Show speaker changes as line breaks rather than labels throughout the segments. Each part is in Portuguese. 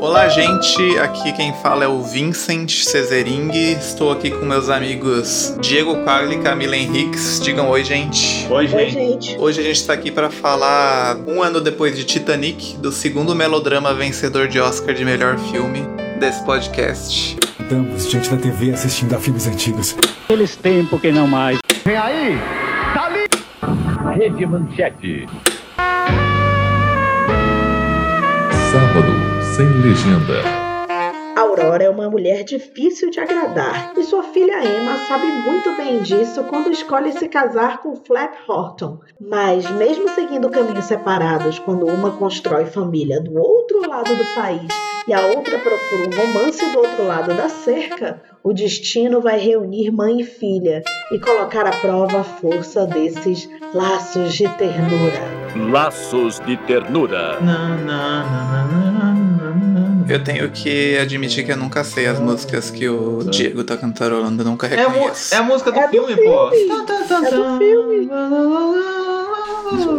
Olá, gente. Aqui quem fala é o Vincent Cesering. Estou aqui com meus amigos Diego Quagli e Camila Henriques. Digam oi, gente.
Oi,
Oi,
gente.
Hoje a gente está aqui para falar, um ano depois de Titanic, do segundo melodrama vencedor de Oscar de melhor filme desse podcast.
Estamos diante da TV assistindo a filmes antigos.
Aqueles tempos que não mais.
Vem aí, dali!
Rede Manchete.
Sábado, sem legenda.
Aurora é uma mulher difícil de agradar e sua filha Emma sabe muito bem disso quando escolhe se casar com Flap Horton. Mas, mesmo seguindo caminhos separados, quando uma constrói família do outro lado do país e a outra procura um romance do outro lado da cerca, o destino vai reunir mãe e filha e colocar à prova a força desses laços de ternura.
Laços de ternura.
Na, na, na, na, na, na.
Eu tenho que admitir que eu nunca sei as músicas que o Diego tá cantarolando, eu nunca
É a, mu-
reconheço.
é a música do
É do
filme, pô.
É do filme.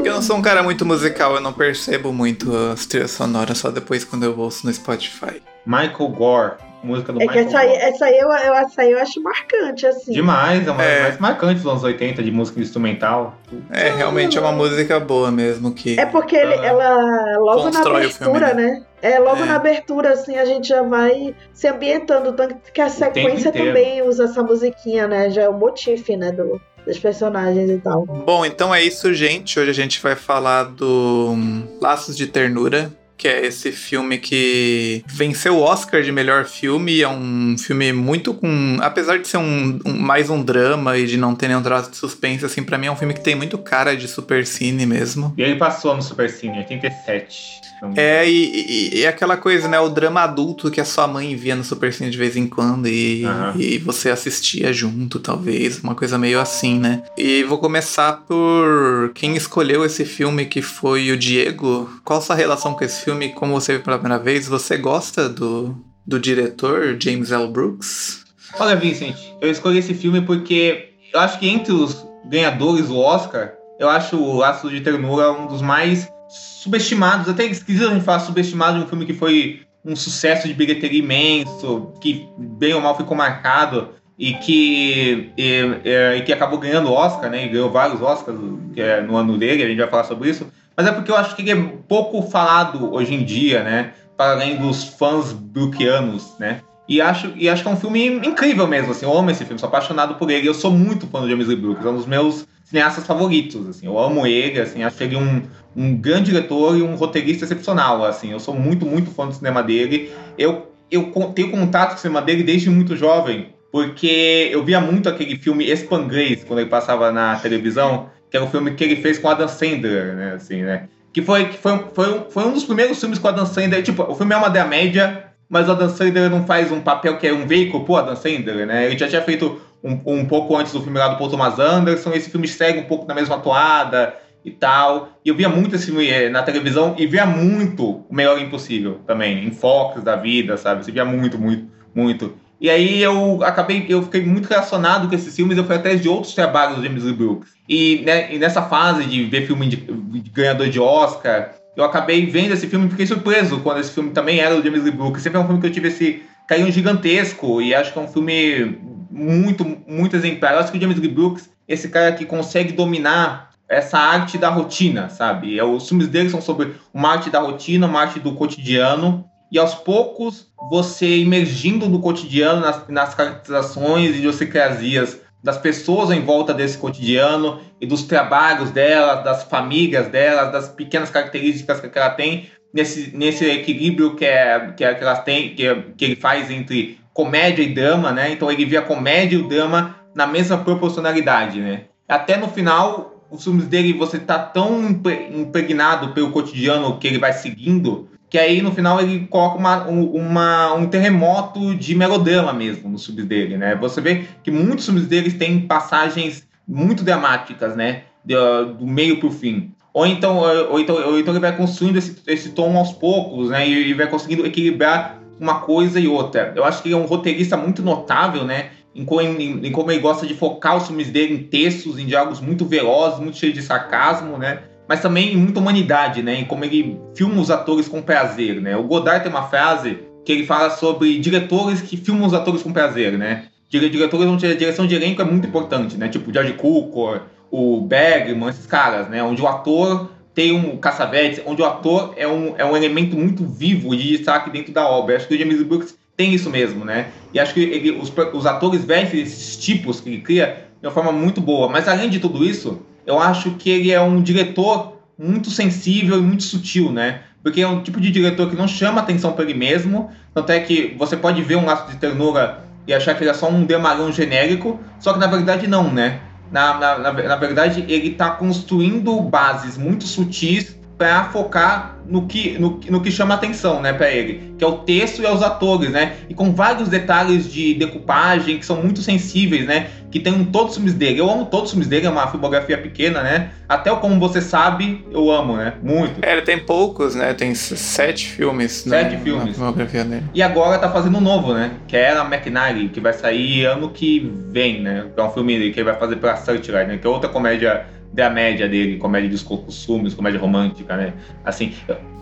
Eu não sou um cara muito musical, eu não percebo muito as trilhas sonoras, só depois quando eu ouço no Spotify.
Michael Gore. Música do
É que
Michael
essa aí, essa aí, eu, eu, essa aí eu acho marcante, assim.
Demais, é uma das
É.
mais marcantes dos anos 80 de música instrumental.
É, realmente é uma música boa mesmo, que...
É porque ele-
Ah.
ela, logo na
Constrói o
abertura,
filme,
né? É, logo
É.
na abertura, assim, a gente já vai se ambientando, tanto que a sequência também usa essa musiquinha, né? Já é o motif, né, do, dos personagens e tal.
Bom, então é isso, gente. Hoje a gente vai falar do hum, Laços de Ternura, que é esse filme que venceu o Oscar de melhor filme. É um filme muito com. Apesar de ser um, um- mais um drama e de não ter nenhum traço de suspense, assim, pra mim é um filme que tem muito cara de super cine mesmo.
E ele passou no Super Cine, 87.
É, e, e- e aquela coisa, né? O drama adulto que a sua mãe via no Super Cine de vez em quando e,
Aham.
e você assistia junto, talvez. Uma coisa meio assim, né? E vou começar por quem escolheu esse filme, que foi o Diego. Qual a sua relação com esse filme? Como você viu pela primeira vez? Você gosta do, do diretor, James L. Brooks?
Olha, Vincent, eu escolhi esse filme porque eu acho que entre os ganhadores do Oscar, eu acho o Laço de Ternura um dos mais subestimados, até esquisito a gente falar subestimado de um filme que foi um sucesso de bilheteria imenso, que bem ou mal ficou marcado e que, e, e- e que acabou ganhando Oscar, né? E ganhou vários Oscars é, no ano dele, a gente vai falar sobre isso. Mas é porque eu acho que ele é pouco falado hoje em dia, né? Para além dos fãs brookianos, né? E acho, e acho que é um filme incrível mesmo, assim. Eu amo esse filme, sou apaixonado por ele. Eu sou muito fã do James Lee Brooks, é um dos meus cineastas favoritos, assim. Eu amo ele, assim. Acho ele um, um grande diretor e um roteirista excepcional, assim. Eu sou muito, muito fã do cinema dele. Eu, eu tenho contato com o cinema dele desde muito jovem, porque eu via muito aquele filme Espanglês, quando ele passava na televisão, que era o filme que ele fez com Adam Sandler, né, assim, né? Que foi, que foi, foi, foi um dos primeiros filmes com Adam Sandler. Tipo, o filme é uma da média, mas o Adam Sandler não faz um papel que é um veículo pro Adam Sandler, né? Ele já tinha feito um, um pouco antes do filme lá do Paul Thomas Anderson, esse filme segue um pouco na mesma toada e tal. E eu via muito esse filme eh, na televisão e via muito O Melhor Impossível também, em Fox da vida, sabe? Você via muito, muito, muito. E aí eu acabei, eu fiquei muito relacionado com esses filmes, eu fui atrás de outros trabalhos do James Lee Brooks. E, né, e nessa fase de ver filme de, de ganhador de Oscar, eu acabei vendo esse filme e fiquei surpreso quando esse filme também era do James Lee Brooks. Sempre é um filme que eu tive esse carinho gigantesco e acho que é um filme muito, muito exemplar. Eu acho que o James Lee Brooks, esse cara que consegue dominar essa arte da rotina, sabe? É, Os filmes dele são sobre uma arte da rotina, uma arte do cotidiano. E aos poucos, você imergindo no cotidiano, nas, nas caracterizações e idiosincrasias das pessoas em volta desse cotidiano e dos trabalhos delas, das famílias delas, das pequenas características que ela tem, nesse, nesse equilíbrio que, é, que, é, que que, que ele faz entre comédia e drama, né? Então ele vê a comédia e o drama na mesma proporcionalidade, né? Até no final, os filmes dele, você tá tão impre- impregnado pelo cotidiano que ele vai seguindo, que aí no final ele coloca uma, um- uma- um terremoto de melodrama mesmo nos filmes dele, né? Você vê que muitos filmes deles têm passagens muito dramáticas, né? Do, do meio pro fim. Ou então, ou então, ou então ele vai construindo esse, esse tom aos poucos, né? E, e vai conseguindo equilibrar uma coisa e outra. Eu acho que ele é um roteirista muito notável, né? Em, em- em como ele gosta de focar os filmes dele em textos, em diálogos muito velozes, muito cheios de sarcasmo, né? Mas também em muita humanidade, né? Em como ele filma os atores com prazer, né? O Godard tem uma frase que ele fala sobre diretores que filmam os atores com prazer, né? Diretores onde a direção de elenco é muito importante, né? Tipo George Cukor, o Bergman, esses caras, né? Onde o ator tem um Cassavetes, onde o ator é um, é um elemento muito vivo de destaque dentro da obra. Acho que o James Brooks tem isso mesmo, né? E acho que ele, os, os atores vestem esses tipos que ele cria de uma forma muito boa. Mas além de tudo isso, eu acho que ele é um diretor muito sensível e muito sutil, né? Porque é um tipo de diretor que não chama atenção para ele mesmo. Tanto é que você pode ver um laço de ternura e achar que ele é só um demarão genérico, só que na verdade não, né? Na, na, na, na verdade, ele está construindo bases muito sutis para focar no que, no, no que chama atenção, né, para ele, que é o texto e os atores, né, e com vários detalhes de decupagem que são muito sensíveis, né, que tem em todos os filmes dele. Eu amo todos os filmes dele, é uma filmografia pequena, né, até o Como Você Sabe, eu amo, né, muito.
É, ele tem poucos, né, tem sete filmes,
né, sete filmes. na
filmografia dele.
E agora tá fazendo um novo, né, que é a McNally, que vai sair ano que vem, né, é um filme que ele vai fazer pela Searchlight, né, que é outra comédia da média dele, comédia dos costumes, comédia romântica, né? Assim.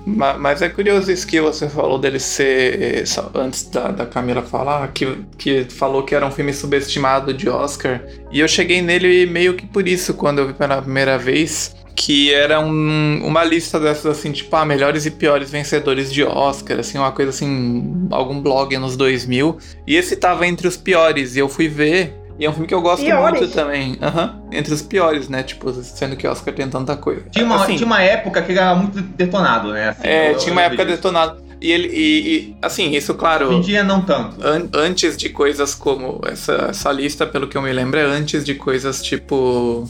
Mas é curioso isso que você falou dele ser. Antes da, da Camila falar, que, que falou que era um filme subestimado de Oscar. E eu cheguei nele meio que por isso, quando eu vi pela primeira vez. Que era um, uma lista dessas assim, tipo, ah, melhores e piores vencedores de Oscar, assim, uma coisa assim, algum blog nos 2000. E esse tava entre os piores. E eu fui ver e é um filme que eu gosto piores. muito também. Uhum. Entre os piores, né? Tipo, sendo que Oscar tem tanta coisa.
Tinha uma, assim, tinha uma época que ele era muito detonado, né?
Assim, é, eu, tinha uma época detonado. E ele, e, e, assim, isso, claro.
Hoje em dia não tanto.
An antes de coisas como. Essa, essa lista, pelo que eu me lembro, é antes de coisas tipo.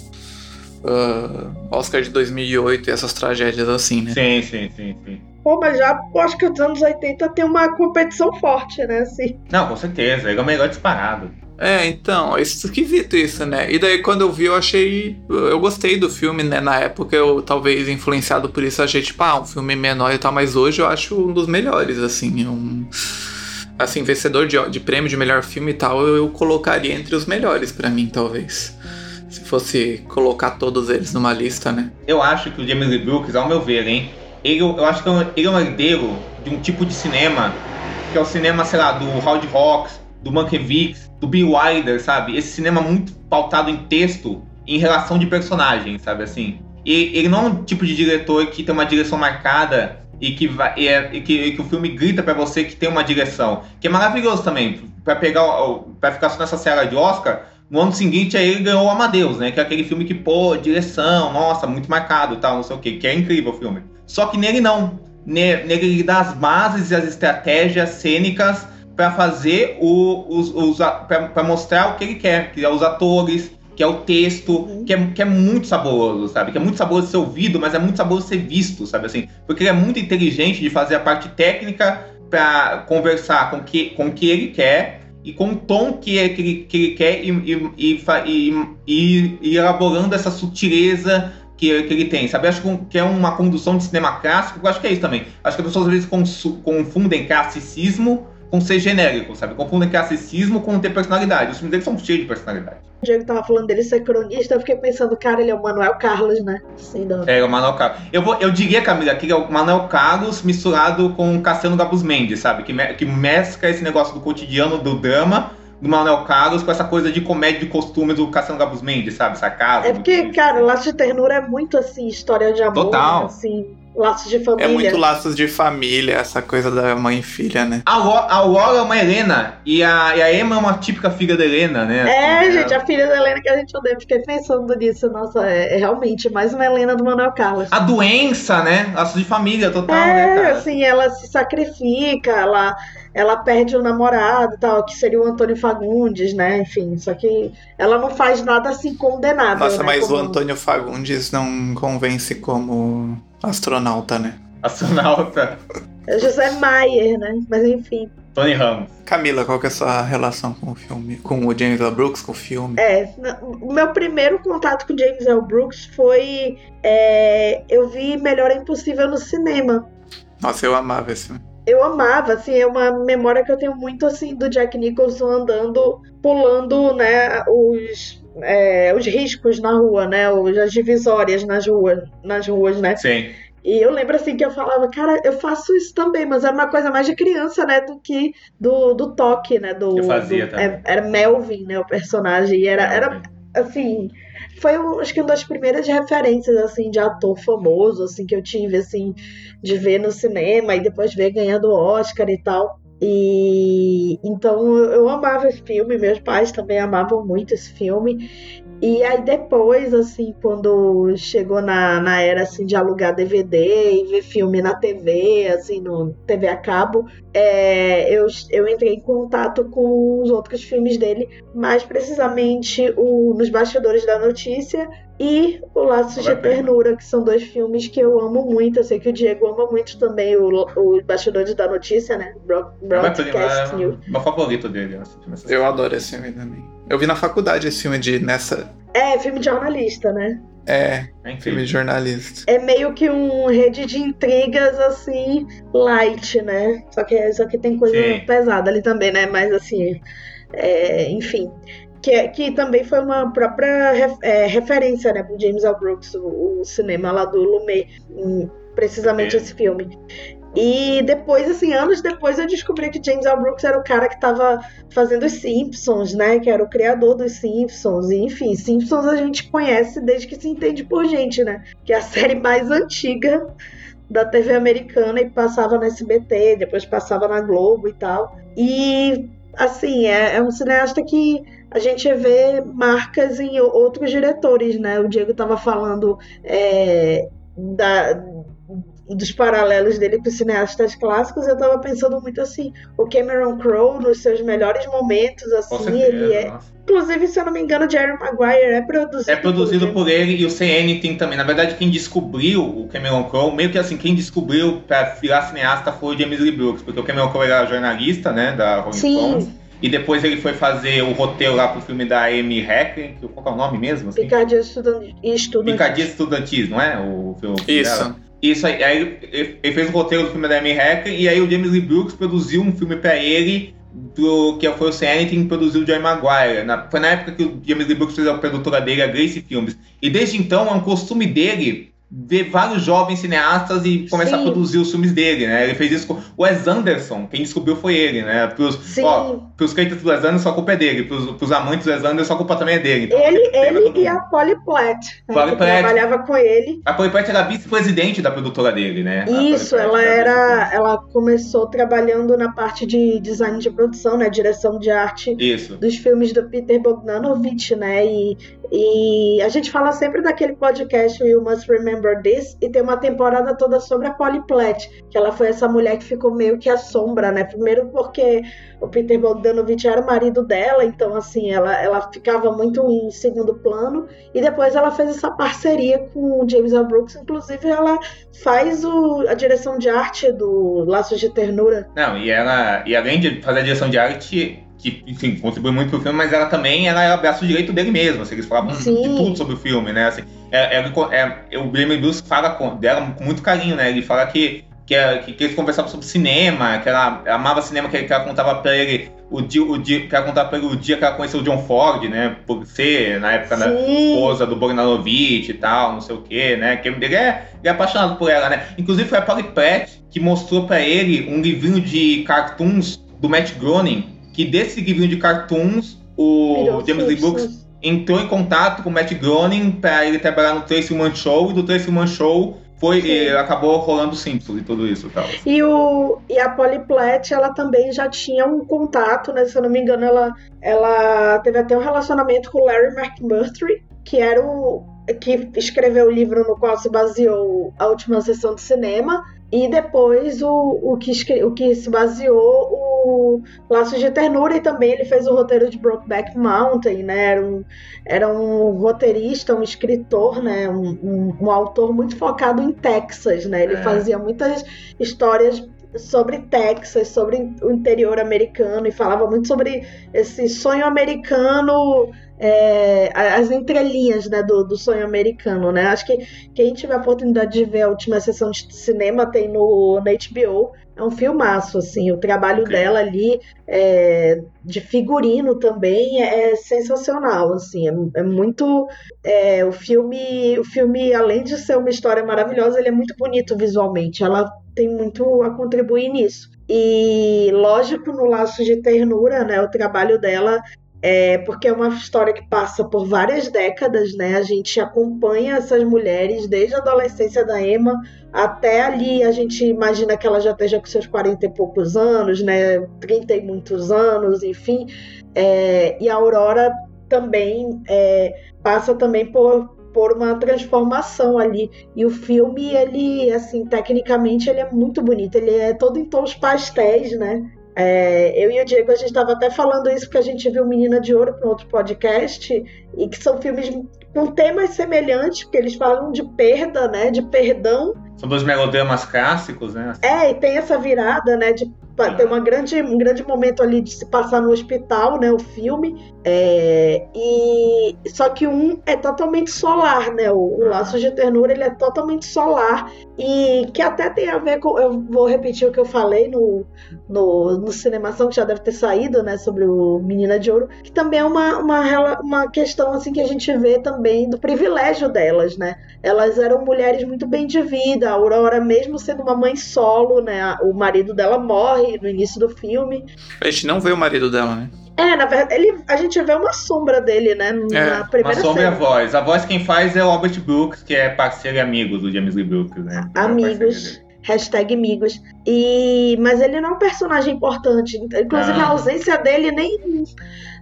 Uh, Oscar de 2008 e essas tragédias assim, né?
Sim, sim, sim, sim.
Pô, mas já acho que os anos 80 tem uma competição forte, né? Assim.
Não, com certeza. Ele é o melhor disparado.
É, então, é esquisito isso, né? E daí quando eu vi, eu achei. Eu gostei do filme, né? Na época, eu talvez influenciado por isso, achei, tipo, ah, um filme menor e tal, mas hoje eu acho um dos melhores, assim. Um. Assim, vencedor de, de prêmio de melhor filme e tal, eu, eu colocaria entre os melhores para mim, talvez. Se fosse colocar todos eles numa lista, né?
Eu acho que o James Brooks, ao meu ver, hein? Ele, eu acho que ele é um herdeiro de um tipo de cinema que é o cinema, sei lá, do Howard Hawks, do Mankiewicz, do Bill Wilder, sabe? Esse cinema muito pautado em texto em relação de personagem, sabe assim? E ele não é um tipo de diretor que tem uma direção marcada e que vai e, é, e que, e que, o filme grita para você que tem uma direção, que é maravilhoso também. Para pegar para ficar só nessa série de Oscar, no ano seguinte aí ele ganhou o Amadeus, né? Que é aquele filme que pô, direção, nossa, muito marcado, tal, não sei o que, que é incrível o filme. Só que nele não. Nele ele dá as bases e as estratégias cênicas para fazer o, os, os para mostrar o que ele quer, que é os atores, que é o texto, uhum. que, é, que é muito saboroso, sabe? Que é muito saboroso ser ouvido, mas é muito saboroso ser visto, sabe assim? Porque ele é muito inteligente de fazer a parte técnica para conversar com que, com o que ele quer e com o tom que, é, que, ele, que ele quer e, e, e, e, e elaborando essa sutileza que, que, ele tem, sabe? Acho que é uma condução de cinema clássico, eu acho que é isso também. Acho que as pessoas às vezes confundem classicismo com ser genérico, sabe? Confundem classicismo com ter personalidade. Os filmes dele são cheios de personalidade.
O Diego tava falando dele ser cronista, eu fiquei pensando, cara, ele é o Manuel Carlos, né? Sim,
não. É, o Manuel Carlos. Eu, vou, eu diria, Camila, que é o Manuel Carlos misturado com o Cassiano Gabus Mendes, sabe? Que, me, que mescla esse negócio do cotidiano, do drama, do Manuel Carlos com essa coisa de comédia de costumes do Cassiano Gabus Mendes, sabe? Sacado.
É porque, cara, Laço de Ternura é muito assim, história de amor.
Total.
Assim, laços de família.
É muito laços de família, essa coisa da mãe e filha, né?
A Aurora é uma Helena e a, e a Emma é uma típica filha da Helena, né?
É, assim, gente, é... a filha da Helena que a gente odeia. Fiquei pensando nisso. Nossa, é, é, realmente mais uma Helena do Manuel Carlos.
A doença, né? Laços de família total,
é,
né,
cara? assim, ela se sacrifica, ela ela perde o namorado tal, que seria o Antônio Fagundes, né? Enfim, só que ela não faz nada assim condenável.
Nossa,
né?
mas
como...
o Antônio Fagundes não convence como astronauta, né?
Astronauta.
É José Maier, né? Mas enfim.
Tony Ramos.
Camila, qual que é a sua relação com o filme? Com o James L. Brooks, com o filme?
É, o meu primeiro contato com James L. Brooks foi. É, eu vi Melhor é Impossível no cinema.
Nossa, eu amava esse filme
eu amava, assim, é uma memória que eu tenho muito, assim, do Jack Nicholson andando, pulando, né, os é, os riscos na rua, né? As divisórias nas ruas, nas ruas, né?
Sim.
E eu lembro assim que eu falava, cara, eu faço isso também, mas era uma coisa mais de criança, né? Do que do, do toque, né? Do,
Eu fazia
do-
também.
é- era Melvin, né? O personagem. E era, era assim. Foi, um- acho que uma das primeiras referências, assim, de ator famoso, assim, que eu tive, assim, de ver no cinema e depois ver ganhando Oscar e tal. E então eu amava esse filme, meus pais também amavam muito esse filme. E aí depois, assim, quando chegou na, na era assim, de alugar DVD e ver filme na TV, assim, no TV a cabo, é, eu, eu entrei em contato com os outros filmes dele, mais precisamente o Nos Bastidores da Notícia e o Laços de. Ternura, que são dois filmes que eu amo muito. Eu sei que o Diego ama muito também o, o Bastidores da Notícia, né? Broad-
É
Broadcast News.
é meu favorito dele. eu
adoro esse filme também. Eu vi na faculdade esse filme de nessa.
É, filme de jornalista, né?
É,
É
filme de jornalista.
É meio que um rede de intrigas, assim, light, né? Só que, só que tem coisa
Sim.
pesada ali também, né? Mas, assim, é, enfim. Que, que também foi uma própria é, referência, né? Pro James L. Brooks, o, o cinema lá do Lumet. Precisamente
É.
esse filme. E depois, assim, anos depois eu descobri que James L. Brooks era o cara que tava fazendo os Simpsons, né? Que era o criador dos Simpsons. E, enfim, Simpsons a gente conhece desde que se entende por gente, né? Que é a série mais antiga da TV americana e passava no SBT, depois passava na Globo e tal. E, assim, é, é um cineasta que a gente vê marcas em outros diretores, né? O Diego tava falando é, da, dos paralelos dele com os cineastas clássicos, eu tava pensando muito assim, o Cameron Crowe nos seus melhores momentos, assim,
certeza.
ele é.
nossa.
Inclusive, se eu não me engano, Jerry Maguire é produzido.
É produzido
por
por ele e o Say Anything também. Na verdade, quem descobriu o Cameron Crowe, meio que assim, quem descobriu pra virar cineasta foi o James Lee Brooks, porque o Cameron Crowe era jornalista, né, da Rolling
Sim.
Stones. E depois ele foi fazer o roteiro lá pro filme da Amy Hecklin, que qual que é o nome mesmo? Assim?
Picardia Estudan- e Estudantil.
Picardia Estudantis, não é? O filme
Isso.
dela. Isso aí, aí ele, ele fez o roteiro do filme da Amy Hecklin e aí o James Lee Brooks produziu um filme pra ele do, que foi o Say Anything produziu o Joey Maguire. Na- foi na época que o James Lee Brooks fez a produtora dele, a Grace Films. E desde então é um costume dele ver vários jovens cineastas e começar
Sim.
a produzir os filmes dele, né? Ele fez isso com o Wes Anderson, quem descobriu foi ele, né? Pros,
Sim.
ó, pros do Wes Anderson, a culpa é dele. Pros, pros amantes do Wes Anderson, a culpa também é dele. Então,
Ele, ele e a Polly Platt, né,
Polly Platt.
trabalhava com ele.
A Polly Platt era vice-presidente da produtora dele, né?
Isso, ela era, ela começou trabalhando na parte de design de produção, né, direção de arte
Isso.
dos filmes do Peter Bogdanovich, né? E, e a gente fala sempre daquele podcast You Must Remember This e tem uma temporada toda sobre a Polly Platt, que ela foi essa mulher que ficou meio que à sombra, né? Primeiro porque o Peter Bogdanovich era o marido dela, então assim, ela, ela ficava muito em segundo plano e depois ela fez essa parceria com o James L. Brooks, inclusive ela faz o, a direção de arte do Laços de Ternura.
Não, e ela, e além de fazer a direção de arte, que, enfim, contribui muito pro filme, mas ela também ela era o braço direito dele mesmo. Assim, eles falavam
Sim.
de tudo sobre o filme, né? Assim, é, é, é, o James Bruce fala com, dela com muito carinho, né? Ele fala que, que, é- que, que eles conversavam sobre cinema, que ela amava cinema, que, que ela contava pra ele o dia, o dia, que ela contava pra ele o dia que ela conheceu o John Ford, né? Por ser, na época, da esposa do Bogdanovich e tal, não sei o que, né? Que ele é, ele é apaixonado por ela, né? Inclusive foi a Polly Platt que mostrou pra ele um livrinho de cartoons do Matt Groening, que desse livrinho de cartoons o
Virou
James Lee. Brooks entrou em contato com o Matt Groening pra ele trabalhar no Tracy Man Show e do Tracy Man Show foi, eh, acabou rolando Simpsons e tudo isso tal.
E, o, e a Polly Platt, ela também já tinha um contato, né? Se eu não me engano, ela, ela teve até um relacionamento com o Larry McMurtry, que era o que escreveu o livro no qual se baseou a última sessão de cinema. E depois o, o, que, o que se baseou o Laços de Ternura e também ele fez o roteiro de Brokeback Mountain, né? Era um, era um roteirista, um escritor, né? Um, um, um autor muito focado em Texas, né? Ele
É.
fazia muitas histórias sobre Texas, sobre o interior americano e falava muito sobre esse sonho americano, é, as entrelinhas né, do, do sonho americano, né? Acho que quem tiver a oportunidade de ver a última sessão de cinema tem no na HBO É um filmaço, assim. O trabalho dela ali é, de figurino também é, sensacional, assim. É, é muito. É, o filme, o filme, além de ser uma história maravilhosa, ele é muito bonito visualmente. Ela tem muito a contribuir nisso. E lógico, no laço de ternura, né? O trabalho dela é, porque é uma história que passa por várias décadas, né? A gente acompanha essas mulheres desde a adolescência da Emma até ali. A gente imagina que ela já esteja com seus 40 e poucos anos, né? 30 e muitos anos, enfim. É, e a Aurora também é, passa também por, por uma transformação ali. E o filme, ele, assim, tecnicamente, ele é muito bonito. Ele é todo em tons pastéis, né? É, eu e o Diego, a gente estava até falando isso porque a gente viu Menina de Ouro para outro podcast, e que são filmes com temas semelhantes, porque eles falam de perda, né? De perdão.
São dois melodramas clássicos, né?
É, e tem essa virada, né? De tem uma grande, um grande momento ali de se passar no hospital, né? O filme. É, e só que um é totalmente solar, né? O, o Laços de Ternura ele é totalmente solar e que até tem a ver com. Eu vou repetir o que eu falei no, no, no Cinemação, que já deve ter saído, né? Sobre o Menina de Ouro, que também é uma, uma, uma questão assim que a gente vê também do privilégio delas, né? Elas eram mulheres muito bem de vida. A Aurora, mesmo sendo uma mãe solo, né? O marido dela morre no início do filme.
A gente não vê o marido dela, né?
É, na verdade, ele, a gente vê uma sombra dele, né? Na
é, primeira uma sombra cena. a voz. A voz quem faz é o Albert Brooks, que é parceiro e amigo do James Lee Brooks, né?
É amigos. Hashtag amigos. E, mas ele não é um personagem importante. Inclusive, não. a ausência dele nem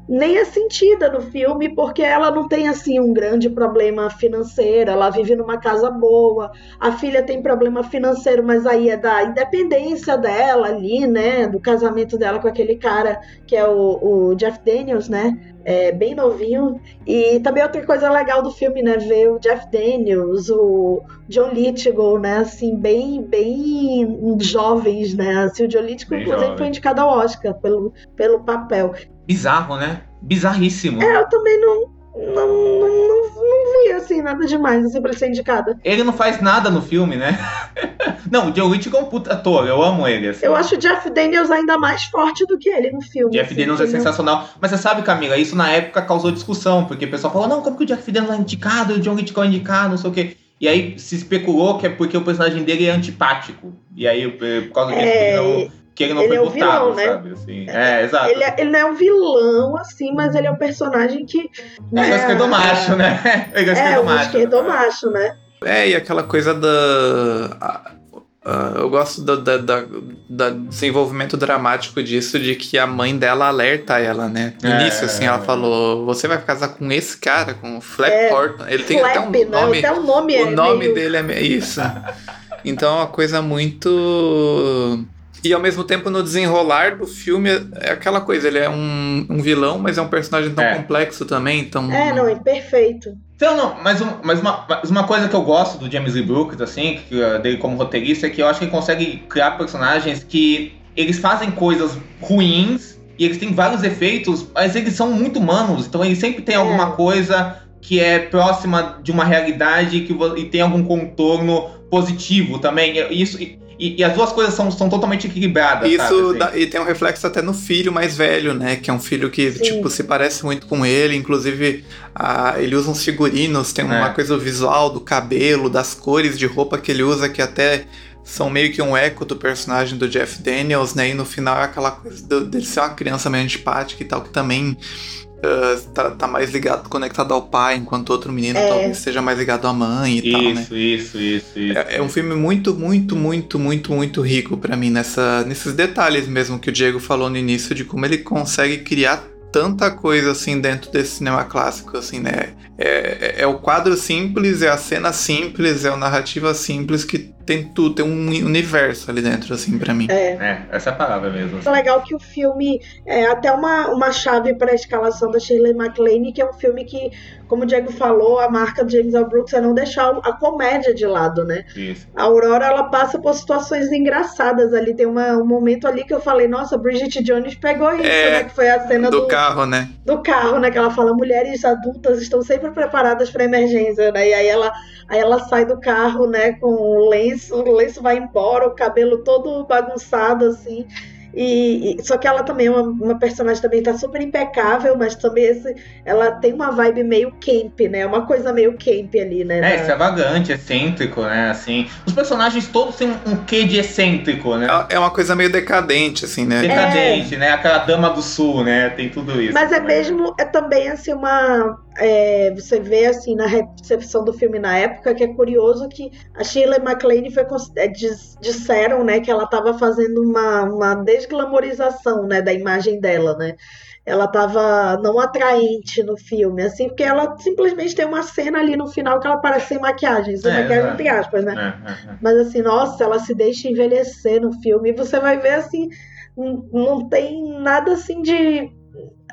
nem é sentida no filme porque ela não tem assim um grande problema financeiro, ela vive numa casa boa, a filha tem problema financeiro, mas aí é da independência dela ali, né, do casamento dela com aquele cara que é o, o Jeff Daniels, né, é, bem novinho. E também outra coisa legal do filme, né? Ver o Jeff Daniels, o John Lithgow, né? Assim, bem, bem jovens, né? Assim, o John Lithgow, inclusive, jovem. foi indicado ao Oscar pelo, pelo papel.
Bizarro, né? Bizarríssimo.
É, eu também não, não, não, não, não vi, assim, nada demais, assim, pra ser indicada.
Ele não faz nada no filme, né? não, o Joe Lithgow é um puta ator, eu amo ele. Assim.
Eu acho o Jeff Daniels ainda mais forte do que ele no filme.
Jeff assim, Daniels é sensacional. Mas você sabe, Camila, isso na época causou discussão, porque o pessoal falou, não, como que o Jeff Daniels é indicado, o John Lithgow é indicado, não sei o quê. E aí se especulou que é porque o personagem dele é antipático. E aí, por causa disso, é que ele não ele foi é um vilão, né? sabe? Assim, é, exato.
Ele, é, ele, não é um vilão, assim, mas ele é um personagem que.
Né, é, o esquerdomacho, né?
Ele é. É, o esquerdomacho, né?
É, e aquela coisa da. Uh, eu gosto do, da, da, da, desenvolvimento dramático disso, de que a mãe dela alerta ela, né? No é, início, assim, ela falou: Você vai casar com esse cara, com o Flap é, Horton. Ele tem Flap, até um nome.
Até o nome,
o nome meio... dele é isso. Então é uma coisa muito e ao mesmo tempo, no desenrolar do filme, é aquela coisa, ele é um, um vilão, mas é um personagem tão é. complexo também, então...
É, não, é perfeito.
Então, não, mas, um, mas, uma, mas uma coisa que eu gosto do James Lee Brooks, assim, que, dele como roteirista, é que eu acho que ele consegue criar personagens que eles fazem coisas ruins e eles têm vários efeitos, mas eles são muito humanos, então ele sempre tem é. alguma coisa que é próxima de uma realidade que, e tem algum contorno positivo também. Isso, e, e, as duas coisas são, são totalmente equilibradas.
Isso
sabe, assim?
dá, e tem um reflexo até no filho mais velho, né? Que é um filho que, Sim. tipo, se parece muito com ele. Inclusive, a, ele usa uns figurinos, tem é. uma coisa visual do cabelo, das cores de roupa que ele usa que até são meio que um eco do personagem do Jeff Daniels, né? E no final é aquela coisa dele ser uma criança meio antipática e tal, que também uh, tá, tá, mais ligado, conectado ao pai, enquanto outro menino é. talvez seja mais ligado à mãe e
isso,
tal, né?
Isso, isso, isso.
É, é, um filme muito, muito, muito, muito, muito rico para mim nessa, nesses detalhes mesmo que o Diego falou no início de como ele consegue criar tanta coisa assim dentro desse cinema clássico, assim, né? É, é, é o quadro simples, é a cena simples, é a narrativa simples que tem tudo, tem um universo ali dentro, assim, para mim.
É.
é. essa é a palavra mesmo.
É legal que o filme é até uma, uma chave para a escalação da Shirley MacLaine, que é um filme que, como o Diego falou, a marca de James L. Brooks é não deixar a comédia de lado, né?
Isso.
A Aurora, ela passa por situações engraçadas ali. Tem uma, um momento ali que eu falei, nossa, Bridget Jones pegou isso, é, né? Que foi a cena
do, do carro, né?
Do carro, né? Que ela fala, mulheres adultas estão sempre preparadas para emergência, né? E aí ela, aí ela sai do carro, né, com o lenço, o lenço vai embora, o cabelo todo bagunçado, assim. E, e, só que ela também é uma, uma, personagem também tá super impecável, mas também esse, ela tem uma vibe meio camp, né? Uma coisa meio camp ali, né?
É, na... extravagante, excêntrico, né? Assim, os personagens todos têm um, quê de excêntrico, né?
É, é uma coisa meio decadente, assim, né?
Decadente, é. né? Aquela dama do sul, né? Tem tudo isso.
Mas é mesmo, é também assim uma é, você vê assim na recepção do filme na época que é curioso que a Shirley MacLaine foi é, disseram né que ela estava fazendo uma, uma desglamorização né da imagem dela né. Ela estava não atraente no filme assim porque ela simplesmente tem uma cena ali no final que ela parece sem maquiagem sem é, maquiagem entre aspas né. É, é, é, mas assim nossa ela se deixa envelhecer no filme e você vai ver assim não tem nada assim de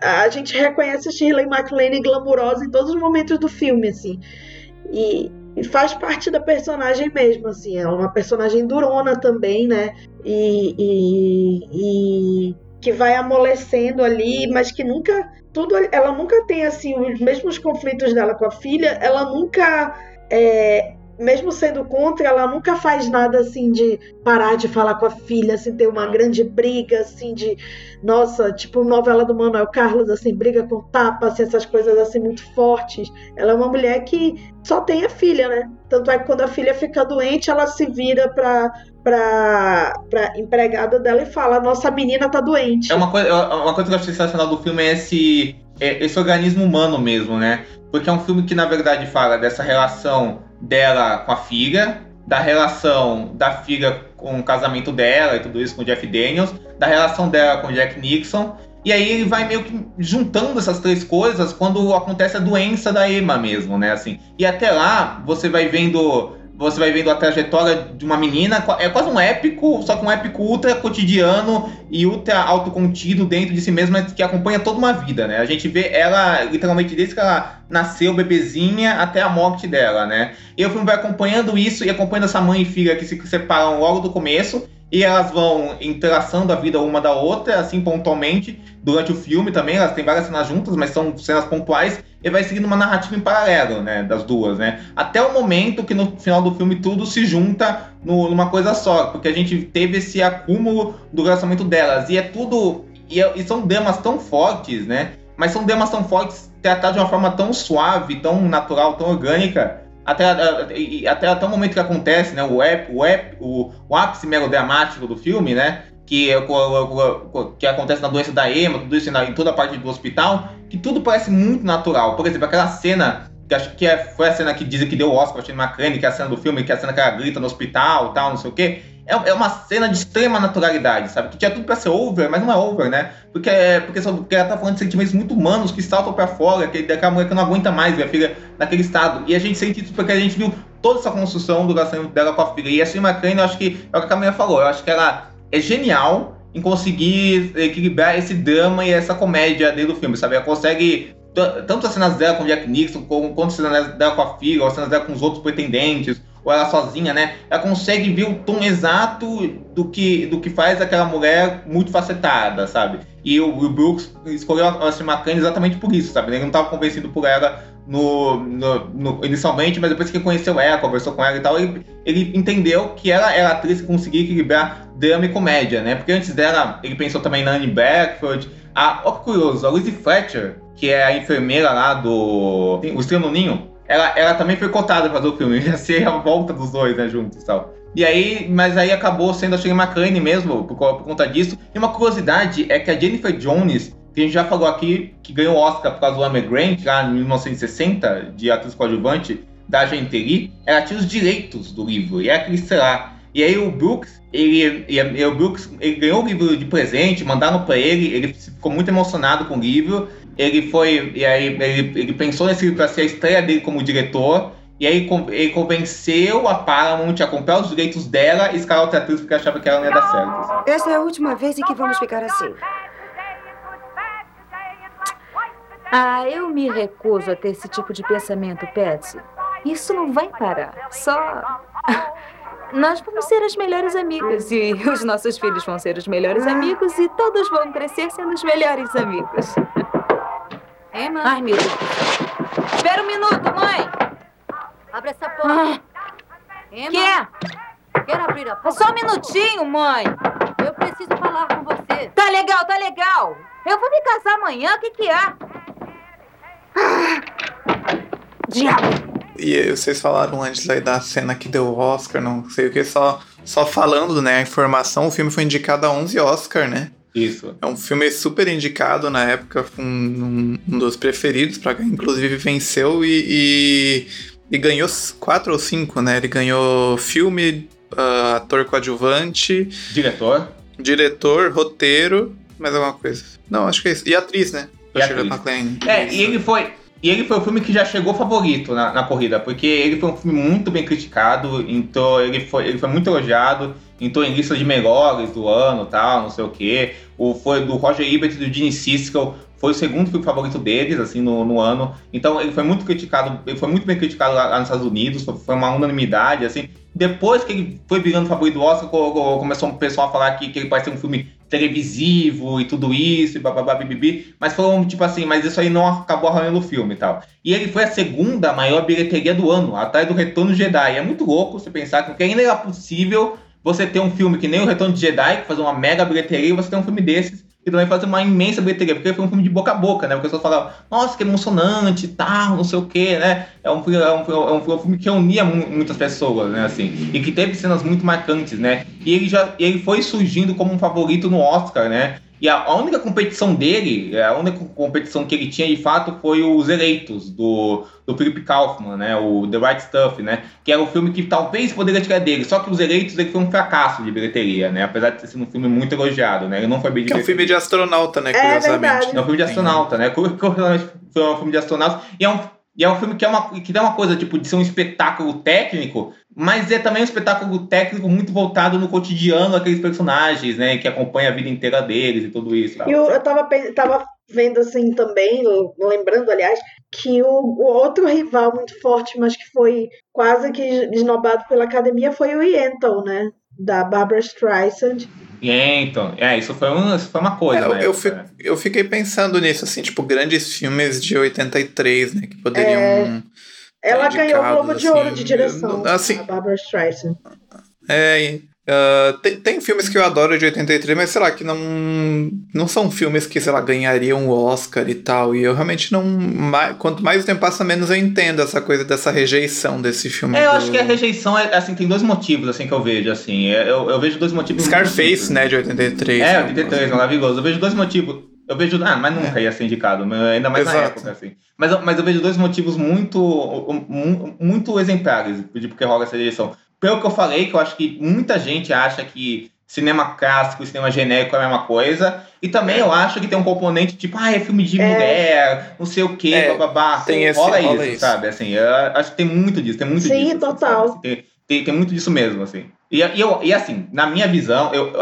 a gente reconhece Shirley MacLaine glamurosa em todos os momentos do filme, assim. E, e, faz parte da personagem mesmo, assim. Ela é uma personagem durona também, né? E, e, e, que vai amolecendo ali, mas que nunca. Tudo, ela nunca tem, assim, os mesmos conflitos dela com a filha, ela nunca. É, mesmo sendo contra, ela nunca faz nada assim de parar de falar com a filha, assim, ter uma grande briga, assim, de nossa, tipo novela do Manuel Carlos, assim, briga com tapa, assim, essas coisas assim muito fortes. Ela é uma mulher que só tem a filha, né? Tanto é que quando a filha fica doente, ela se vira pra, pra, pra empregada dela e fala: Nossa menina tá doente.
É uma coisa, é uma coisa que eu acho sensacional do filme é esse, é esse organismo humano mesmo, né? Porque é um filme que, na verdade, fala dessa relação dela com a filha, da relação da filha com o casamento dela e tudo isso com o Jeff Daniels, da relação dela com o Jack Nixon. E aí ele vai meio que juntando essas três coisas quando acontece a doença da Emma mesmo, né? Assim. E até lá você vai vendo você vai vendo a trajetória de uma menina, é quase um épico, só que um épico ultra cotidiano e ultra autocontido dentro de si mesma, que acompanha toda uma vida, né? A gente vê ela, literalmente, desde que ela nasceu bebezinha até a morte dela, né? E o filme vai acompanhando isso e acompanhando essa mãe e filha que se separam logo do começo, e elas vão entrelaçando a vida uma da outra, assim, pontualmente, durante o filme também, elas têm várias cenas juntas, mas são cenas pontuais, e vai seguindo uma narrativa em paralelo, né, das duas, né, até o momento que no final do filme tudo se junta no, numa coisa só, porque a gente teve esse acúmulo do relacionamento delas, e é tudo, e, é, e são dramas tão fortes, né, mas são dramas tão fortes tratados de uma forma tão suave, tão natural, tão orgânica, até, até, até o momento que acontece, né, o, ep, o, ep, o, o ápice melodramático do filme, né, que, é que acontece na doença da Emma, tudo isso em toda a parte do hospital, que tudo parece muito natural. Por exemplo, aquela cena, que acho que é, foi a cena que dizem que deu o Oscar para McCann, que é a cena do filme, que é a cena que ela grita no hospital tal, não sei o quê. É, é uma cena de extrema naturalidade, sabe? Que tinha tudo para ser over, mas não é over, né? Porque, porque, porque ela tá falando de sentimentos muito humanos que saltam para fora, que daquela mulher que não aguenta mais ver a filha naquele estado. E a gente sente isso porque a gente viu toda essa construção do relacionamento dela com a filha. E a Shirley McCann, eu acho que é o que a Camila falou, eu acho que ela é genial em conseguir equilibrar esse drama e essa comédia dentro do filme, sabe? Ela consegue tanto as cenas dela com Jack Nixon, quanto as cenas dela com a filha, as cenas dela com os outros pretendentes, ou ela sozinha, né? Ela consegue ver o tom exato do que, do que faz aquela mulher muito facetada, sabe? E o, o Brooks escolheu a Ashley exatamente por isso, sabe? Ele não estava convencido por ela no, no, no, inicialmente, mas depois que conheceu ela, conversou com ela e tal, ele, ele entendeu que ela era atriz que conseguia equilibrar drama e comédia, né? Porque antes dela, ele pensou também na Anne Beckford. A, ó que curioso, a Lizzie Fletcher, que é a enfermeira lá do O Estrela no Ninho, ela, ela também foi cotada para fazer o filme, ia ser a volta dos dois, né, juntos e tal. E aí, mas aí acabou sendo a Shirley MacLaine mesmo, por, por conta disso. E uma curiosidade é que a Jennifer Jones que a gente já falou aqui, que ganhou o Oscar por causa do Amy Grant, lá em 1960, de atriz coadjuvante, da Gentili, ela tinha os direitos do livro, e é aquele, sei lá. E aí o Brooks, ele, ele, o Brooks, ele ganhou o livro de presente, mandaram para ele, ele ficou muito emocionado com o livro, ele foi, e aí ele, ele pensou nesse livro para ser a estreia dele como diretor, e aí ele convenceu a Paramount a comprar os direitos dela e escalar outra atriz porque achava que ela não ia dar certo.
Essa é a última vez em que vamos ficar assim. Ah, eu me recuso a ter esse tipo de pensamento, Patsy. Isso não vai parar. Só. Nós vamos ser as melhores amigas e os nossos filhos vão ser os melhores amigos e todos vão crescer sendo os melhores amigos. Emma? Ai, meu Deus. Espera um minuto, mãe.
Abre essa porta.
Emma. Que?
Quer abrir a porta?
Só um minutinho, mãe.
Eu preciso falar com você.
Tá legal, tá legal. Eu vou me casar amanhã, o que que é? Diabo.
E vocês falaram antes aí da cena que deu o Oscar, não sei o que, só, só falando, né, a informação, o filme foi indicado a 11 Oscar, né?
Isso.
É um filme super indicado na época, um, um, dos preferidos, pra, inclusive venceu e, e, e, ganhou quatro ou cinco, né? Ele ganhou filme, uh, ator coadjuvante,
diretor,
diretor, roteiro, mais alguma coisa. Não, acho que é isso. E atriz, né?
E atriz.
McLean.
É, e ele foi. E ele foi o filme que já chegou favorito na, na, corrida, porque ele foi um filme muito bem criticado, então ele foi, ele foi muito elogiado, entrou em lista de melhores do ano tal, não sei o quê. O, foi do Roger Ebert e do Gene Siskel, foi o segundo filme favorito deles, assim, no, no, ano. Então ele foi muito criticado, ele foi muito bem criticado lá, lá nos Estados Unidos, foi uma unanimidade, assim. Depois que ele foi virando favorito do Oscar, começou o pessoal a falar que, que ele parece ser um filme televisivo e tudo isso, e bababá, bibibi, mas foram tipo assim, mas isso aí não acabou arranhando o filme e tal. E ele foi a segunda maior bilheteria do ano, atrás do Retorno Jedi. É muito louco você pensar que ainda era possível você ter um filme que nem o Retorno de Jedi, que faz uma mega bilheteria, e você ter um filme desses e também fazer uma imensa bilheteria, porque foi um filme de boca a boca, né? Porque as pessoas falavam, nossa, que emocionante tal, não sei o quê, né? É um, é um, é é um filme que unia muitas pessoas, né? Assim, e que teve cenas muito marcantes, né? E ele já ele foi surgindo como um favorito no Oscar, né? E a, a, única competição dele, a única competição que ele tinha de fato foi os eleitos do, do Philip Kaufman, né? O The Right Stuff, né? Que era o filme que talvez poderia tirar dele. Só que os eleitos ele foi um fracasso de bilheteria, né? Apesar de ter sido um filme muito elogiado, né? Ele não foi bem
Que é um filme de astronauta, né?
É
Curiosamente.
É um filme de astronauta, né? Curiosamente foi um filme de astronauta. E é um, e é um filme que é uma, que tem uma coisa, tipo, de ser um espetáculo técnico, mas é também um espetáculo técnico muito voltado no cotidiano daqueles personagens, né? Que acompanha a vida inteira deles e tudo isso.
E eu, eu tava, tava vendo assim também, lembrando, aliás, que o, o, outro rival muito forte, mas que foi quase que esnobado pela academia, foi o Yentl, né? Da Barbara Streisand.
Então, é, isso foi, um, isso foi uma coisa,
é, eu,
né?
Eu, fiquei pensando nisso, assim, tipo, grandes filmes de 83, né? Que poderiam. É,
ela ganhou o Globo de Ouro de assim, direção, assim, a Barbara Streisand.
É, Uh, tem, tem, filmes que eu adoro de 83, mas sei lá, que não, não são filmes que, sei lá, ganhariam o Oscar e tal. E eu realmente não. Mais, quanto mais o tempo passa, menos eu entendo essa coisa dessa rejeição desse filme.
É, eu do... acho que a rejeição é, assim, tem dois motivos, assim, que eu vejo, assim. É, eu, eu vejo dois motivos.
Scarface, né, de 83.
É, 83, né, maravilhoso. Eu vejo dois motivos. Eu vejo. Ah, mas nunca é. ia ser indicado, ainda mais Exato. na época, assim. Mas, mas eu vejo dois motivos muito, muito exemplares de porque rola essa rejeição pelo que eu falei, que eu acho que muita gente acha que cinema clássico e cinema genérico é a mesma coisa. E também eu acho que tem um componente tipo, ah, é filme de é. mulher, não sei o quê, é, bababá.
Tem esse,
rola,
rola
isso, isso, sabe? Assim, eu acho que tem muito disso, tem muito
Sim,
disso.
Sim, total. Assim,
tem, tem, tem, muito disso mesmo, assim. E, e, eu, e assim, na minha visão, eu,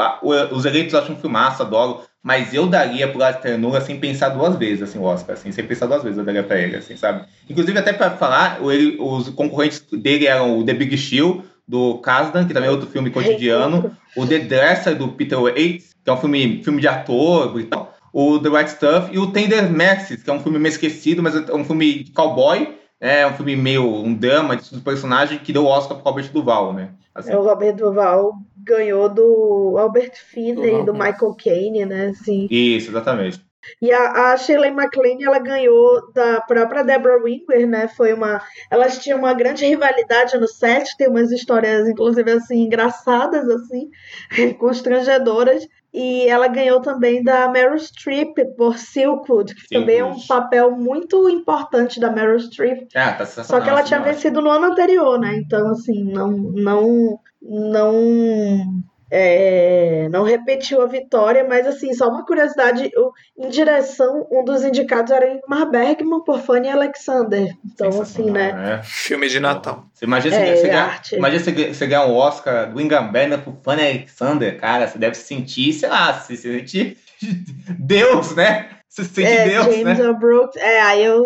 os eleitos acham um filmaço, adoro, mas eu daria pro Ternura sem pensar duas vezes, assim, o Oscar, assim, sem pensar duas vezes eu daria pra ele, assim, sabe? Inclusive, até pra falar, ele, os concorrentes dele eram o The Big Shield, do Kasdan, que também é outro filme cotidiano, o The Dresser, do Peter Yates, que é um filme, filme de ator e tal, o The Right Stuff, e o Tender Mercies, que é um filme meio esquecido, mas é um filme de cowboy, é um filme meio um drama de personagem que deu o Oscar pro Robert Duval, né?
Assim. É, o Robert Duval ganhou do Albert Finney, do, do Michael Caine, né? Assim.
Isso, exatamente.
E a, a Shirley MacLaine, ela ganhou da própria Deborah Winger, né? Foi uma, elas tinham uma grande rivalidade no set, tem umas histórias inclusive assim engraçadas assim, constrangedoras. E ela ganhou também da Meryl Streep por Silkwood, que Silkwood. também é um papel muito importante da Meryl Streep.
Ah, tá
Só que ela tinha vencido no ano anterior, né? Então assim, não não não é, não repetiu a vitória, mas assim, só uma curiosidade, em direção, um dos indicados era Ingmar Bergman por Fanny Alexander. Então, assim, né?
É. Filme de Natal.
Você imagina, é, você, ganhar, imagina você, você ganhar um Oscar do Ingmar Bergman por Fanny Alexander, cara, você deve se sentir, sei lá, se sentir Deus, né? Você sente
é,
Deus,
James
né?
Brooks, é, aí eu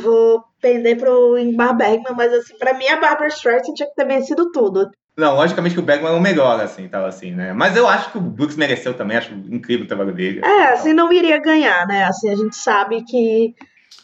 vou pender pro Ingmar Bergman, mas assim, pra mim a Barbara Streisand tinha que ter vencido tudo.
Não, logicamente que o Bergman é o melhor, assim, tal assim, né? Mas eu acho que o Brooks mereceu também, acho incrível o trabalho dele.
É, assim, não iria ganhar, né? Assim, a gente sabe que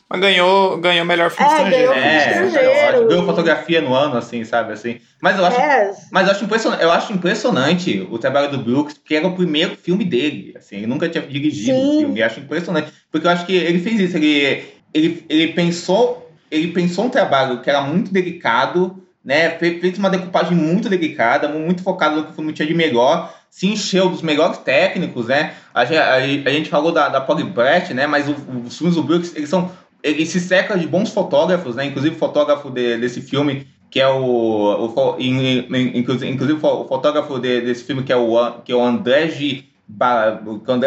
Mas ganhou, ganhou melhor filme
É,
estrangeiro.
ganhou
É,
estrangeiro.
é. Ganhou fotografia no ano, assim, sabe? Assim. Mas eu acho.
É,
Mas eu acho, impressionante, eu acho impressionante o trabalho do Brooks, porque era o primeiro filme dele. Assim, ele nunca tinha dirigido
Sim.
um filme. Eu acho impressionante. Porque eu acho que ele fez isso. Ele, ele, ele pensou. Ele pensou um trabalho que era muito delicado, né? fe- Fez uma decupagem muito delicada, muito focado no que o tinha de melhor. Se encheu dos melhores técnicos, né? A gente, a, a gente falou da, da Polly Brett, né? Mas os filmes do Brooks, eles são. Ele se cerca de bons fotógrafos, né? Inclusive o fotógrafo de- desse filme, que é o. o in- in- inclusive, o fo- o fotógrafo de- desse filme, que é o, que é o André G.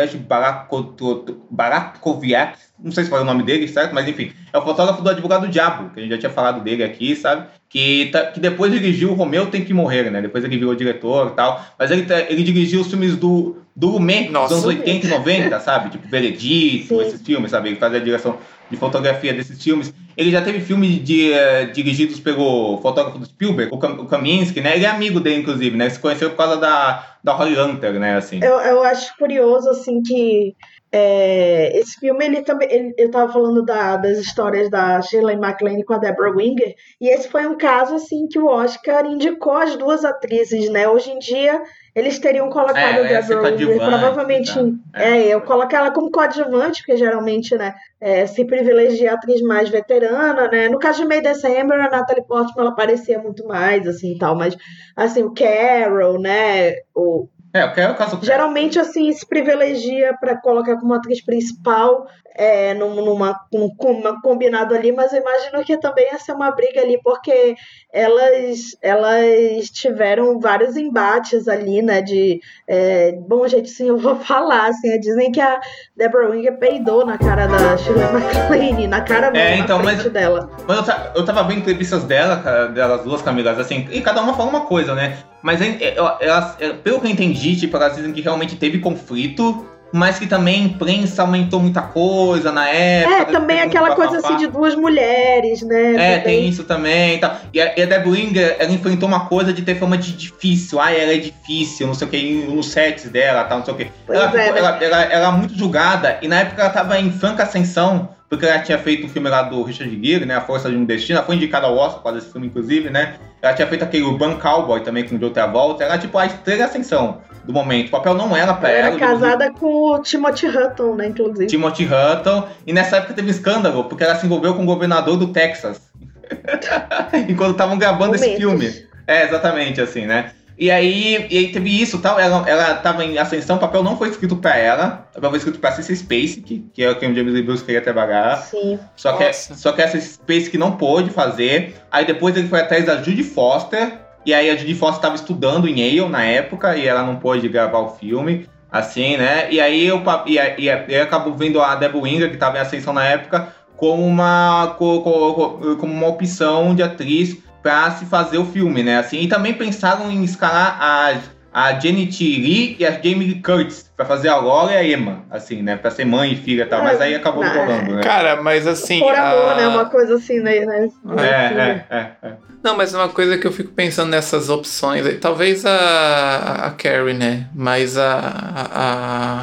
G. Barakoto- Barakoviak, não sei se foi o nome dele, certo? Mas enfim, é o fotógrafo do Advogado do Diabo, que a gente já tinha falado dele aqui, sabe? Que, tá- que depois dirigiu Romeu Tem Que Morrer, né? Depois ele virou diretor e tal. Mas ele, tá- ele dirigiu os filmes do, do Lumet, dos
Nossa.
anos 80 e 90, sabe? Tipo Veredito,
Sim.
esses filmes, sabe? Ele fazia a direção de fotografia desses filmes. Ele já teve filmes de, eh, dirigidos pelo fotógrafo do Spielberg, o, Kam- o Kaminsky, né? Ele é amigo dele, inclusive, né? Se conheceu por causa da, da Holly Hunter, né? Assim.
eu, eu acho curioso, assim, que é, esse filme, ele também. ele- eu tava falando da- das histórias da Shirley MacLaine com a Deborah Winger, e esse foi um caso, assim, que o Oscar indicou as duas atrizes, né? Hoje em dia, eles teriam colocado
É,
a
ia ser
Deborah provavelmente.
tá?
É, eu coloco ela como coadjuvante, porque geralmente, né, é, se privilegia a atriz mais veterana, né? No caso de May December, a Natalie Portman, ela aparecia muito mais, assim, e tal, mas, assim, o Carol, né, o,
É, eu quero o caso
Geralmente, assim, se privilegia para colocar como atriz principal é, num- numa, num, uma combinado ali, mas eu imagino que também ia ser uma briga ali, porque elas, elas tiveram vários embates ali, né? De é, bom jeito, sim, eu vou falar, assim, dizem que a Deborah Winger peidou na cara da Shirley MacLaine, na cara não,
É, então, mas-
dela.
Mas eu, ta- eu tava vendo entrevistas dela, cara, delas duas, Camilas, assim, e cada uma fala uma coisa, né? Mas é- é- elas, é, pelo que eu entendi, tipo, elas dizem que realmente teve conflito, mas que também a imprensa aumentou muita coisa na época.
É, também aquela coisa assim de duas mulheres, né?
É,
também.
tem isso também e tal. E a, e a Deb Winger, ela enfrentou uma coisa de ter fama de difícil. Ah, ela é difícil, não sei o que, nos sets dela, tal, não sei o que. Ela,
é,
ficou-
né?
ela, ela, ela era muito julgada e na época ela tava em franca ascensão, porque ela tinha feito o filme lá do Richard Gere, né? A Força de um Destino. Ela foi indicada ao Oscar causa desse filme, inclusive, né? Ela tinha feito aquele Urban Cowboy também com o Joe Travolta. Ela, tipo, a estrela ascensão do momento. O papel não era pra
Ela
ela.
era casada com o Timothy Hutton, né, inclusive.
Timothy Hutton. E nessa época teve um escândalo, porque ela se envolveu com o governador do Texas. Enquanto estavam gravando esse filme. É, exatamente, assim, né? E aí, e aí teve isso tal. Ela, ela tava em ascensão, o papel não foi escrito pra ela. O papel foi escrito pra Cissy Spacek, que é quem o James Lee Brooks queria trabalhar.
Sim.
Só que,
Nossa.
só que essa Space que não pôde fazer. Aí depois ele foi atrás da Judy Foster. E aí a Judy Foster estava estudando em Yale na época e ela não pôde gravar o filme. Assim, né? E aí eu e, e aí acabou vendo a Deborah Winger, que estava em ascensão na época, como uma, co- co- co- como uma opção de atriz para se fazer o filme, né? Assim, e também pensaram em escalar a, a Janet Lee e a Jamie Lee Curtis para fazer a Laura e a Emma, assim, né? Para ser mãe e filha e tal. Mas aí acabou não rolando, né?
Cara, mas assim.
Por amor,
a-
né? Uma coisa assim, né? né?
É, é, é, é.
Não, mas uma coisa que eu fico pensando nessas opções, aí, talvez a, a Carrie, né? Mas a. a,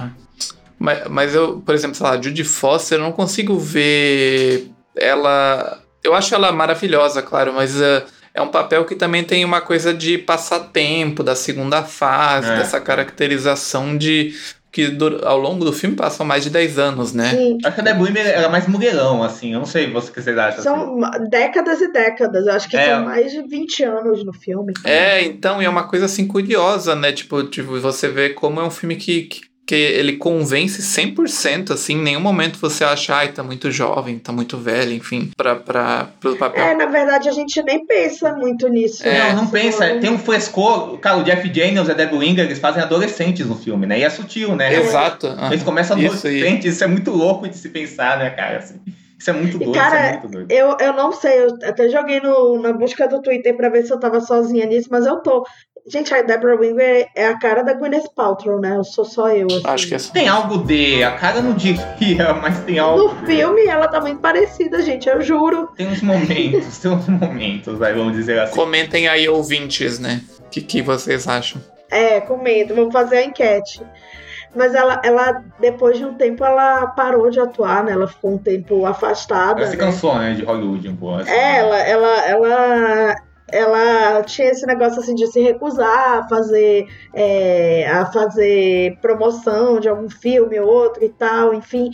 a- mas, mas eu, por exemplo, sei lá, a Judy Foster, eu não consigo ver ela. Eu acho ela maravilhosa, claro, mas ah, é um papel que também tem uma coisa de passatempo, da segunda fase,
É.
dessa caracterização de. que ao longo do filme passam mais de 10 anos, né?
Sim.
Acho que a Winger era mais mulherão, assim. Eu não sei você o que vocês acham. assim.
São décadas e décadas. Eu acho que
É.
são mais de 20 anos no filme.
É, então, e é uma coisa assim curiosa, né? Tipo, tipo você vê como é um filme que, que, que ele convence 100%, assim, em nenhum momento você acha, ai, tá muito jovem, tá muito velho, enfim, pra, pra, pro papel.
É, na verdade, a gente nem pensa muito nisso.
É,
né?
Não, não pensa.
não-
Tem um frescor. Cara, o Jeff Daniels e a Deborah Winger, eles fazem adolescentes no filme, né? E é sutil, né?
Exato. ah.
Eles começam
Isso
adolescentes. Isso é muito louco de se pensar, né, cara? Assim, isso é muito
E,
doido.
cara,
isso é muito doido.
Eu, eu não sei, eu até joguei no, na busca do Twitter pra ver se eu tava sozinha nisso, mas eu tô. Gente, a Deborah Winger é a cara da Gwyneth Paltrow, né? Eu sou só eu. Assim.
Acho que é só.
Tem algo de. A cara não diria, mas tem algo.
No filme, ela tá muito parecida, gente, eu juro.
Tem uns momentos, tem uns momentos, vai, vamos dizer assim.
Comentem aí, ouvintes, né? O que, que vocês acham?
É, comento, vamos fazer a enquete. Mas ela, ela, depois de um tempo, ela parou de atuar, né? Ela ficou um tempo afastada.
Ela se
né?
cansou, né, de Hollywood um pouco. assim.
É, ela, ela, ela, ela tinha esse negócio assim de se recusar a fazer, é, a fazer promoção de algum filme ou outro e tal, enfim.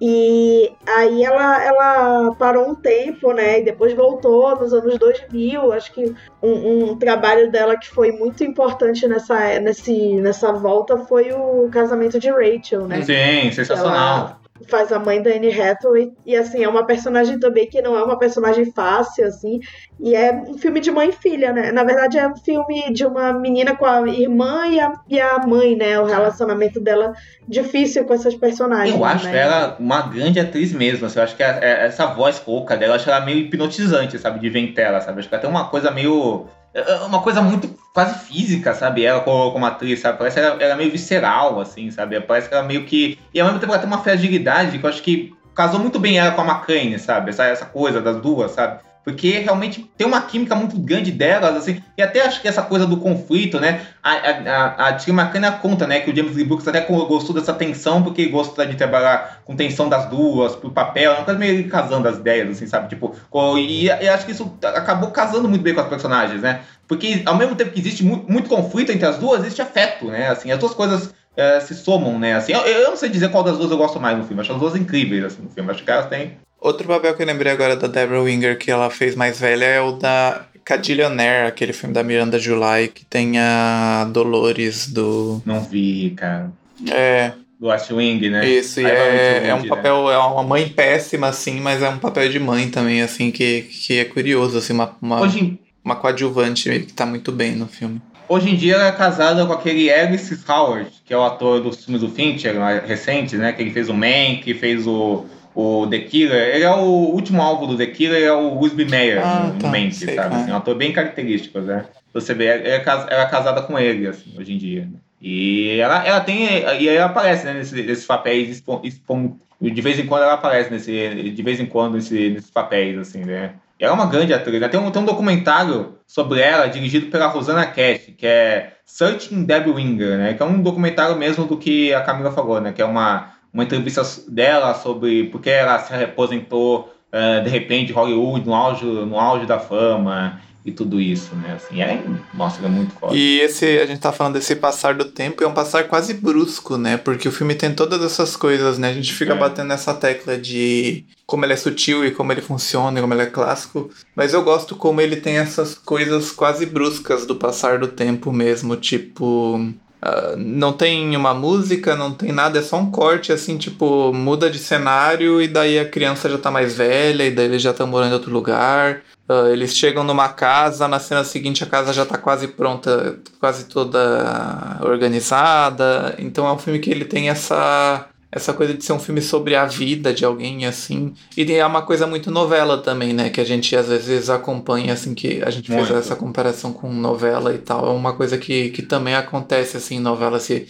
E aí ela, ela parou um tempo, né? E depois voltou nos anos 2000. Acho que um, um trabalho dela que foi muito importante nessa, nesse, nessa volta foi o casamento de Rachel, né?
Sim, sensacional.
Ela faz a mãe da Anne Hathaway e assim é uma personagem também que não é uma personagem fácil assim e é um filme de mãe e filha né na verdade é um filme de uma menina com a irmã e a, e a mãe né o relacionamento dela difícil com essas personagens
Eu acho
né?
ela uma grande atriz mesmo. Assim, eu acho que a- a- essa voz rouca dela, eu acho ela meio hipnotizante, sabe? De ver em tela, sabe? Acho que ela tem uma coisa meio. É, Uma coisa muito quase física, sabe? Ela como, atriz, sabe? Parece ela, ela meio visceral, assim, sabe? Parece que ela meio que. E ao mesmo tempo ela tem uma fragilidade que eu acho que casou muito bem ela com a McCain, sabe? Essa, essa coisa das duas, sabe? Porque realmente tem uma química muito grande delas, assim, e até acho que essa coisa do conflito, né? A, a, a, a Tia McCann conta, né, que o James Lee Brooks até gostou dessa tensão, porque gosta de trabalhar com tensão das duas, pro papel, é uma coisa meio casando as ideias, assim, sabe? Tipo, e, e acho que isso acabou casando muito bem com as personagens, né? Porque ao mesmo tempo que existe muito, muito conflito entre as duas, existe afeto, né? Assim, as duas coisas eh, se somam, né? Assim, eu, eu não sei dizer qual das duas eu gosto mais no filme, acho as duas incríveis, assim, no filme. Acho que elas têm
Outro papel que eu lembrei agora da Deborah Winger que ela fez mais velha é o da Cadillionaire, aquele filme da Miranda July que tem a Dolores do.
Não vi, cara.
É,
Do West Wing, né?
isso, e é, é um
né?
papel, é uma mãe péssima, assim, mas é um papel de mãe também, assim, que, que é curioso, assim, uma, uma,
Hoje,
uma coadjuvante que tá muito bem no filme.
hoje em dia ela é casada com aquele Ellis Howard, que é o ator dos filmes do Fincher, né, recente, né? Que ele fez o Man, que fez o, o The Killer. Ele é o último alvo do The Killer, é o Wisby Mayer,
Ah, tá,
Mank,
sei,
sabe?
é.
Assim, um ator bem característico, né? Você vê, ela é, ela é casada com ele, assim, hoje em dia. né? E ela, ela tem. E aí ela aparece, né, nesse- nesses papéis. de vez em quando ela aparece nesse. De vez em quando nesse- nesses papéis, assim, né? E ela é uma grande atriz. né? Tem um, tem um documentário sobre ela, dirigido pela Rosana Cash, que é Searching Debbie Winger, né? Que é um documentário mesmo do que a Camila falou, né? Que é uma, uma entrevista dela sobre por que ela se aposentou eh, de repente Hollywood, no auge, no auge da fama e tudo isso, né? Assim, é, nossa, é muito foda.
E esse, a gente tá falando desse passar do tempo, é um passar quase brusco, né? Porque o filme tem todas essas coisas, né? A gente fica
É.
batendo nessa tecla de como ele é sutil e como ele funciona e como ele é clássico. Mas eu gosto como ele tem essas coisas quase bruscas do passar do tempo mesmo, tipo. Ah, não tem uma música, não tem nada, é só um corte assim, tipo, muda de cenário e daí a criança já tá mais velha e daí eles já estão morando em outro lugar. Ah, eles chegam numa casa, na cena seguinte a casa já tá quase pronta, quase toda organizada. Então é um filme que ele tem essa essa coisa de ser um filme sobre a vida de alguém assim. E é uma coisa muito novela também, né, que a gente às vezes acompanha assim que a gente
Muito.
fez essa comparação com novela e tal. É uma coisa que, que também acontece assim em novela esse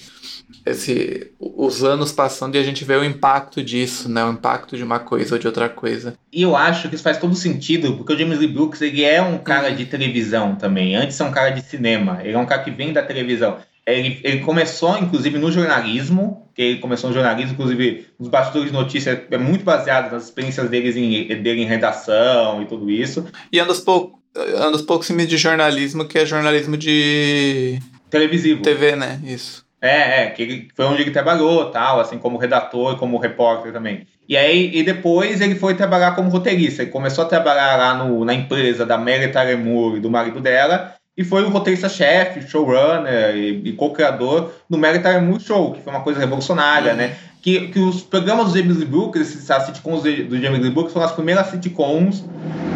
esse os anos passando e a gente vê o impacto disso, né, o impacto de uma coisa ou de outra coisa.
E eu acho que isso faz todo sentido, porque o James Lee Brooks ele é um cara de televisão também. Antes é um cara de cinema. Ele é um cara que vem da televisão. Ele, ele começou, inclusive, no jornalismo, que ele começou no jornalismo, inclusive, os bastidores de notícia é muito baseado nas experiências deles em, dele em redação e tudo isso.
E é um dos, pou, é um dos poucos filmes de jornalismo que é jornalismo de
Televisivo.
TV, né? Isso.
É, é, que ele, foi onde ele trabalhou, tal, assim, como redator e como repórter também. E aí, e depois ele foi trabalhar como roteirista. Ele começou a trabalhar lá no, na empresa da Mary Moore e do marido dela, e foi o roteirista-chefe, showrunner e, e co-criador do Mary Tyler Moore Show, que foi uma coisa revolucionária, né? Que, que os programas do James Lee Brooks, as sitcoms do James Lee Brooks, foram as primeiras sitcoms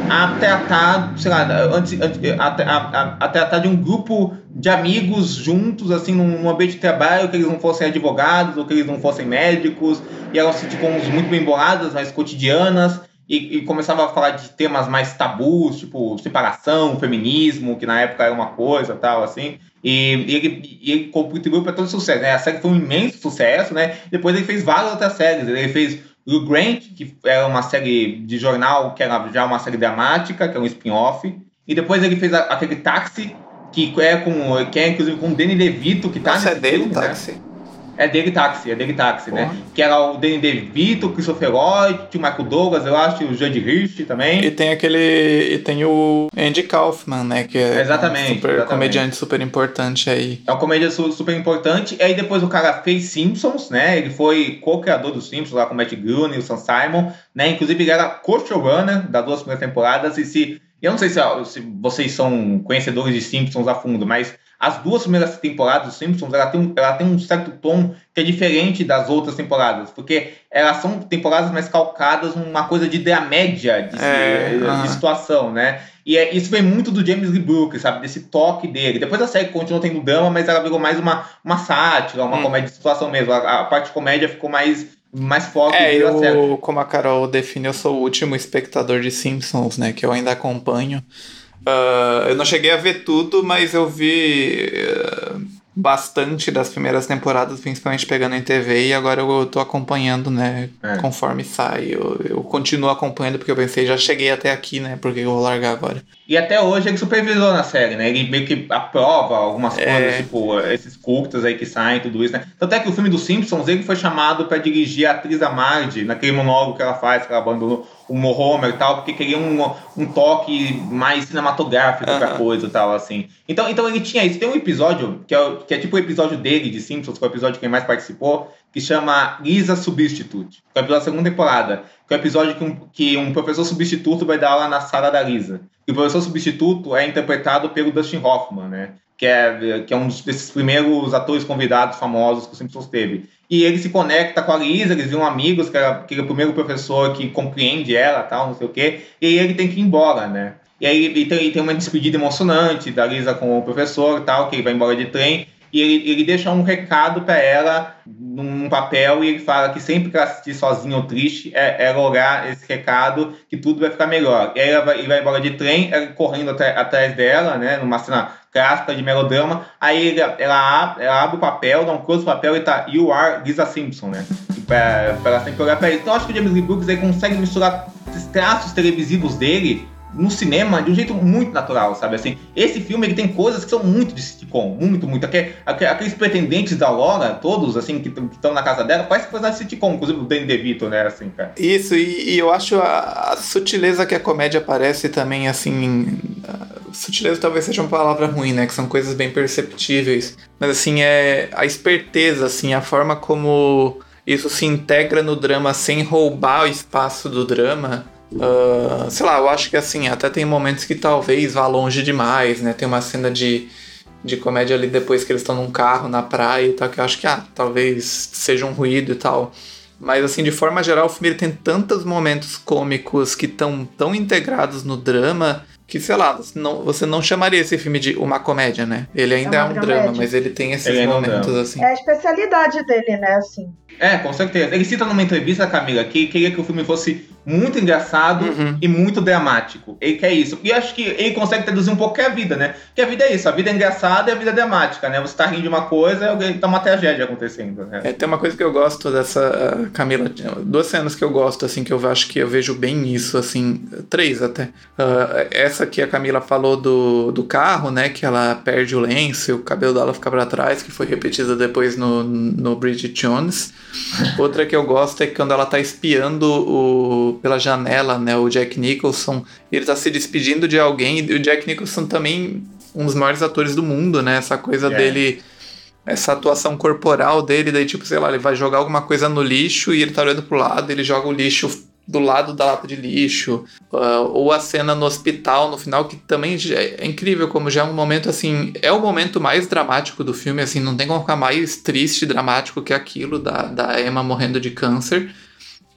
a tratar, sei lá, antes, antes, a, a, a, tratar de um grupo de amigos juntos, assim, num, num ambiente de trabalho, que eles não fossem advogados ou que eles não fossem médicos, e eram sitcoms muito bem boladas, mais cotidianas, e, e começava a falar de temas mais tabus, tipo separação, feminismo, que na época era uma coisa tal, assim. E, e ele, e ele contribuiu para todo o sucesso, né? A série foi um imenso sucesso, né? Depois ele fez várias outras séries. Ele fez Lou Grant, que era uma série de jornal, que era já uma série dramática, que é um spin-off. E depois ele fez a- aquele Táxi, que é com que é inclusive com o Danny DeVito, que tá
Nossa, é
nesse
dele,
filme, né? É dele táxi, é dele táxi, né? Que era o Danny DeVito, o Christopher Lloyd, o Michael Douglas, eu acho, o Judd Hirsch também.
E tem aquele. E tem o Andy Kaufman, né? Que é
Exatamente,
um super
exatamente.
comediante super importante aí.
É uma comédia su- super importante. E aí depois o cara fez Simpsons, né? Ele foi co-criador dos Simpsons lá com o Matt Groening e o Sam Simon, né? Inclusive ele era co-showrunner das duas primeiras temporadas. E se... Eu não sei se, se vocês são conhecedores de Simpsons a fundo, mas as duas primeiras temporadas dos Simpsons, ela tem, um, ela tem um certo tom que é diferente das outras temporadas, porque elas são temporadas mais calcadas numa coisa de dramédia, de,
É,
de
aham.
situação, né? E é- isso vem muito do James Lee Brooks, sabe? Desse toque dele. Depois a série continuou tendo drama, mas ela virou mais uma, uma sátira, uma
Hum.
comédia de situação mesmo. A, a parte de comédia ficou mais, mais forte
É, eu, como a Carol define, eu sou o último espectador de Simpsons, né? Que eu ainda acompanho. Ah, eu não cheguei a ver tudo, mas eu vi ah, bastante das primeiras temporadas, principalmente pegando em TV, e agora eu tô acompanhando, né?
É.
Conforme sai. Eu, eu continuo acompanhando porque eu pensei, já cheguei até aqui, né? Por que eu vou largar agora?
E até hoje ele supervisou na série, né? Ele meio que aprova algumas
É.
coisas, tipo, esses curtas aí que saem, tudo isso, né? Tanto é que o filme dos Simpsons, ele foi chamado pra dirigir a atriz da Marge, naquele monólogo que ela faz, que ela abandonou o Homer e tal, porque queria um, um toque mais cinematográfico pra
Aham.
coisa e tal, assim. Então, então ele tinha isso. Tem um episódio, que é, que é tipo o episódio dele, de Simpsons, que é o episódio que ele mais participou, que chama Lisa Substitute, que é o episódio da segunda temporada, que é o episódio que um, que um professor substituto vai dar aula na sala da Lisa. E o professor substituto é interpretado pelo Dustin Hoffman, né? Que é, que é um dos- desses primeiros atores convidados famosos que o Simpsons teve. E ele se conecta com a Lisa, eles viram amigos, que era, que era o primeiro professor que compreende ela, tal, não sei o quê. E ele tem que ir embora, né? E aí e tem, e tem uma despedida emocionante da Lisa com o professor tal, que ele vai embora de trem. E ele, ele deixa um recado pra ela num papel e ele fala que sempre que ela se sentir sozinha ou triste, é, ela olhar esse recado que tudo vai ficar melhor. E aí vai, ele vai embora de trem, ela correndo até- atrás dela, né, numa cena clássica de melodrama. Aí ela, abre, ela abre o papel, dá um close no papel e tá You are Lisa Simpson, né? Pra, pra ela sempre olhar pra ele. Então eu acho que o James Lee Brooks aí consegue misturar esses traços televisivos dele no cinema de um jeito muito natural, sabe? Assim, esse filme ele tem coisas que são muito de sitcom, muito, muito. Aque- aque- Aqueles pretendentes da Aurora, todos, assim, que estão na casa dela, parece coisa de sitcom, inclusive o Danny DeVito, né? Assim, cara.
Isso, e, e eu acho a, a sutileza que a comédia parece também, assim. sutileza talvez seja uma palavra ruim, né? Que são coisas bem perceptíveis. Mas, assim, é a esperteza, assim, a forma como isso se integra no drama sem roubar o espaço do drama. Ah, sei lá, eu acho que, assim, até tem momentos que talvez vá longe demais, né? Tem uma cena de. De comédia ali depois que eles estão num carro na praia e tal, que eu acho que, ah, talvez seja um ruído e tal. Mas, assim, de forma geral, o filme ele tem tantos momentos cômicos que estão tão integrados no drama que, sei lá, você não, você não chamaria esse filme de uma comédia, né? Ele ainda é,
uma
um
dramédia.
drama, mas ele tem esses
Ele é um
momentos,
drama.
assim.
É a especialidade dele, né? Assim.
É, com certeza. Ele cita numa entrevista, Camila, que queria que o filme fosse muito engraçado
Uhum.
e muito dramático. Ele quer isso. E acho que ele consegue traduzir um pouco que é a vida, né? Que a vida é isso, a vida é engraçada e a vida é dramática, né? Você tá rindo de uma coisa e tá uma tragédia acontecendo, né?
É, tem uma coisa que eu gosto dessa ah, Camila, duas cenas que eu gosto, assim, que eu acho que eu vejo bem isso, assim, três até. Ah, essa que a Camila falou do, do carro, né, que ela perde o lenço e o cabelo dela fica pra trás, que foi repetida depois no, no Bridget Jones. Outra que eu gosto é quando ela tá espiando o, pela janela, né, o Jack Nicholson, ele tá se despedindo de alguém, e o Jack Nicholson também um dos maiores atores do mundo, né, essa coisa
É.
dele essa atuação corporal dele, daí tipo, sei lá, ele vai jogar alguma coisa no lixo e ele tá olhando pro lado, ele joga o lixo do lado da lata de lixo, Ah, ou a cena no hospital no final, que também já é incrível, como já é um momento assim, é o momento mais dramático do filme, assim, não tem como ficar mais triste e dramático que aquilo da, da Emma morrendo de câncer.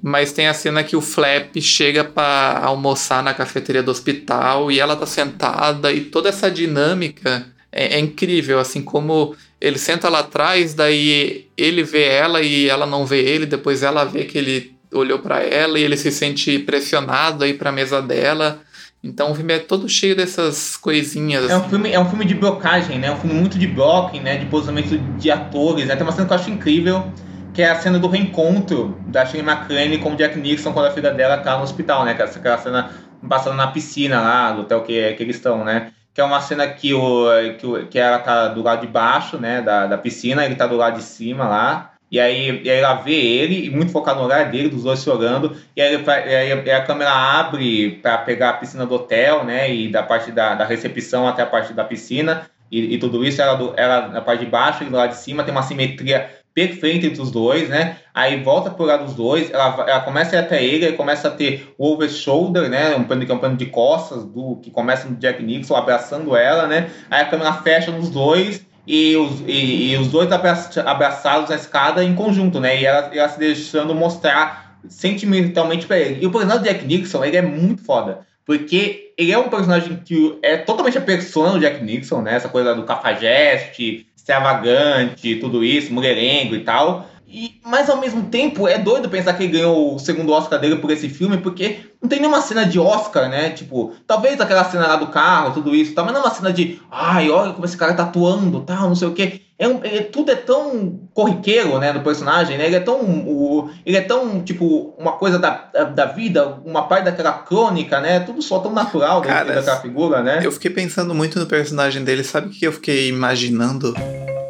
Mas tem a cena que o Flap chega pra almoçar na cafeteria do hospital e ela tá sentada e toda essa dinâmica é, é incrível, assim como ele senta lá atrás, daí ele vê ela e ela não vê ele, depois ela vê que ele olhou pra ela e ele se sente pressionado aí pra mesa dela. Então o filme é todo cheio dessas coisinhas.
É um
assim.
filme, é um filme de blocagem, né? Um filme muito de blocking, né? De posicionamento de atores. Né? Tem uma cena que eu acho incrível, que é a cena do reencontro da Shirley MacLaine com o Jack Nixon quando a filha dela tá no hospital, né? É aquela cena passando na piscina lá, do hotel que, que eles estão, né? Que é uma cena que, o, que, o, que ela tá do lado de baixo, né? Da, da piscina, ele tá do lado de cima lá. E aí, e aí ela vê ele, muito focado no olhar dele, dos dois chorando. E aí, aí a câmera abre para pegar a piscina do hotel, né? E da parte da, da recepção até a parte da piscina. E, e tudo isso, ela, ela na parte de baixo e do lado de cima tem uma simetria perfeita entre os dois, né? Aí volta pro lado dos dois, ela, ela começa a ir até ele, aí começa a ter o over shoulder, né? Um plano que é um plano de costas do que começa no Jack Nixon abraçando ela, né? Aí a câmera fecha nos dois e os, e, e os dois abraça- abraçados na escada em conjunto, né? E ela, ela se deixando mostrar sentimentalmente pra ele. E o personagem do Jack Nixon, ele é muito foda. Porque ele é um personagem que é totalmente a persona do Jack Nixon, né? Essa coisa do cafajeste, extravagante, tudo isso, mulherengo e tal. E, mas ao mesmo tempo é doido pensar que ele ganhou o segundo Oscar dele por esse filme, porque não tem nenhuma cena de Oscar, né? Tipo, talvez aquela cena lá do carro, tudo isso, tá? mas não é uma cena de ai, olha como esse cara tá atuando, tal, não sei o quê. É um, é- tudo é tão corriqueiro, né, do personagem, né? Ele é tão, o, ele é tão, tipo, uma coisa da, da, da vida, uma parte daquela crônica, né? Tudo só tão natural
Cara,
daquela figura, né?
Eu fiquei pensando muito no personagem dele. Sabe o que eu fiquei imaginando?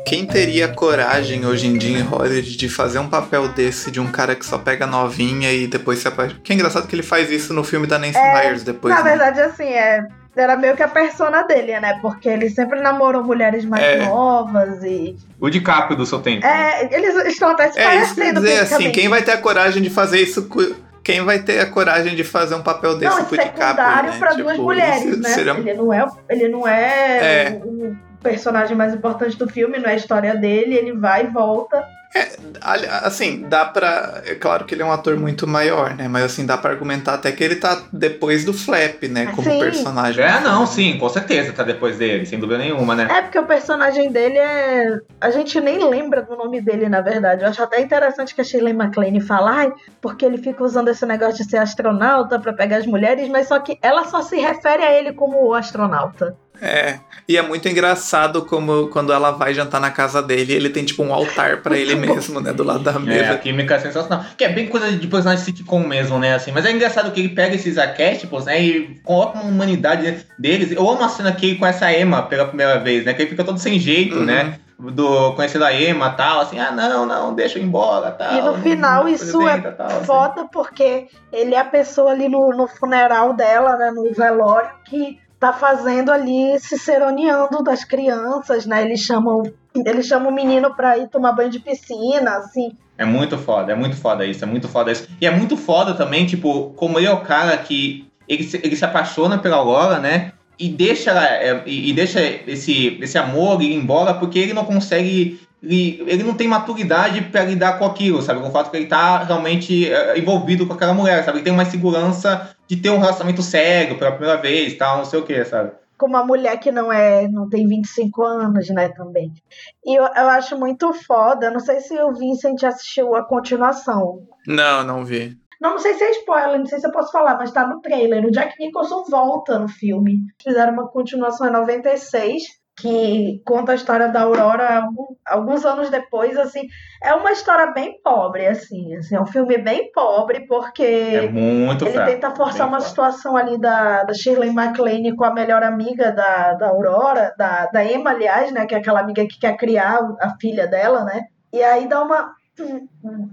Quem teria coragem hoje em dia em Hollywood de fazer um papel desse de um cara que só pega novinha e depois se apaixona? Que é engraçado que ele faz isso no filme da Nancy
É,
Myers depois.
Na
né?
verdade, assim, é, era meio que a persona dele, né? Porque ele sempre namorou mulheres mais
É.
novas e.
O DiCaprio do seu tempo.
É, eles estão até se
É isso que
parecendo
dizer, assim, quem vai ter a coragem de fazer isso? Quem vai ter a coragem de fazer um papel desse
Não,
pro
secundário
DiCaprio, né?
pra duas
Tipo,
mulheres,
isso
né?
seria-
Ele não é, ele não é,
É.
personagem mais importante do filme, não é a história dele, ele vai e volta.
Ali- Assim, dá pra. É claro que ele é um ator muito maior, né? Mas assim, dá pra argumentar até que ele tá depois do Flap, né? Como
Sim.
personagem.
É, não, sim, com certeza tá depois dele, sem dúvida nenhuma, né?
É porque o personagem dele é. A gente nem lembra do nome dele, na verdade. Eu acho até interessante que a Shirley MacLaine fala, ai, porque ele fica usando esse negócio de ser astronauta pra pegar as mulheres, mas só que ela só se refere a ele como o astronauta.
É. E é muito engraçado como quando ela vai jantar na casa dele, ele tem tipo um altar pra ele mesmo, né? Do lado da
É, a
mesa.
química é sensacional. Que é bem coisa de personagem sitcom mesmo, né? Assim, mas é engraçado que ele pega esses arquétipos, né? E coloca uma humanidade deles. Eu amo a cena que ele conhece a Emma pela primeira vez, né? Que ele fica todo sem jeito,
Uhum.
né? Do conhecendo a Emma e tal, assim, ah, não, não, deixa eu ir embora tal.
E no final isso é
tal, assim.
Foda porque ele é a pessoa ali no, no funeral dela, né? No velório, que tá fazendo ali, se seroneando das crianças, né? Eles chamam. Ele chama o menino pra ir tomar banho de piscina, assim.
É muito foda, é muito foda isso, é muito foda isso. E é muito foda também, tipo, como ele é o cara que ele se, ele se apaixona pela Aurora, né? E deixa, ela, é, e deixa esse, esse amor ir embora porque ele não consegue. Ele, ele não tem maturidade pra lidar com aquilo, sabe? Com o fato que ele tá realmente é, envolvido com aquela mulher, sabe? Ele tem uma segurança de ter um relacionamento sério pela primeira vez, tal, não sei o que, sabe?
Com uma mulher que não é. não tem 25 anos, né, também. E eu, eu acho muito foda. Não sei se o Vincent assistiu a continuação.
Não, não vi.
Não, não sei se é spoiler, não sei se eu posso falar, mas tá no trailer. O Jack Nicholson volta no filme. Fizeram uma continuação em 96, que conta a história da Aurora alguns anos depois, assim. É uma história bem pobre, assim. assim é um filme bem pobre, porque
É
ele
fraco.
tenta forçar uma
fraco.
situação ali da, da Shirley MacLaine com a melhor amiga da, da Aurora, da, da Emma, aliás, né? Que é aquela amiga que quer criar a filha dela, né? E aí dá uma.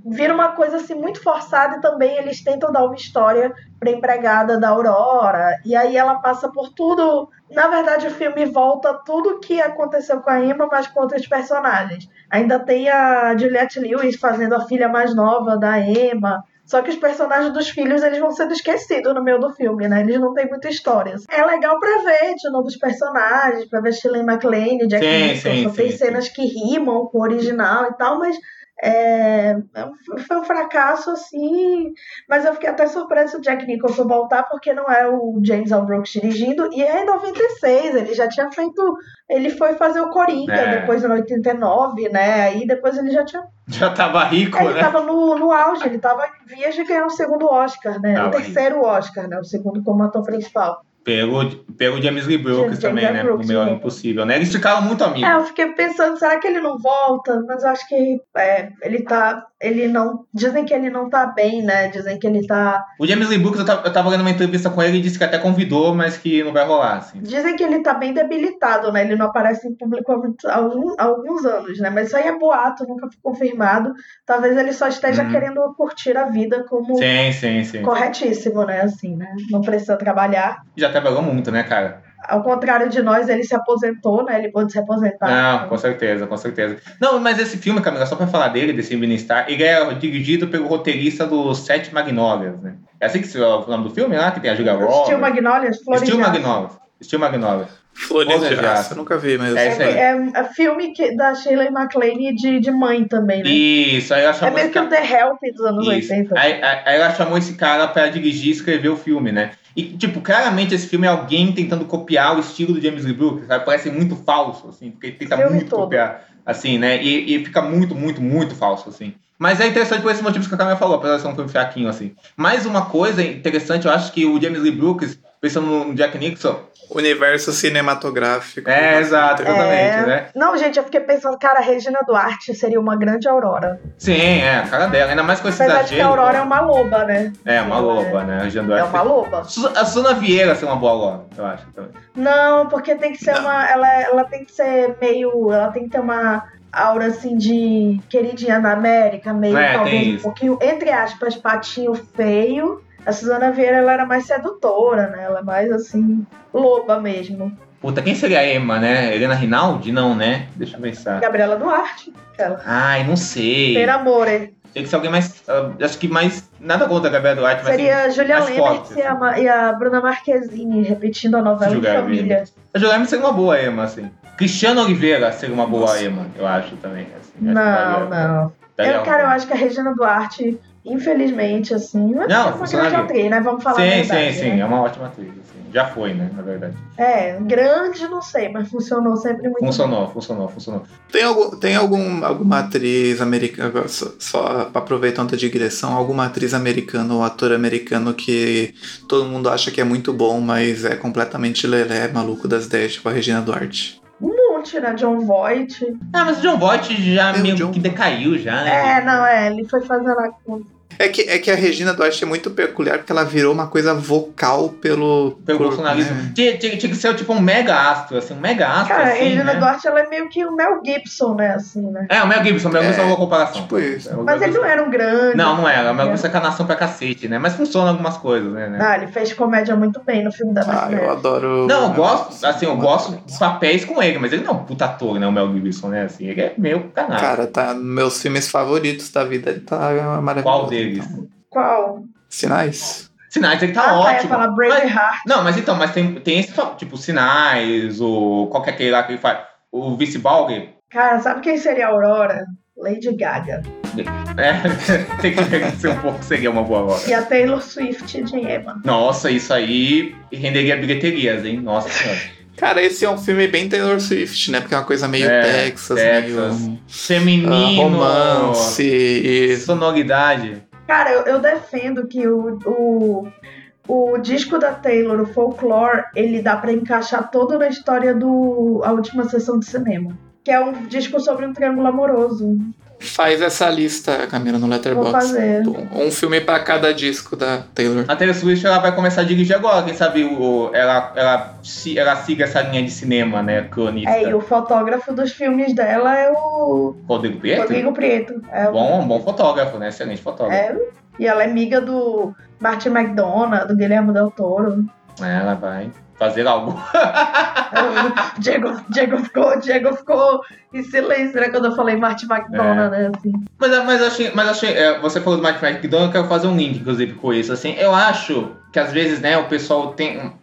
Vira uma coisa assim muito forçada e também eles tentam dar uma história pra empregada da Aurora. E aí ela passa por tudo. Na verdade, o filme volta tudo que aconteceu com a Emma, mas com outros personagens. Ainda tem a Juliette Lewis fazendo a filha mais nova da Emma. Só que os personagens dos filhos eles vão sendo esquecidos no meio do filme, né? Eles não têm muita história. É legal pra ver de novos personagens, pra ver Shirley MacLaine, Jack
Sim,
Nicholson.
sim,
tem
sim,
cenas que rimam com o original e tal, mas é, é foi um fracasso assim. Mas eu fiquei até surpresa o Jack Nicholson voltar, porque não é o James L. Brooks dirigindo, e é em 96, ele já tinha feito. Ele foi fazer o Coringa
É.
depois em 89, né? Aí depois ele já tinha
Já tava rico,
ele
né?
tava no, no auge, ele tava em vias de ganhar o segundo Oscar, né?
Tava
o terceiro Oscar, né? O segundo como ator principal.
Pelo, pelo James Lee Brooks
James
também,
Lee
né?
Brooks,
no Melhor? Impossível, né? Eles ficaram muito amigos.
É, eu fiquei pensando, será que ele não volta? Mas eu acho que é, ele tá. Ele não. Dizem que ele não tá bem, né? Dizem que ele tá.
O James Lee Brooks, eu tava, eu tava lendo uma entrevista com ele e disse que até convidou, mas que não vai rolar, assim.
Dizem que ele tá bem debilitado, né? Ele não aparece em público há, muito- há alguns anos, né? Mas isso aí é boato, nunca foi confirmado. Talvez ele só esteja
Uhum.
querendo curtir a vida como
Sim, sim, sim.
corretíssimo, né? Assim, né? Não precisa trabalhar.
Já trabalhou muito, né, cara?
Ao contrário de nós, ele se aposentou, né? Ele pôde se aposentar.
Não, com certeza, com certeza. Não, mas esse filme, Camila, só pra falar dele, desse Ministar, ele é dirigido pelo roteirista dos Sete Magnólias, né? É assim que se é o nome do filme lá, que tem a Julia Roberts?
Steel Magnolias, Flores
Steel. Magnólias. Steel Magnólias.
Flores de Aço, eu nunca vi, mas.
É.
É, é filme que, da Sheila MacLaine de, de mãe também, né?
Isso, aí ela
É
chamou
meio que o. The Help dos anos
Isso.
80.
Aí, aí- aí ela chamou esse cara pra dirigir e escrever o filme, né? E, tipo, claramente esse filme é alguém tentando copiar o estilo do James Lee Brooks, sabe? Parece muito falso, assim, porque ele tenta
Filme
muito
todo.
copiar, assim, né? E, e fica muito, muito, muito falso, assim. Mas é interessante por esses motivos que a Camila falou, apesar de ser um filme fraquinho, assim. Mais uma coisa interessante, eu acho que o James Lee Brooks, pensando no Jack Nixon...
Universo cinematográfico.
É, exato, exatamente,
É.
né?
Não, gente, eu fiquei pensando, cara, a Regina Duarte seria uma grande Aurora.
Sim, é, a cara dela, ainda mais com esse
Apesar de que a
exagero.
Aurora é uma loba, né?
É, uma loba, né? A
É
Duarte
uma loba.
A Suna Vieira ser uma boa loba, eu acho também.
Não, porque tem que ser uma. Ela, ela tem que ser meio. Ela tem que ter uma aura assim de queridinha da América, meio
É,
talvez um
isso.
pouquinho, entre aspas, patinho feio. A Suzana Vieira ela era mais sedutora, né? Ela é mais assim, loba mesmo.
Puta, quem seria a Emma, né? Helena Rinaldi? Não, né? Deixa eu pensar.
Gabriela Duarte.
Ai, não sei.
Per amore.
Tem que ser alguém mais. ah, acho que mais. Nada contra a Gabriela Duarte, mas.
Seria a
assim,
Julia Lemert e, a, Ma- e a Bruna Marquezine repetindo a novela
Julia
família.
A Julia Lemert seria uma boa Emma, assim. Cristiano Oliveira seria uma boa
Nossa.
Emma, eu acho também. assim. Acho
Não,
daria-
não. Eu, cara, eu acho que a Regina Duarte, infelizmente, assim,
Não,
é uma grande atriz, né? Vamos falar a
Sim,
verdade,
sim, sim.
né?
É uma ótima atriz. assim. Já foi, né? Na verdade.
É, grande não sei, mas funcionou sempre muito
Funcionou, funcionou, funcionou.
Tem, algum, tem algum, alguma atriz americana, só, só aproveitando a digressão, alguma atriz americana ou ator americano que todo mundo acha que é muito bom, mas é completamente lelé, maluco das ideias, tipo a Regina Duarte.
Monte, né? John Voight.
Ah, mas o John Voight já
É,
meio
John-
que decaiu já, né?
É, não, é, ele foi fazendo a conta.
É que, é que a Regina Duarte é muito peculiar porque ela virou uma coisa vocal pelo.
Pelo
por-
bolsonarismo.
né?
Tinha, tinha- tinha que ser tipo um mega astro, assim, um mega astro,
Cara, a
assim,
Regina
né?
Duarte, ela é meio que o Mel Gibson, né? Assim, né?
É, o Mel Gibson, o Mel Gibson é uma boa comparação.
Tipo isso.
É,
Mas ele não era um grande.
Não, não era. O Mel
né?
Gibson é canação pra cacete, né? Mas funciona algumas coisas, né? né?
Ah, ele fez comédia muito bem no filme da
Ah, eu adoro.
Não, eu gosto, assim, eu gosto dos papéis com ele, mas ele não é um puta ator, né? O Mel Gibson, né? Assim, ele é meio canalha.
Cara, tá nos meus filmes favoritos da vida, ele tá maravilhoso.
Qual deles?
Então.
Qual?
Sinais?
Sinais, ele tá
ah, tá, ia
ótimo.
falar
Mas-
Braveheart.
não, mas então, mas tem, tem esse, tipo, Sinais, o... Qual que é aquele lá que ele faz? O Vice Balger.
Cara, sabe quem seria a Aurora? Lady Gaga.
É, tem que ser um pouco, seria uma boa hora.
E a Taylor Swift de Emma.
Nossa, isso aí renderia bilheterias, hein? Nossa senhora.
Cara, esse é um filme bem Taylor Swift, né? Porque é uma coisa meio
É,
Texas,
Texas.
meio
Feminino.
ah, romance e
Sonoridade.
Cara, eu, eu defendo que o, o, o disco da Taylor, o Folklore, ele dá pra encaixar todo na história do A Última Sessão de Cinema. Que é um disco sobre um triângulo amoroso.
Faz essa lista, Camila, no Letterboxd. Um filme pra cada disco da Taylor.
A Taylor Swift ela vai começar a dirigir agora, quem sabe o, ela, ela, se- ela siga essa linha de cinema, né? Cronista.
É, e o fotógrafo dos filmes dela é o
Rodrigo Prieto?
Rodrigo Prieto. É, o-
Bom, bom fotógrafo, né? Excelente fotógrafo.
é, e ela é amiga do Martin McDonagh, do Guilherme Del Toro.
É, ela vai fazer algo.
Diego, Diego, ficou, Diego ficou em silêncio, né? Quando eu falei Martin McDonagh, né? Assim.
Mas, mas achei, mas achei é, você falou do Mike McDonald, eu quero fazer um link, inclusive, com isso. Assim, eu acho que às vezes, né, o pessoal tem.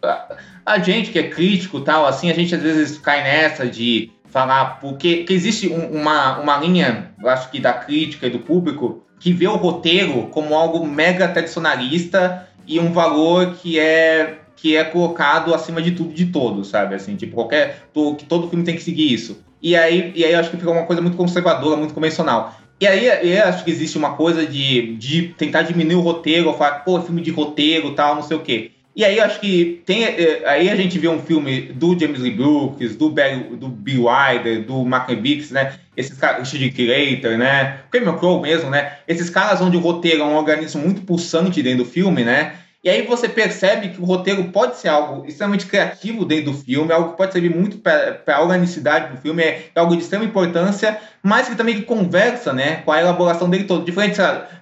A, gente que é crítico e tal, assim, a gente às vezes cai nessa de falar, porque que existe um- uma, uma linha, eu acho que da crítica e do público, que vê o roteiro como algo mega tradicionalista e um valor que é que é colocado acima de tudo de todos, sabe? Assim, tipo, qualquer. to- que todo filme tem que seguir isso. E aí, e aí eu acho que fica uma coisa muito conservadora, muito convencional. E aí eu acho que existe uma coisa de, de tentar diminuir o roteiro, falar, pô, filme de roteiro tal, não sei o quê. E aí eu acho que tem. eh, Aí a gente vê um filme do James Lee Brooks, do, Barry, do Bill Wilder, do Mark Bix, né? Esses caras, Richard Curator, né? O Cameron Crowe mesmo, né? Esses caras onde o roteiro é um organismo muito pulsante dentro do filme, né? E aí você percebe que o roteiro pode ser algo extremamente criativo dentro do filme, algo que pode servir muito para a organicidade do filme, é algo de extrema importância, mas que também conversa, né, com a elaboração dele todo. Diferente,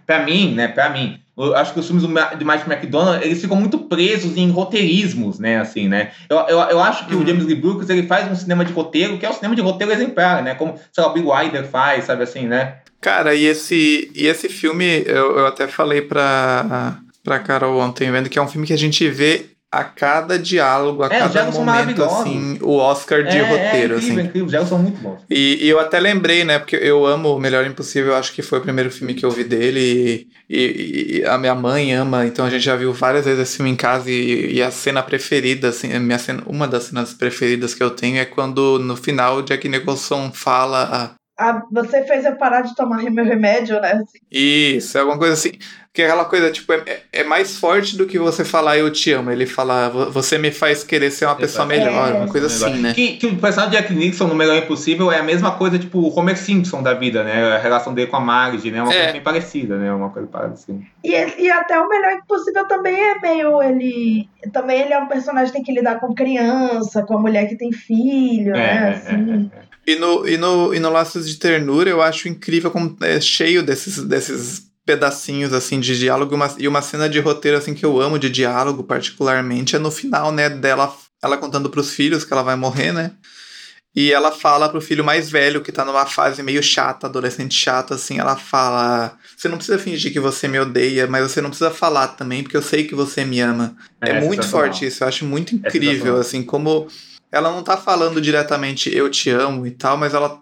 para mim, né, para mim, eu acho que os filmes do de Mike McDonald, eles ficam muito presos em roteirismos, né, assim, né. Eu, eu, eu acho que o James Lee Brooks, ele faz um cinema de roteiro, que é o cinema de roteiro exemplar, né, como, sei lá, o Bill Wilder faz, sabe assim, né.
Cara, e esse, e esse filme, eu, eu até falei pra, pra Carol ontem, vendo que é um filme que a gente vê a cada diálogo, a
É,
cada momento, assim, o Oscar de
é,
roteiro,
é incrível,
assim.
incrível, os diálogos são muito bons.
E, e eu até lembrei, né? Porque eu amo O Melhor Impossível, acho que foi o primeiro filme que eu vi dele. E, e- e a minha mãe ama, então a gente já viu várias vezes esse filme em casa. E, a cena preferida, assim, a minha cena, uma das cenas preferidas que eu tenho é quando no final Jack Nicholson fala.
Ah, você fez eu parar de tomar meu remédio, né?
Isso, é alguma coisa assim. Que é aquela coisa, tipo, é, é mais forte do que você falar eu te amo. Ele fala, "Vo- você me faz querer ser uma pessoa melhor,
É.
uma coisa assim, né?
Que, que o personagem de Jack Nixon no Melhor Impossível é a mesma coisa, tipo, o Homer Simpson da vida, né? A relação dele com a Marge, né? Uma
É.
coisa bem parecida, né? Uma coisa parecida.
E, ele- e até o melhor impossível também é meio ele. Também ele é um personagem que tem que lidar com criança, com a mulher que tem filho, né? Assim.
É, é.
E no, e, no, e no Laços de Ternura eu acho incrível como é cheio desses, desses pedacinhos assim de diálogo uma- e uma cena de roteiro assim que eu amo de diálogo particularmente é no final, né, dela ela contando pros filhos que ela vai morrer, né? E ela fala pro filho mais velho que tá numa fase meio chata, adolescente chata assim, ela fala: "Você não precisa fingir que você me odeia, mas você não precisa falar também, porque eu sei que você me ama". É, muito
sensacional.
forte isso, eu acho muito
É
incrível,
sensacional.
assim, como ela não tá falando diretamente eu te amo e tal, mas ela,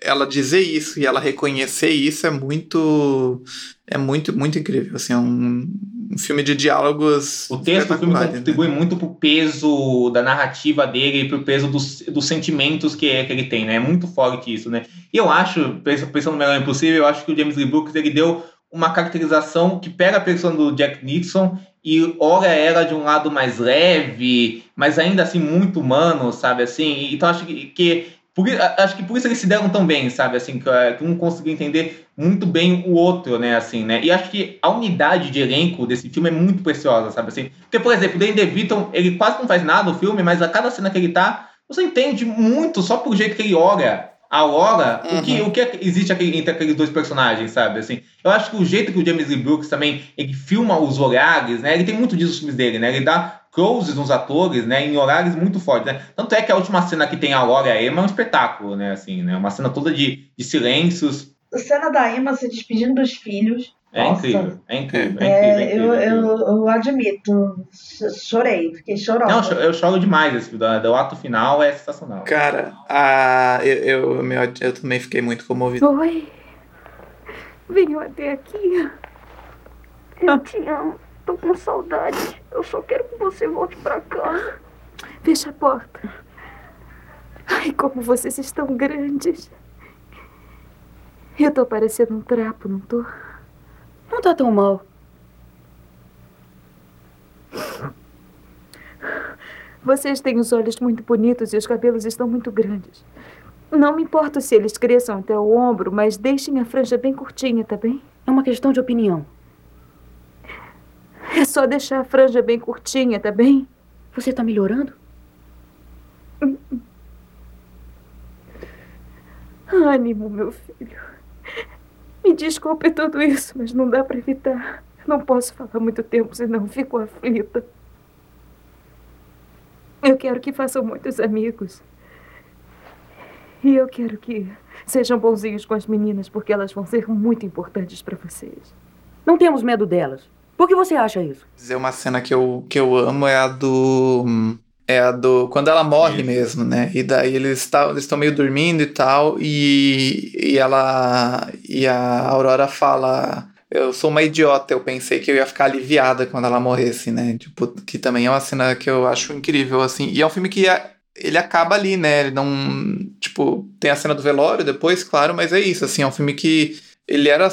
ela dizer isso e ela reconhecer isso é muito. É muito, muito incrível. Assim, é um, um filme de diálogos.
O texto do filme
né?
contribui muito pro peso da narrativa dele e pro peso dos, dos sentimentos que, que ele tem, né? É muito forte isso, né? E eu acho, pens- pensando no Melhor Impossível, eu acho que o James Lee Brooks, ele deu uma caracterização que pega a pessoa do Jack Nixon e olha ela de um lado mais leve, mas ainda assim muito humano, sabe? Assim, então acho que, que por, acho que por isso eles se deram tão bem, sabe? Assim, que, eh, que um conseguiu entender muito bem o outro, né? Assim, né? E acho que a unidade de elenco desse filme é muito preciosa, sabe? Assim, porque, por exemplo, o Danny DeVito, ele quase não faz nada no filme, mas a cada cena que ele tá, você entende muito só por jeito que ele olha a Laura, o, que, o que é que existe aqui entre aqueles dois personagens, sabe? Assim, eu acho que o jeito que o James Lee Brooks também ele filma os olhares, né? Ele tem muito disso nos filmes dele, né? Ele dá closes nos atores, né? Em olhares muito fortes, né? Tanto é que a última cena que tem a Laura e a Emma é um espetáculo, né? Assim, né? Uma cena toda de, de silêncios.
A cena da Emma se despedindo dos filhos.
É
Nossa.
incrível, é incrível, é
É,
incrível, é incrível,
eu,
é incrível.
eu, eu admito. Ch- Chorei, fiquei chorosa.
Não, eu cho- eu choro demais esse filme. O ato final é sensacional.
Cara, a, eu, eu, meu, eu também fiquei muito comovido.
Oi. Venham até aqui.
Eu te amo. Tô com saudade. Eu só quero que você volte pra casa.
Fecha a porta. Ai, como vocês estão grandes. Eu tô parecendo um trapo, não tô?
Não tá tão mal.
Vocês têm os olhos muito bonitos e os cabelos estão muito grandes. Não me importa se eles cresçam até o ombro, mas deixem a franja bem curtinha, tá bem?
É uma questão de opinião.
É só deixar a franja bem curtinha, tá bem?
Você tá melhorando?
Ânimo, meu filho. Me desculpe tudo isso, mas não dá pra evitar. Não posso falar muito tempo, senão fico aflita. Eu quero que façam muitos amigos. E eu quero que sejam bonzinhos com as meninas, porque elas vão ser muito importantes pra vocês.
Não temos medo delas. Por que você acha isso?
Dizer uma cena que eu, que eu amo é a do. É a do. Quando ela morre mesmo, né? E daí eles estão eles estão meio dormindo e tal. E, e ela. E a Aurora fala. Eu sou uma idiota, eu pensei que eu ia ficar aliviada quando ela morresse, né? Tipo, que também é uma cena que eu acho incrível, assim. E é um filme que é- ele acaba ali, né? Ele não. Tipo, tem a cena do velório depois, claro, mas é isso, assim. É um filme que ele era.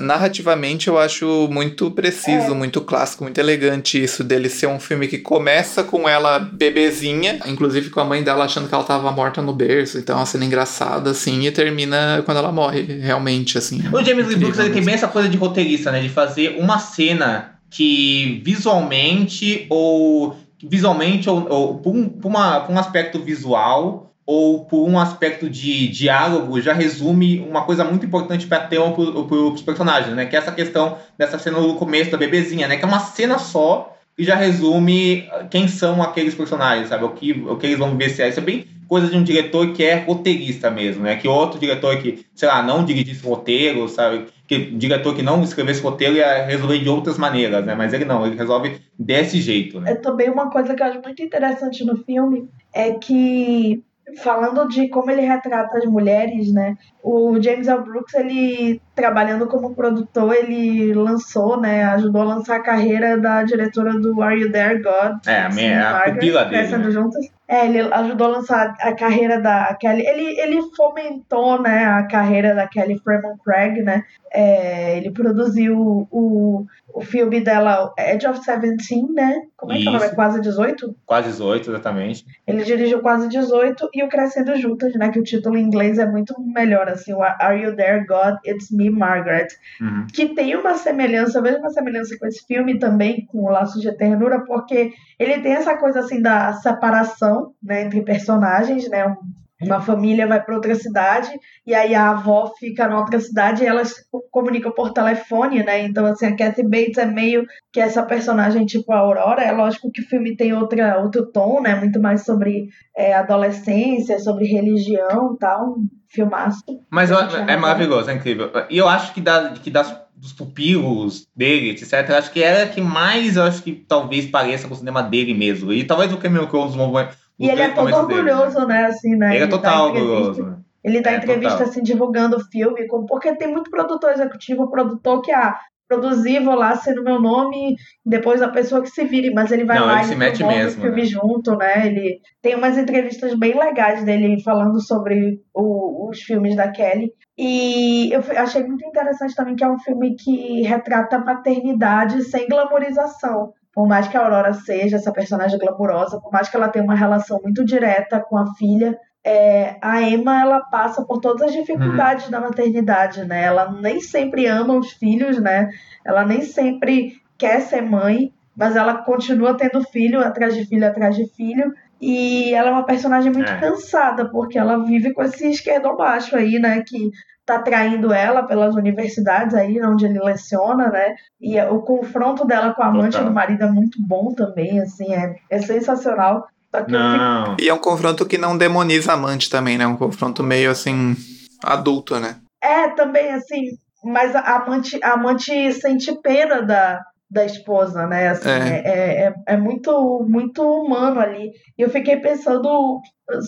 Narrativamente eu acho muito preciso,
É.
muito clássico, muito elegante isso dele ser um filme que começa com ela bebezinha, inclusive com a mãe dela achando que ela tava morta no berço, então é uma cena engraçada, assim, e termina quando ela morre, realmente, assim.
O James Lee Brooks ele tem bem essa coisa de roteirista, né? De fazer uma cena que visualmente ou visualmente ou, ou por, um, por uma, por um aspecto visual ou por um aspecto de diálogo já resume uma coisa muito importante para ter pro, pro, os personagens, né? Que é essa questão dessa cena no começo da bebezinha, né? Que é uma cena só que já resume quem são aqueles personagens, sabe? O que, o que eles vão vivenciar. Isso é bem coisa de um diretor que é roteirista mesmo, né? Que outro diretor que, sei lá, não dirigisse roteiro, sabe? Que diretor que não escrevesse roteiro ia resolver de outras maneiras, né? Mas ele não, ele resolve desse jeito, né?
É também uma coisa que eu acho muito interessante no filme é que falando de como ele retrata as mulheres, né? O James L. Brooks, ele trabalhando como produtor, ele lançou, né? Ajudou a lançar a carreira da diretora do Are You There, God?
É, a, minha, a
Margaret,
pupila dele. Né?
juntas. É, ele ajudou a lançar a carreira da Kelly. Ele, ele fomentou, né, a carreira da Kelly Fremont Craig, né? É, ele produziu o, o filme dela, Edge of Seventeen, né? Como é que é o nome? É
Isso.
Quase 18?
Quase 18, exatamente.
Ele dirigiu Quase 18 e o Crescendo Juntas, né? Que o título em inglês é muito melhor, assim, o Are You There, God? It's Me, Margaret.
Uhum.
Que tem uma semelhança, eu vejo uma semelhança com esse filme também, com o Laço de Ternura, porque ele tem essa coisa, assim, da separação, né? Entre personagens, né? Um- uma família vai para outra cidade e aí a avó fica na outra cidade e elas se comunicam por telefone, né? Então, assim, a Kathy Bates é meio que essa personagem tipo a Aurora. É lógico que o filme tem outra, outro tom, né? Muito mais sobre é, adolescência, sobre religião e tal. Um filmaço.
Mas eu- é maravilhoso, é incrível. E eu acho que, da, que das, dos pupilos dele, etc., eu acho que era a que mais, eu acho que talvez pareça com o cinema dele mesmo. E talvez o Cameron Crowe dos movimentos.
E ele é todo orgulhoso, né? Assim, né?
Ele é
dá
total
entrevista-
orgulhoso. né?
Ele dá
É,
entrevista
total.
assim, divulgando o filme, porque tem muito produtor executivo, produtor que, ah, produzir, vou lá ser no meu nome, depois a pessoa que se vire, mas ele vai
Não,
lá
ele
e
se mete mesmo,
o filme
né?
junto, né? Ele tem umas entrevistas bem legais dele falando sobre o- os filmes da Kelly. E eu achei muito interessante também que é um filme que retrata a maternidade sem glamorização. Por mais que a Aurora seja essa personagem glamurosa, por mais que ela tenha uma relação muito direta com a filha, é, a Emma ela passa por todas as dificuldades da maternidade, né? Ela nem sempre ama os filhos, né? Ela nem sempre quer ser mãe, mas ela continua tendo filho atrás de filho atrás de filho. E ela é uma personagem muito
É.
cansada, porque ela vive com esse esquerdomacho aí, né? Que tá traindo ela pelas universidades aí, onde ele leciona, né? E o confronto dela com a amante
Total.
do marido é muito bom também, assim, é, é sensacional. Só que eu fico
Não.
E é um confronto que não demoniza a amante também, né? Um confronto meio assim, adulto, né?
É, também, assim, mas a amante, a amante sente pena da, da esposa, né? Assim,
É.
é. É, é muito, muito humano ali. E eu fiquei pensando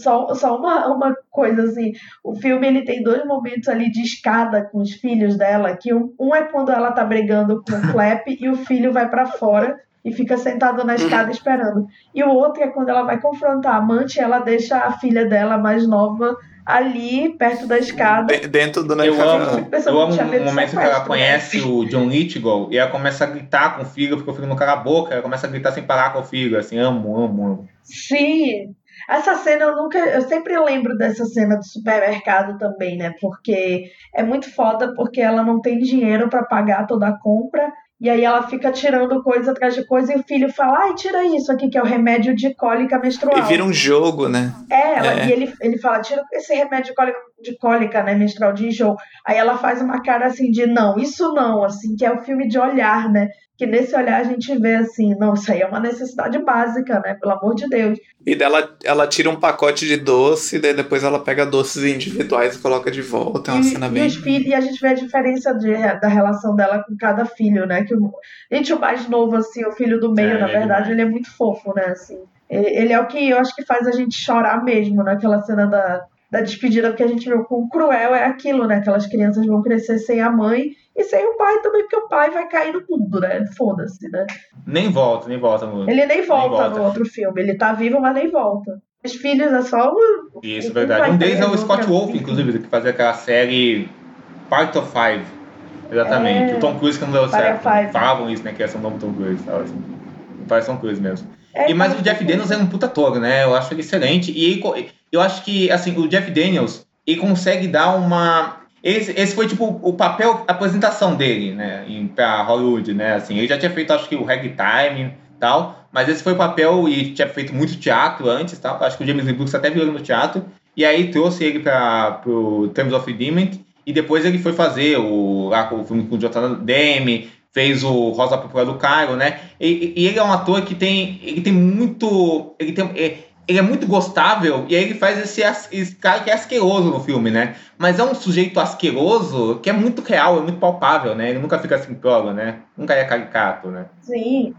só, só uma, uma coisa, assim, o filme ele tem dois momentos ali de escada com os filhos dela, que um, um é quando ela tá brigando com o Flap e o filho vai pra fora e fica sentado na escada esperando. E o outro é quando ela vai confrontar a amante e ela deixa a filha dela mais nova ali, perto da escada.
De- dentro do
Eu amo, eu amo um
de
momento que ela
né?
conhece o John Lithgow e ela começa a gritar com o filho, porque o filho não cala a boca, ela começa a gritar sem parar com o filho, assim, amo, amo, amo.
Sim. Essa cena eu nunca. Eu sempre lembro dessa cena do supermercado também, né? Porque é muito foda porque ela não tem dinheiro pra pagar toda a compra. E aí ela fica tirando coisa atrás de coisa e o filho fala, ai, tira isso aqui, que é o remédio de cólica menstrual.
E vira um jogo, né?
É, ela-
É.
e ele, ele fala, tira esse remédio de cólica, de cólica, né, menstrual de enjoo. Aí ela faz uma cara assim de não, isso não, assim, que é o filme de olhar, né? Que nesse olhar a gente vê assim, não, isso aí é uma necessidade básica, né? Pelo amor de Deus.
E dela, ela tira um pacote de doce, daí depois ela pega doces individuais e coloca de volta. É uma
E,
cena
e
bem.
os filhos, e a gente vê a diferença de- da relação dela com cada filho, né? Que o, gente, o mais novo, assim, o filho do meio,
É,
na
é
verdade, ele é muito fofo, né? Assim, ele, ele é o que eu acho que faz a gente chorar mesmo naquela cena da, da despedida, porque a gente viu quão cruel é aquilo, né? Aquelas crianças vão crescer sem a mãe e sem o pai também, porque o pai vai cair no mundo, né? Foda-se, né?
Nem volta, nem volta. No...
Ele nem volta,
volta.
no outro filme, ele tá vivo, mas nem volta. Os filhos é só o.
Isso,
um
verdade. Um deles é o Scott
é
Wolf, inclusive, que fazia aquela série Part of Five. Exatamente.
É.
O Tom Cruise que não deu certo.
Five.
Falavam isso, né? Que ia ser o novo Tom Cruise. Tal, assim. Parece Tom Cruise mesmo.
É,
e, mas o Jeff Daniels é um puta ator, né? Eu acho ele excelente. E ele eu acho que, assim, o Jeff Daniels, ele consegue dar uma... Esse, esse foi, tipo, o papel, a apresentação dele, né? Em, pra Hollywood, né? Assim, ele já tinha feito, acho que, o Ragtime e tal. Mas esse foi o papel, e tinha feito muito teatro antes, tal. Acho que o James Lee Brooks até virou no teatro. E aí trouxe ele para pro Terms of Endearment. E depois ele foi fazer o, lá, o filme com o Jonathan Demme, fez o Rosa Púrpura do Cairo, né? E, e ele é um ator que tem, ele tem muito, ele tem, é- ele é muito gostável e aí ele faz esse, esse cara que é asqueroso no filme, né? Mas é um sujeito asqueroso que é muito real, é muito palpável, né? Ele nunca fica assim prova, né? Nunca é caricato, né?
Sim.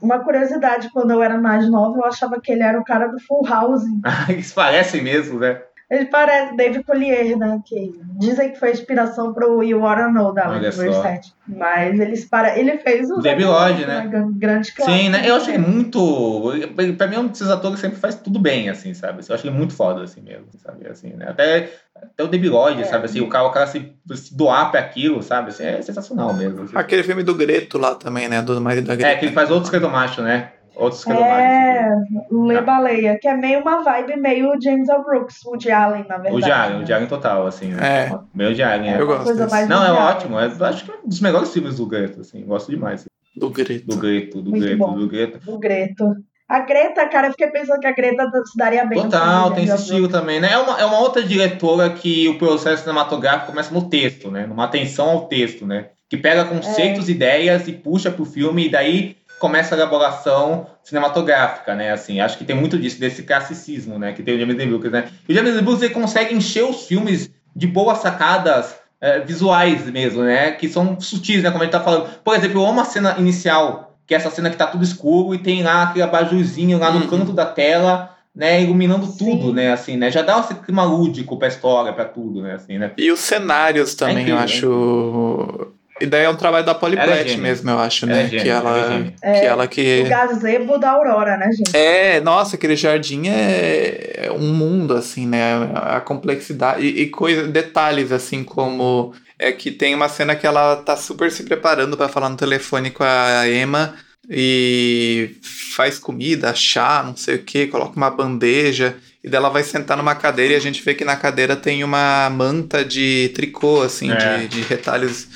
Uma curiosidade, quando eu era mais nova, eu achava que ele era o cara do Full House.
Eles parecem mesmo, né?
Ele parece David Collier, né? Que dizem que foi inspiração pro You Wanna Know da Alanis. Morissette. Mas eles para... ele fez o
Debbie Lloyd, né?
Grande clássico.
Sim, né? Eu acho ele muito. Pra mim é um desses atores que sempre faz tudo bem, assim, sabe? Eu acho ele muito foda, assim mesmo, sabe? Assim, né? Até, até o Debbie Lloyd,
É.
sabe? Assim, o cara, o cara se, se doar pra aquilo, sabe? Assim, é sensacional mesmo. assim.
Aquele filme do Greto lá também, né? Do marido da Greta.
É, que ele faz outros credomacho, né? Outros.
É, Lê Baleia, que é meio uma vibe meio James L. Brooks, Woody Allen, na verdade.
O Jaren,
né?
o Jaren total, assim, né?
É,
Meu Jaren, é.
eu gosto
Coisa
desse.
mais
Não, é
Allen.
ótimo. É, acho que é um dos melhores filmes do Greto, assim. Gosto demais.
do Greto.
Do Greto, do Greto, do Greto.
Do Greto. A Greta, cara, eu fiquei pensando que a Greta se daria bem.
Total, tem
de
esse estilo também, né? É uma, é uma outra diretora que o processo cinematográfico começa no texto, né? Numa atenção ao texto, né? Que pega conceitos, ideias e puxa pro filme e daí começa a elaboração cinematográfica, né? Assim, acho que tem muito disso, desse classicismo, né? Que tem o James Lee Brooks, né? E o James Lee Brooks ele consegue encher os filmes de boas sacadas eh, visuais mesmo, né? Que são sutis, né? Como a gente tá falando. Por exemplo, eu amo a cena inicial, que é essa cena que tá tudo escuro e tem lá aquele abajurzinho lá no
Uhum.
canto da tela, né? Iluminando tudo,
Sim.
né? Assim, né? Já dá esse clima lúdico pra história, pra tudo, né? Assim, né?
E os cenários também,
incrível,
eu acho. E daí é um trabalho da
Ela é
mesmo, eu acho, né?
é
que
ela é
que
É,
ela que.
O gazebo da Aurora, né, gente?
É, nossa, aquele jardim é é um mundo, assim, né? A complexidade e, e coisa, detalhes, assim, como é que tem uma cena que ela tá super se preparando pra falar no telefone com a Emma e faz comida, chá, não sei o que, coloca uma bandeja e daí ela vai sentar numa cadeira e a gente vê que na cadeira tem uma manta de tricô, assim,
É.
de, de retalhos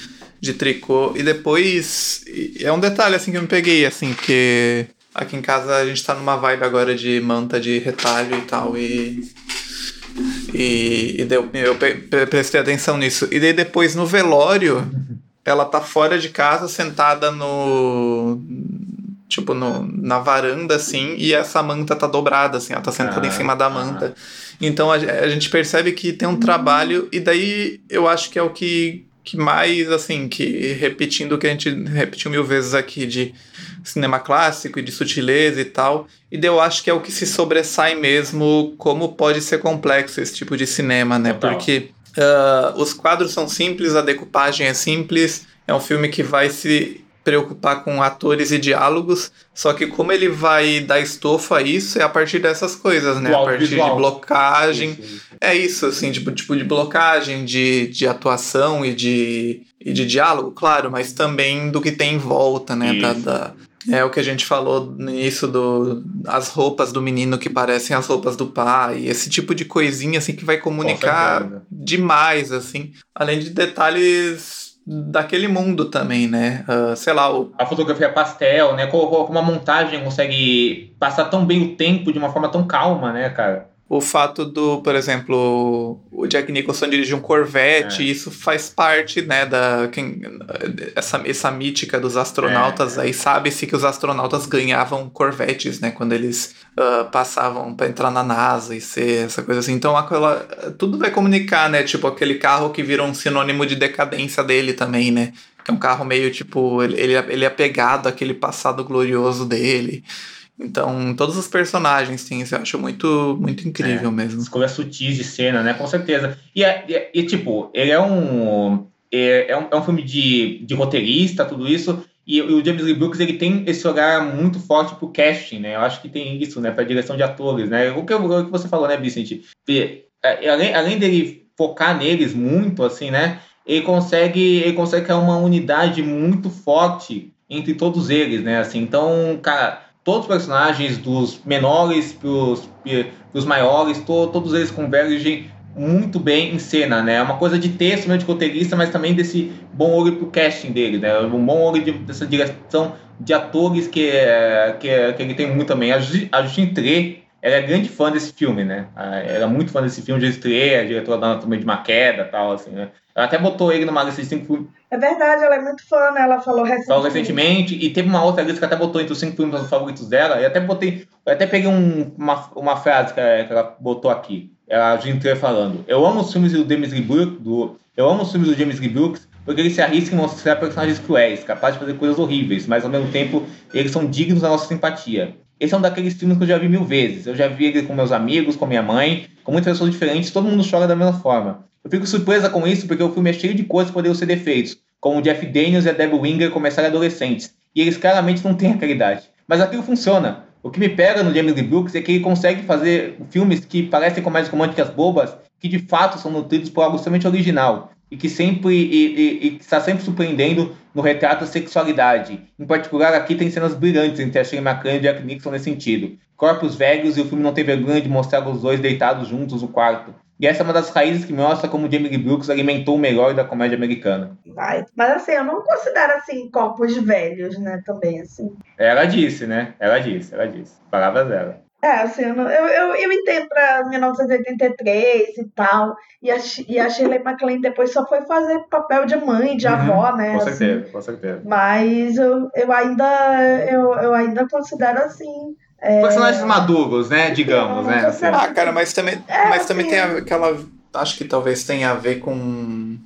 de tricô. E depois. É um detalhe assim que eu me peguei, assim, porque aqui em casa a gente tá numa vibe agora de manta de retalho e tal. E. E, e deu, eu prestei atenção nisso. E daí depois no velório, ela tá fora de casa, sentada no. Tipo, no, na varanda, assim, e essa manta tá dobrada, assim, ela tá sentada
Ah,
em cima da manta. Então a, a gente percebe que tem um trabalho, e daí eu acho que é o que, que mais, assim, que repetindo o que a gente repetiu mil vezes aqui de cinema clássico e de sutileza e tal, e eu acho que é o que se sobressai mesmo como pode ser complexo esse tipo de cinema, né?
Total.
Porque ah, os quadros são simples, a decupagem é simples, é um filme que vai se preocupar com atores e diálogos, só que como ele vai dar estofa a isso é a partir dessas coisas, né? A partir de blocagem,
Isso, isso.
é isso, assim, tipo, tipo de blocagem, de, de atuação e de, e de diálogo, claro, mas também do que tem em volta, né? Da, da- é o que a gente falou início do as roupas do menino que parecem as roupas do pai, esse tipo de coisinha assim que vai comunicar demais, assim, além de detalhes daquele mundo também, né? Ah, sei lá, o
A fotografia pastel, né? Como uma montagem consegue passar tão bem o tempo de uma forma tão calma, né, cara?
O fato do, por exemplo, o Jack Nicholson dirigir um Corvette,
É.
isso faz parte, né, da quem, essa, essa mítica dos astronautas.
É.
Aí sabe-se que os astronautas ganhavam Corvettes, né, quando eles ah, passavam para entrar na NASA e ser essa coisa assim. Então aquela, tudo vai comunicar, né, tipo aquele carro que virou um sinônimo de decadência dele também, né. Que é um carro meio tipo, ele, ele, ele é apegado àquele passado glorioso dele. Então, todos os personagens têm isso, eu acho muito, muito incrível
É.
mesmo.
Escolhas sutis de cena, né? Com certeza. E, é- e, é- e, tipo, ele é um. É, é um, é um filme de, de roteirista, tudo isso. E, o James Lee Brooks ele tem esse olhar muito forte pro casting, né? Eu acho que tem isso, né? Pra direção de atores, né? O que, o que você falou, né, Vicente? E, é, além, além dele focar neles muito, assim, né? ele consegue, ele consegue criar uma unidade muito forte entre todos eles, né? Assim, então, cara, todos os personagens, dos menores pros, pros maiores, to, todos eles convergem muito bem em cena, né? É uma coisa de texto, mesmo de roteirista, mas também desse bom olho pro casting dele, né? Um bom olho de, dessa direção de atores que, é, que, é, que ele tem muito também. A, a Justine Tré, ela é grande fã desse filme, né? Ela é muito fã desse filme de estreia, diretora da Anatomia de uma Queda tal, assim, né? Ela até botou ele numa lista de cinco filmes.
É verdade, ela é muito fã, né? Ela falou recentemente.
Falou recentemente, e teve uma outra lista que até botou entre os cinco filmes favoritos dela, e até botei, eu até peguei um, uma, uma frase que ela, que ela botou aqui. Ela, a gente falando, eu amo os filmes do James Lee Brooks, do, eu amo os filmes do James Lee Brooks, porque ele se arrisca em mostrar personagens cruéis, capazes de fazer coisas horríveis, mas ao mesmo tempo eles são dignos da nossa simpatia. Esse é um daqueles filmes que eu já vi mil vezes. Eu já vi ele com meus amigos, com minha mãe, com muitas pessoas diferentes, todo mundo chora da mesma forma. Eu fico surpresa com isso porque o filme é cheio de coisas que poderiam ser defeitos, como o Jeff Daniels e a Debbie Winger começarem adolescentes, e eles claramente não têm aquela idade. Mas aquilo funciona. O que me pega no James Lee Brooks é que ele consegue fazer filmes que parecem comédias românticas bobas, que de fato são nutridos por algo extremamente original e que sempre e, e, e está sempre surpreendendo no retrato da sexualidade. Em particular, aqui tem cenas brilhantes entre a Shirley MacLaine e Jack Nixon nesse sentido. Corpos velhos e o filme não tem vergonha de mostrar os dois deitados juntos no quarto. E essa é uma das raízes que mostra como Jamie Lee Brooks alimentou o melhor da comédia americana.
Vai. Mas assim, eu não considero assim corpos velhos, né? Também assim.
Ela disse, né? Ela disse, ela disse. Palavras dela.
É, assim, eu, eu, eu entendo pra 1983 e tal. E a, e a Shirley MacLaine depois só foi fazer papel de mãe, de uhum, avó, né?
Com certeza, assim. com certeza.
Mas eu, eu, ainda, eu, eu ainda considero assim.
É... Personagens maduros, né? Digamos, né?
Assim. Ah, cara, mas também, é, mas também tem aquela. Acho que talvez tenha a ver com.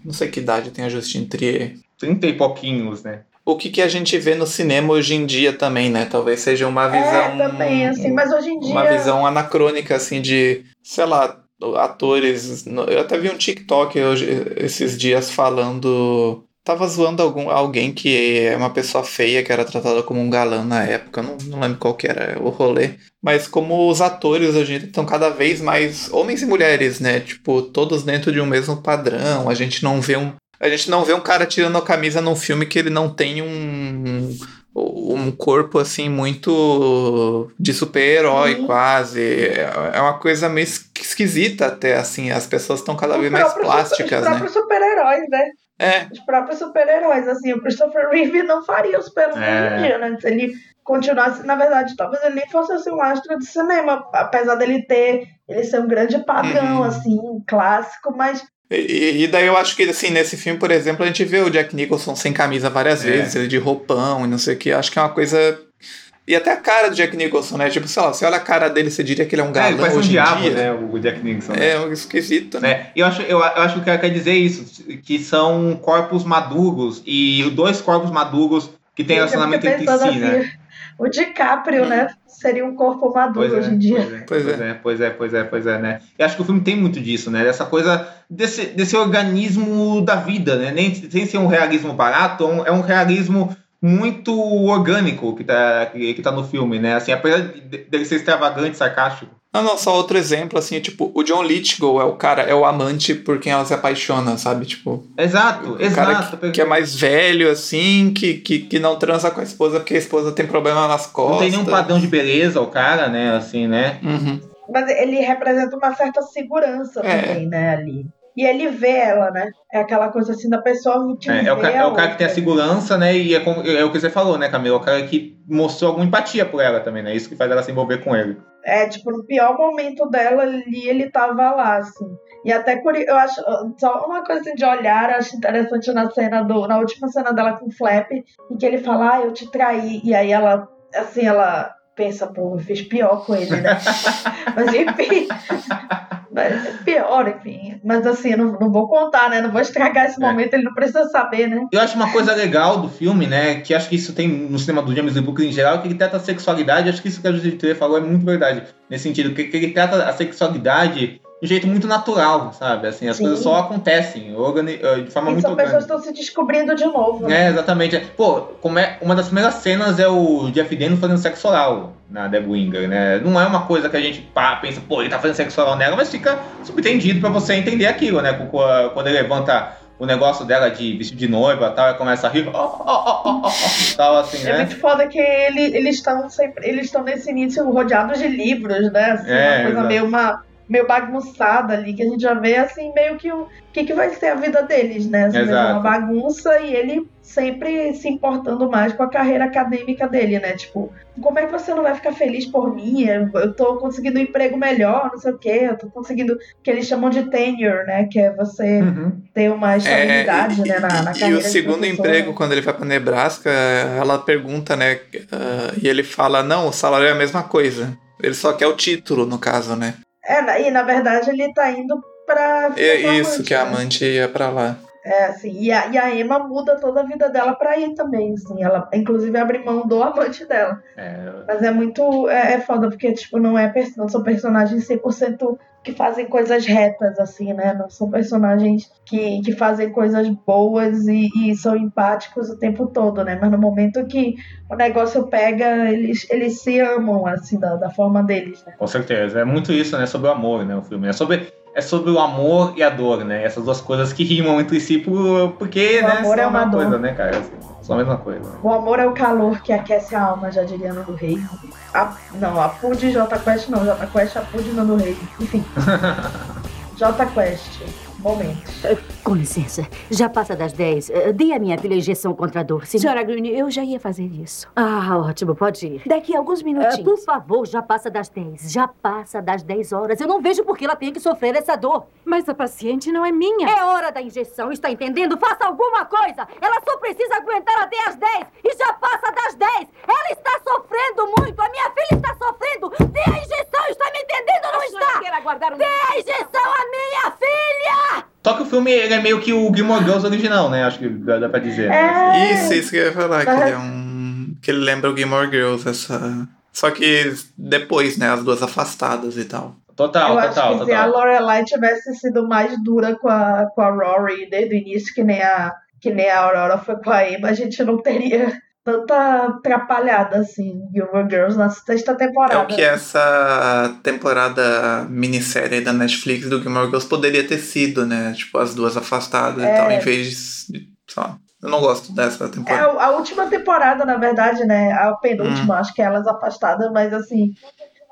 Não sei que idade tem a Justine Trier.
Trinta e pouquinhos, né?
O que, que a gente vê no cinema hoje em dia também, né? Talvez seja uma é, visão.
É, também, assim, mas hoje em dia.
Uma visão anacrônica, assim, de, sei lá, atores. Eu até vi um TikTok hoje, esses dias falando. Tava zoando algum, alguém que é uma pessoa feia, que era tratada como um galã na época, não, não lembro qual que era o rolê. Mas como os atores hoje estão cada vez mais homens e mulheres, né? Tipo, todos dentro de um mesmo padrão. A gente não vê um, a gente não vê um cara tirando a camisa num filme que ele não tem um, um corpo assim muito de super-herói quase. É uma coisa meio esquisita até, assim. As pessoas estão cada vez mais plásticas,
os
né?
Os próprios super-heróis, né?
É.
Os próprios super-heróis, assim, o Christopher Reeve não faria os pelos é. hoje em dia, né? Se ele continuasse, na verdade, talvez ele nem fosse assim, um astro de cinema, apesar dele ter, ele ser um grande padrão, uhum. assim, clássico, mas
e, e, daí eu acho que, assim, nesse filme, por exemplo, a gente vê o Jack Nicholson sem camisa várias é. vezes, ele de roupão e não sei o que. Acho que é uma coisa. E até a cara do Jack Nicholson, né? Tipo, sei lá, você olha a cara dele, você diria que ele é um galã. É, ele
parece
um
diabo,
dia.
né? O Jack Nicholson.
Né? É, um esquisito, né?
É. Eu, acho, eu, eu acho que ela quer dizer isso, que são corpos maduros, e dois corpos maduros que têm relacionamento entre si, assim, né?
O DiCaprio, né? Seria um corpo maduro
é,
hoje em dia.
Pois é, pois é, pois é, pois é, pois é, né? E acho que o filme tem muito disso, né? Dessa coisa, desse, desse organismo da vida, né? Nem sem ser um realismo barato, é um é realismo muito orgânico que tá, que, que tá no filme, né? Assim, apesar dele ser extravagante, sarcástico,
não, não, só outro exemplo, assim, tipo, o John Lithgow é o cara, é o amante por quem ela se apaixona, sabe? Tipo.
Exato,
o
exato.
Cara que, que, é mais velho, assim, que, que, que não transa com a esposa porque a esposa tem problema nas costas. Não
tem nenhum padrão de beleza, o cara, né? Assim, né?
Uhum.
Mas ele representa uma certa segurança é. também, né, ali e ele vê ela, né? É aquela coisa assim da pessoa
é, é, o, é o cara que tem a segurança, né? E é, é, o que você falou, né, Camila? É o cara que mostrou alguma empatia por ela também, né? Isso que faz ela se envolver com ele.
É, tipo, no pior momento dela ali, ele tava lá, assim. E até por eu acho, só uma coisa assim de olhar, eu acho interessante na cena do, na última cena dela com o Flap, em que ele fala, ah, eu te traí, e aí ela, assim, ela pensa, pô, eu fiz pior com ele, né? Mas enfim, mas é pior, enfim. Mas assim, eu não, não vou contar, né? Não vou estragar esse é. momento, ele não precisa saber, né?
Eu acho uma coisa legal do filme, né? Que acho que isso tem no cinema do James Lee Brooks em geral, que ele trata a sexualidade, acho que isso que a Judith falou é muito verdade. Nesse sentido, que, que ele trata a sexualidade de um jeito muito natural, sabe? Assim, as Sim. coisas só acontecem eh, de forma e muito
são pessoas que estão se descobrindo de novo.
Né? É, exatamente. Pô, como é, uma das primeiras cenas é o Jeff Daniels fazendo sexo oral na Deb Winger, né? Não é uma coisa que a gente pá, pensa, pô, ele tá fazendo sexo oral nela, mas fica subentendido para você entender aquilo, né? Quando ele levanta o negócio dela de vestido de noiva e tal, ela começa a rir, ó, ó, ó, tal, assim,
É
né?
muito foda que ele, eles estão sempre. Eles estão nesse início rodeados de livros, né? Assim,
É,
uma coisa
exato.
meio uma. Meio bagunçada ali, que a gente já vê assim, meio que o que, que vai ser a vida deles, né? Assim,
Exato.
uma bagunça e ele sempre se importando mais com a carreira acadêmica dele, né? Tipo, como é que você não vai ficar feliz por mim? Eu tô conseguindo um emprego melhor, não sei o quê, eu tô conseguindo que eles chamam de tenure, né? Que é você
Uhum.
ter uma estabilidade,
e,
né, na, na
e
carreira
o
de
segundo emprego, quando ele vai pra Nebraska, ela pergunta, né? ah, e ele fala: não, o salário é a mesma coisa. Ele só quer o título, no caso, né?
É, e na verdade ele tá indo pra.
É isso,
amante,
que a
né?
amante ia pra lá.
É, assim, e a, e a Emma muda toda a vida dela pra ir também, assim. Ela, inclusive, abre mão do amante dela.
É,
Mas é muito. É, é foda, porque, tipo, não, é, não são personagens 100% que fazem coisas retas, assim, né? Não são personagens que, que fazem coisas boas e, e são empáticos o tempo todo, né? Mas no momento que o negócio pega, eles, eles se amam, assim, da, da forma deles, né?
Com certeza. É muito isso, né? Sobre o amor, né? O filme. É sobre, é sobre o amor e a dor, né? Essas duas coisas que rimam entre si por, porque,
O
né?
amor é
a
uma
mesma
dor.
coisa, né, cara? Assim, são a mesma coisa.
O amor é o calor que aquece a alma, já diria Nando Rei. A, não, a Pud J Quest não, J Quest a Pud Nando Rei. Enfim. J Quest, momento.
Com licença, já passa das 10. Eh, Dê a minha filha injeção contra a dor. senão-
Senhora Green, eu já ia fazer isso.
Ah, ótimo, pode ir.
Daqui a alguns
Eh,
minutinhos.
por favor, já passa das 10. Já passa das 10 horas. Eu não vejo por que ela tem que sofrer essa dor.
Mas a paciente não é minha.
É hora da injeção, está entendendo? Faça alguma coisa! Ela só precisa aguentar até as 10 e já passa das 10! Ela está sofrendo muito! A minha filha está sofrendo! Dê a injeção! Está me entendendo ou não está?
Quer aguardar um
Dê a injeção à minha filha!
Só que o filme ele é meio que o Gilmore Girls original, né? Acho que dá, pra dizer. né?
É.
Isso, isso que eu ia falar, que ele é um. que ele lembra o Gilmore Girls, essa. Só que depois, né? As duas afastadas e tal.
Total,
Eu acho
total,
que se a
total.
Lorelai tivesse sido mais dura com a, com a Rory desde o início, que nem a, que nem a Aurora foi com a Emma, a gente não teria tanta atrapalhada assim, Gilmore Girls na sexta
É
temporada.
o que essa temporada minissérie da Netflix do Gilmore Girls poderia ter sido, né? Tipo, as duas afastadas e
É.
tal, em vez de. Só. Eu não gosto dessa
É
temporada.
a, a última temporada, na verdade, né? A penúltima, acho que é elas afastadas, mas assim,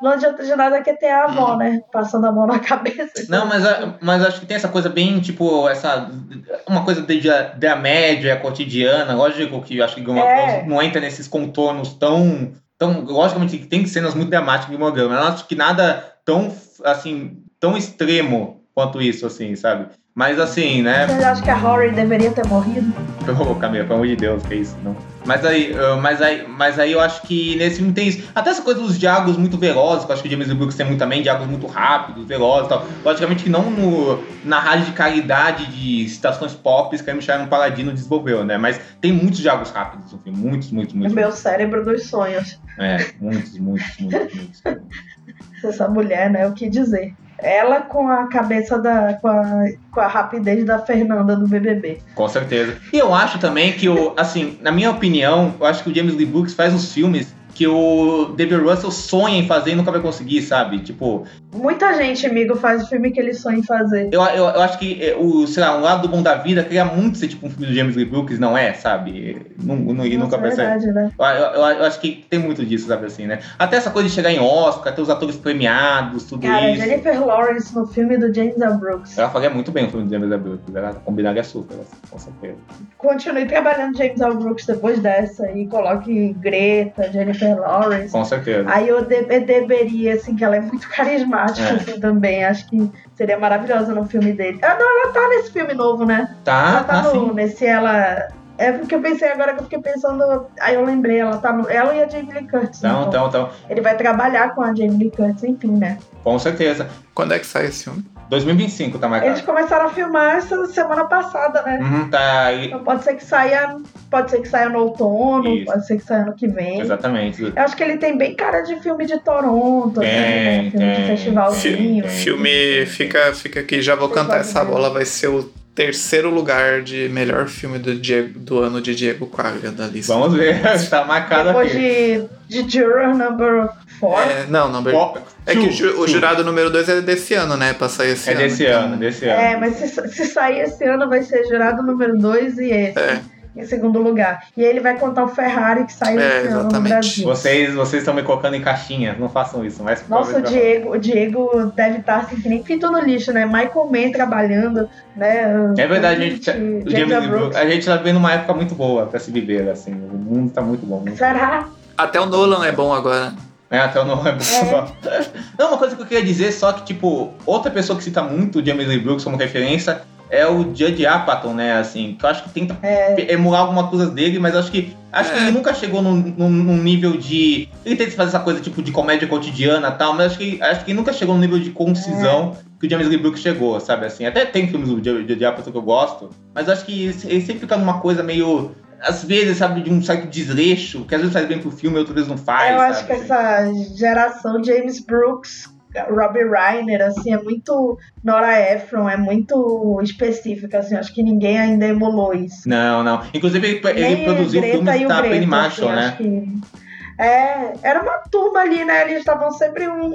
não adianta de nada que ter a avó, né? Passando a mão na cabeça.
Não, mas, mas acho que tem essa coisa bem, tipo, essa. Uma coisa de, da média cotidiana. Lógico que eu acho que Gilmore
É.
Não entra nesses contornos tão. tão logicamente que tem cenas muito dramáticas de Gilmore Girls, mas eu acho que nada tão, assim, tão extremo quanto isso, assim, sabe? Mas assim, né?
Vocês acham que a Rory deveria ter morrido?
Ô, Camila, pelo amor de Deus, que é isso, não. Mas aí, mas aí, mas aí eu acho que nesse filme tem isso. Até essa coisa dos diálogos muito velozes, que eu acho que o James Brooks tem muito também, diálogos muito rápidos, velozes e tal. Logicamente que não no, na radicalidade de citações pop que a Michelle Paladino desenvolveu, né? Mas tem muitos diálogos rápidos no filme, muitos, muitos,
O
muitos.
meu cérebro dos sonhos.
É, muitos, muitos, muitos, muitos.
Essa mulher, né? O que dizer? Ela com a cabeça da. com a, com a rapidez da Fernanda do BBB.
Com certeza. E eu acho também que, o, assim, na minha opinião, eu acho que o James Lee Brooks faz os filmes que o David Russell sonha em fazer e nunca vai conseguir, sabe? Tipo,
Muita gente, amigo, faz o filme que eles sonham em fazer.
eu, eu, eu acho que é, o, sei lá, lado do bom da vida queria muito ser tipo um filme do James Lee Brooks, não é, sabe? Não, não, e nunca
Nossa,
vai
é verdade, né?
Eu, eu- eu acho que tem muito disso, sabe assim, né? Até essa coisa de chegar em Oscar, ter os atores premiados, tudo
Cara,
isso.
Jennifer Lawrence no filme do James L. Brooks.
Ela faria muito bem o filme do James Lee Brooks, ela combinaria super, assim, com certeza.
Continue trabalhando James L. Brooks depois dessa e coloque Greta, Jennifer Lawrence.
Com certeza.
Aí eu, de- eu deveria, assim, que ela é muito carismática,
É.
assim, também. Acho que seria maravilhosa no filme dele. Ah, não, ela tá nesse filme novo, né?
Tá,
ela tá
tá
no,
sim.
nesse ela. É porque eu pensei agora que eu fiquei pensando. Aí eu lembrei, ela tá no. Ela e a Jamie Lee Curtis.
Então, então, então,
Ele vai trabalhar com a Jamie Lee Curtis, enfim, né?
com certeza.
Quando é que sai esse filme?
2025 tá marcado.
Eles começaram a filmar essa semana passada, né?
Uhum, tá aí.
Então pode ser que saia. Pode ser que saia no outono,
Isso.
pode ser que saia ano que vem.
Exatamente.
Eu acho que ele tem bem cara de filme de Toronto,
Tem,
né? Filme de
tem.
festivalzinho.
Fi- filme fica, fica aqui, já vou cantar essa bola, vai ser o terceiro lugar de melhor filme do, Diego- do ano de Diego Quagga da lista.
Vamos ver, tá marcado
Depois
aqui.
de, de Juror Number 4.
É, não, number... É que o, o jurado número 2 é desse ano, né? Pra sair esse
É
ano.
desse
então-
ano, desse ano.
É, mas se, se sair esse ano vai ser jurado número 2 e esse.
É.
Em segundo lugar. E aí ele vai contar o Ferrari que saiu
É,
esse ano no. Brasil.
Vocês vocês estão me colocando em caixinhas, não façam isso. Mas
Nossa, o Diego, o Diego deve estar assim, que nem pinto no lixo, né? Michael Mann trabalhando, né?
É verdade, a gente, o James
Brooks.
A gente tá vendo uma época muito boa pra se viver, assim. O mundo tá muito bom. Muito
Será?
Até o Nolan é bom agora.
É, até o nome é bom. Não, uma coisa que eu queria dizer, só que, tipo, outra pessoa que cita muito o James Lee Brooks como referência é o Judd Apatow, né, assim, que eu acho que tenta emular algumas coisas dele, mas eu acho que acho que ele nunca chegou num, num- num nível de... Ele tenta fazer essa coisa, tipo, de comédia cotidiana e tal, mas acho que, acho que ele nunca chegou no nível de concisão que o James Lee Brooks chegou, sabe, assim. Até tem filmes do Judd Judd Apatow que eu gosto, mas acho que ele sempre fica numa coisa meio... Às vezes, sabe, de um certo desleixo, que às vezes faz bem pro filme, outras vezes não faz,
Eu
sabe?
acho que essa geração James Brooks, Robbie Reiner, assim, é muito Nora Ephron, é muito específica, assim, acho que ninguém ainda emulou isso.
Não, não. Inclusive, ele, ele produziu
Greta
filmes da Penny Marshall,
assim,
né?
que- É, era uma turma ali, né? Eles estavam sempre um,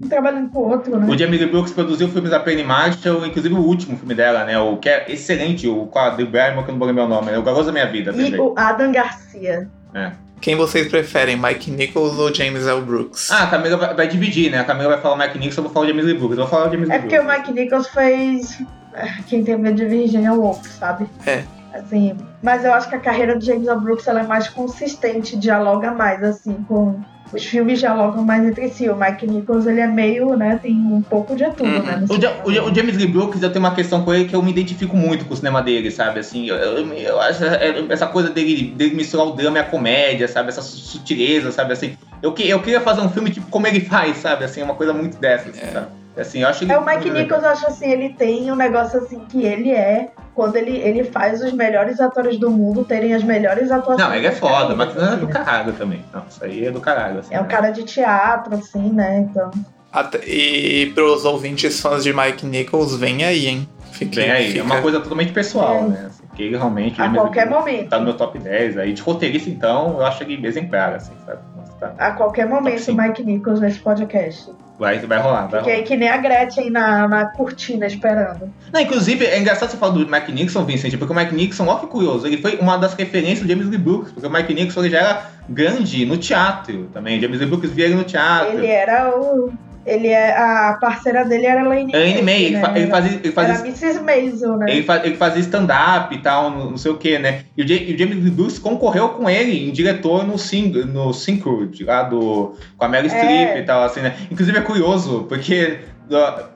um trabalhando com o outro, né?
O Jamie Lee Brooks produziu filmes da Penny Marshall, inclusive o último filme dela, né? O que é excelente, o com a Drew Barrymore, que eu não vou lembrar o nome, né? O Garoto da Minha Vida,
E o Adam Garcia.
É.
Quem vocês preferem, Mike Nichols ou James L. Brooks?
Ah, a Camila vai, vai dividir, né? A Camila vai falar o Mike Nixon, eu vou falar o James Lee Brooks. Eu vou falar o James Lee
É porque o
Brooks.
Mike Nichols fez é, Quem Tem Medo de Virgínia Woolf, sabe?
É.
Assim, mas eu acho que a carreira do James L. Brooks ela é mais consistente, dialoga mais, assim, com... Os filmes dialogam mais entre si. O Mike Nichols, ele é meio, né, tem um pouco de tudo, né? no
O, Ja- o Ja- o James Lee Brooks, eu tenho uma questão com ele que eu me identifico muito com o cinema dele, sabe? Assim, eu, eu, eu acho é, essa coisa dele, dele misturar o drama e a comédia, sabe? Essa su- sutileza, sabe? Assim, eu, que- eu queria fazer um filme tipo como ele faz, sabe? Assim, uma coisa muito dessa, assim, sabe? Assim, eu acho ele
É, o Mike. Nichols, eu acho assim, ele tem um negócio assim que ele é, quando ele, ele faz os melhores atores do mundo terem as melhores atuações.
Não, ele é foda, mas não é do
né?
caralho também. Não, isso aí é do caralho, assim.
É um
né?
cara de teatro, assim, né? Então.
Até- e pros ouvintes fãs de Mike Nichols, vem aí, hein?
Vem aí, é
fica-
uma coisa totalmente pessoal,
É.
né? Assim, que ele realmente.
A
ele
qualquer
mesmo
momento.
Tá no meu top 10. Aí de roteirista, então, eu acho ele exemplar, assim, sabe? Nossa, tá.
A qualquer momento, Mike Nichols nesse podcast.
Vai, vai rolar, vai
Fiquei
rolar.
que nem a Gretchen na, na cortina esperando.
Não, inclusive, é engraçado você falar do Mike Nixon, Vincent, porque o Mike Nixon, ó que curioso, ele foi uma das referências do James Lee Brooks, porque o Mike Nixon ele já era grande no teatro também. O James Lee Brooks via ele no teatro.
Ele era o. Ele é. A parceira dele era a Elaine
Elaine May, ele,
né?
fa- ele fazia, ele fazia
Era Mrs. Maisel, né?
Ele, fa- ele fazia stand-up e tal, não, não sei o que, né? E o, e o James Lee Brooks concorreu com ele em diretor no, Sing, no Syncrude, lá do, com a Meryl
É.
Streep e tal, assim, né? Inclusive é curioso, porque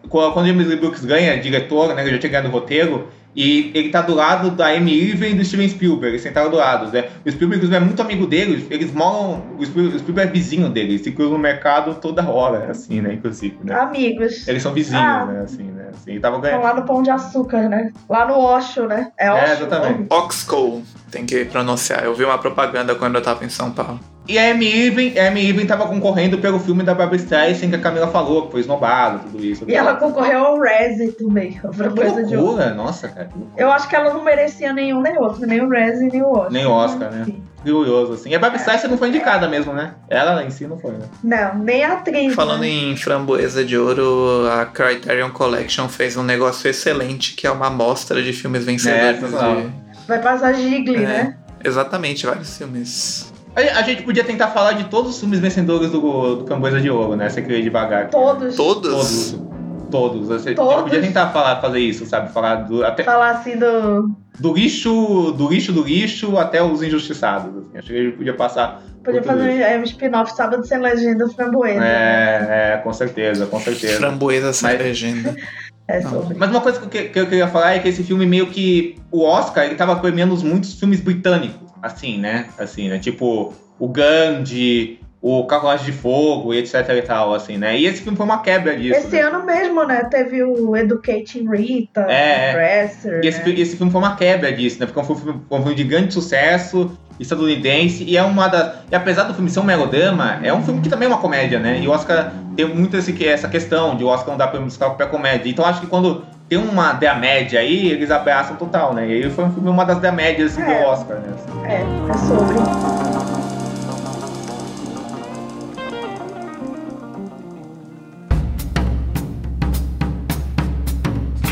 quando o James Lee Brooks ganha diretor, né? Ele já tinha ganhado o roteiro, e ele tá do lado da Amy Irving e do Steven Spielberg, eles sentaram do lado, né? O Spielberg inclusive, é muito amigo deles, eles moram, o Spielberg, o Spielberg é vizinho deles, se cruzam no mercado toda hora, assim, né? Inclusive, né?
Amigos.
Eles são vizinhos,
Ah.
né? Assim, né? Assim, tava
Estão
ganhando.
lá no Pão de Açúcar, né? Lá no Osho, né? É Osho.
É, exatamente.
Oxcow, tem que pronunciar. Eu vi uma propaganda quando eu tava em São Paulo.
E a Amy Irving, a Amy Irving tava concorrendo pelo filme da Barbara Streisand que a Camila falou, que foi esnobado, tudo isso.
E ela concorreu ao Razzie também. Outra
Que
coisa de
loucura, nossa, cara.
Eu acho que ela não merecia nenhum nem outro, nem o Razzie nem o Oscar.
Nem o Oscar, né? Curioso, assim. E a Barbara Streisand não foi indicada mesmo, né? Ela em si não foi, né?
Não, nem a atriz.
Falando
né?
em framboesa de ouro, a Criterion Collection fez um negócio excelente, que é uma amostra de filmes vencedores.
É,
de-
Vai passar Gigli,
É.
né?
Exatamente, vários filmes.
A, gente podia tentar falar de todos os filmes vencedores do, do Framboesa de Ouro, né? Você queria devagar.
Todos.
Todos?
Todos. Todos. A gente
Todos.
podia tentar falar, fazer isso, sabe? Falar do, até,
Falar assim do.
do lixo, do lixo do lixo até os injustiçados. Assim. Acho que a gente podia passar.
Podia fazer é, um spin-off sábado sem legenda framboesa. né?
É, é, com certeza, com certeza.
Framboesa sem
Mas-
legenda.
É.
Mas uma coisa que eu, que eu queria falar é que esse filme meio que. O Oscar, ele tava premiando muitos filmes britânicos, assim, né? Assim, né? Tipo, o Gandhi, o Carruagem de Fogo e etc e tal, assim, né? E esse filme foi uma quebra disso.
Esse
né?
ano mesmo, né? Teve o Educating Rita,
É, é.
o Dresser.
E esse,
né?
esse filme foi uma quebra disso, né? Porque foi um filme, foi um filme de grande sucesso estadunidense e é uma da. E apesar do filme ser um melodrama, é um filme que também é uma comédia, né? E o Oscar tem muito esse, essa questão de o Oscar não dar prêmio musical pra comédia. Então acho que quando tem uma da média aí, eles abraçam total, né? E aí foi um filme, uma das da médias assim,
É.
do Oscar, né? assim.
É, é sobre.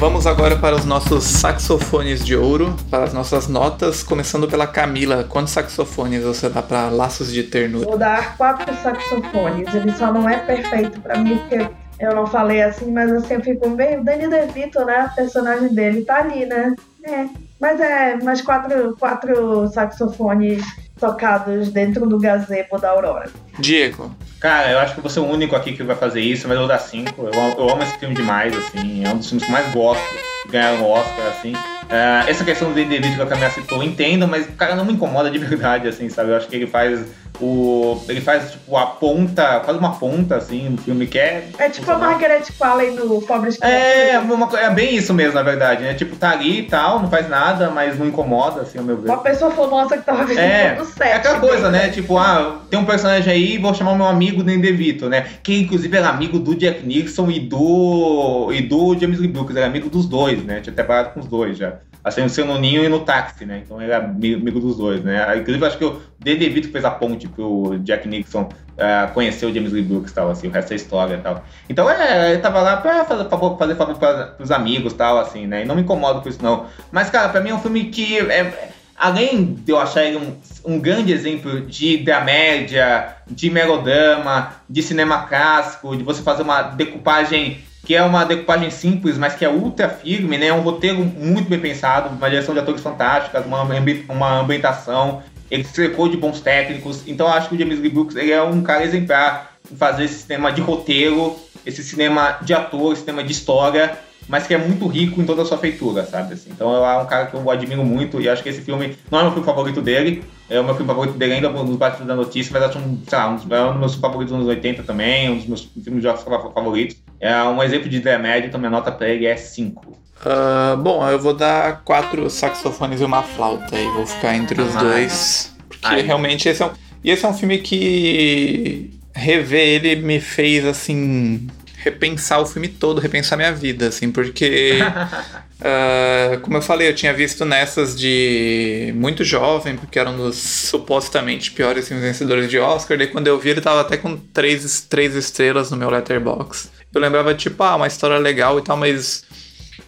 Vamos agora para os nossos saxofones de ouro, para as nossas notas, começando pela Camila. Quantos saxofones você dá para Laços de Ternura?
Vou dar quatro saxofones. Ele só não é perfeito pra mim, porque eu não falei assim, mas assim, eu fico meio. O Danny DeVito, né? O personagem dele tá ali, né? É. Mas é, mas quatro, quatro saxofones tocados dentro do gazebo da Aurora.
Diego.
Cara, eu acho que vou ser o único aqui que vai fazer isso, mas eu vou dar cinco. Eu, amo- eu amo esse filme demais, assim. É um dos filmes que eu mais gosto ganhar o Oscar, assim. Ah, essa questão do DeVito que a Camila citou, eu entendo, mas, cara, não me incomoda de verdade, assim, sabe? Eu acho que ele faz o... Ele faz, tipo, a ponta, faz uma ponta, assim, no filme que é...
É tipo a Margaret Qualley no Pobres
É, uma é bem isso mesmo, na verdade, né? Tipo, tá ali e tal, não faz nada, mas não incomoda, assim, ao meu ver.
Uma pessoa famosa que tava visitando
É,
o set.
é aquela coisa, né? Tipo, ah, tem um personagem aí, vou chamar o meu amigo Dan DeVito, né? Que inclusive era amigo do Jack Nixon e do e do James Lee Brooks, era amigo dos dois, né? Tinha trabalhado com os dois já. Assim, no Ninho e no Táxi, né? Então ele era ami- amigo dos dois, né? Aí, Inclusive, acho que o Dan DeVito fez a ponte pro Jack Nixon ah, conhecer o James Lee Brooks tal, assim, o resto é história tal. Então, é, ele tava lá pra fazer favor, fazer favor pra, pros amigos tal, assim, né? E não me incomodo com isso, não. Mas, cara, pra mim é um filme que é, além de eu achar ele um, um grande exemplo de dramédia, de melodrama, de cinema clássico, de você fazer uma decupagem que é uma decupagem simples, mas que é ultra firme, né? É um roteiro muito bem pensado, uma direção de atores fantásticas, uma, uma ambientação, ele se cercou de bons técnicos, então eu acho que o James Lee Brooks ele é um cara exemplar em fazer esse cinema de roteiro, esse cinema de ator, esse cinema de história, mas que é muito rico em toda a sua feitura, sabe? assim? Então é um cara que eu admiro muito e acho que esse filme não é o meu filme favorito dele, é o meu filme favorito dele ainda nos Batidos da Notícia, mas acho um, sei lá, um dos, é um dos meus favoritos dos anos 80 também, um dos meus filmes de Oscar favoritos. É um exemplo de dramédia, então minha nota pra ele é 5.
Ah, bom, eu vou dar quatro saxofones e uma flauta e vou ficar entre os
Ah.
dois. Porque
Ai.
realmente esse é um. E esse é um filme que rever ele me fez assim. Repensar o filme todo, repensar minha vida, assim, porque. ah, como eu falei, eu tinha visto nessas de muito jovem, porque era um dos supostamente piores filmes vencedores de Oscar. Daí quando eu vi, ele tava até com três, três estrelas no meu letterbox. Eu lembrava, tipo, ah, uma história legal e tal, mas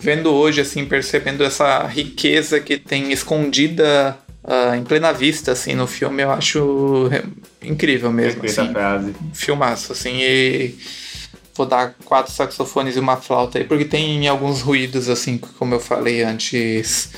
vendo hoje, assim, percebendo essa riqueza que tem escondida ah, em plena vista, assim, no filme, eu acho incrível mesmo,
Perfeita
assim.
frase.
Filmaço, assim, e vou dar quatro saxofones e uma flauta aí, porque tem alguns ruídos, assim, como eu falei antes,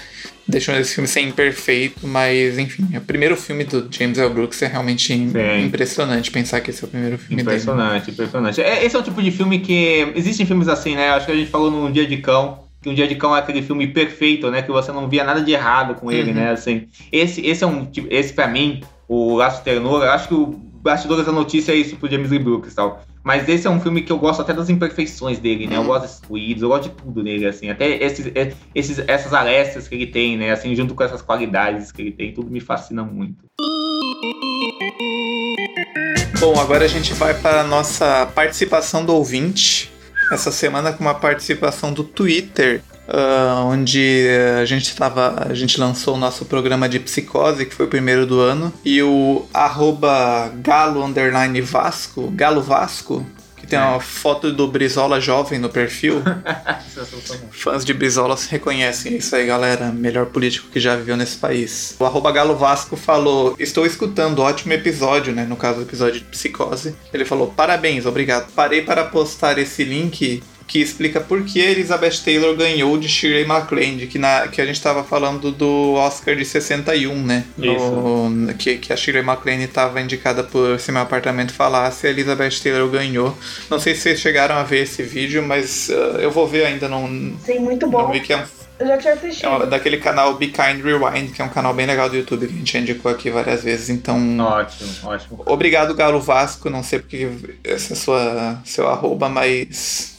deixam esse filme ser imperfeito, mas, enfim, é o primeiro filme do James L. Brooks é realmente im-
Sim.
impressionante pensar que esse é o primeiro filme dele.
Impressionante, impressionante. É, esse é o tipo de filme que. Existem filmes assim, né? Acho que a gente falou no Dia de Cão. Que um Dia de Cão é aquele filme perfeito, né? Que você não via nada de errado com ele,
Uhum.
né? Assim, esse, esse é um. tipo- Esse pra mim, o Laço Ternura, eu acho que o Bastidores da Notícia é isso pro James Lee Brooks e tal. Mas esse é um filme que eu gosto até das imperfeições dele, né? Eu gosto desses ruídos, eu gosto de tudo nele, assim. Até esses, é, esses, essas arestas que ele tem, né? Assim, junto com essas qualidades que ele tem, tudo me fascina muito.
Bom, agora a gente vai para a nossa participação do ouvinte. Essa semana com uma participação do Twitter, ah, onde a gente tava, a gente lançou o nosso programa de psicose, que foi o primeiro do ano, e o arroba galo underline vasco, galo vasco, que tem uma foto do Brizola jovem no perfil. Fãs de Brizola se reconhecem É isso aí, galera. Melhor político que já viveu nesse país. O arroba Galo Vasco falou: Estou escutando, ótimo episódio, né? No caso, o episódio de psicose. Ele falou: Parabéns, obrigado. Parei para postar esse link que explica por que Elizabeth Taylor ganhou de Shirley MacLaine, que, na, que a gente tava falando do Oscar de 61, né? No- que, que a Shirley MacLaine estava indicada por Se Meu Apartamento Falasse, a Elizabeth Taylor ganhou. Não sei se vocês chegaram a ver esse vídeo, mas ah, eu vou ver ainda, não,
Sim, muito
não
bom.
vi que é, um-
Eu já tinha assistido.
é daquele canal Be Kind Rewind, que é um canal bem legal do YouTube que a gente indicou aqui várias vezes. Então,
Ótimo, ótimo.
obrigado, Galo Vasco. Não sei porque esse é sua, seu arroba, mas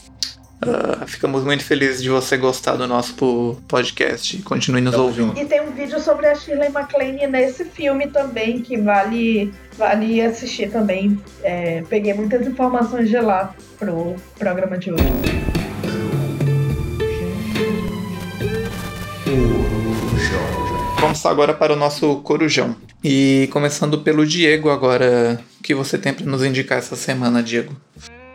Uh, ficamos muito felizes de você gostar do nosso podcast continue nos ouvindo.
E tem um vídeo sobre a Shirley MacLaine nesse filme também, que vale, vale assistir também. É, peguei muitas informações de lá pro programa de hoje.
Vamos agora para o nosso corujão. E começando pelo Diego agora, o que você tem para nos indicar essa semana, Diego?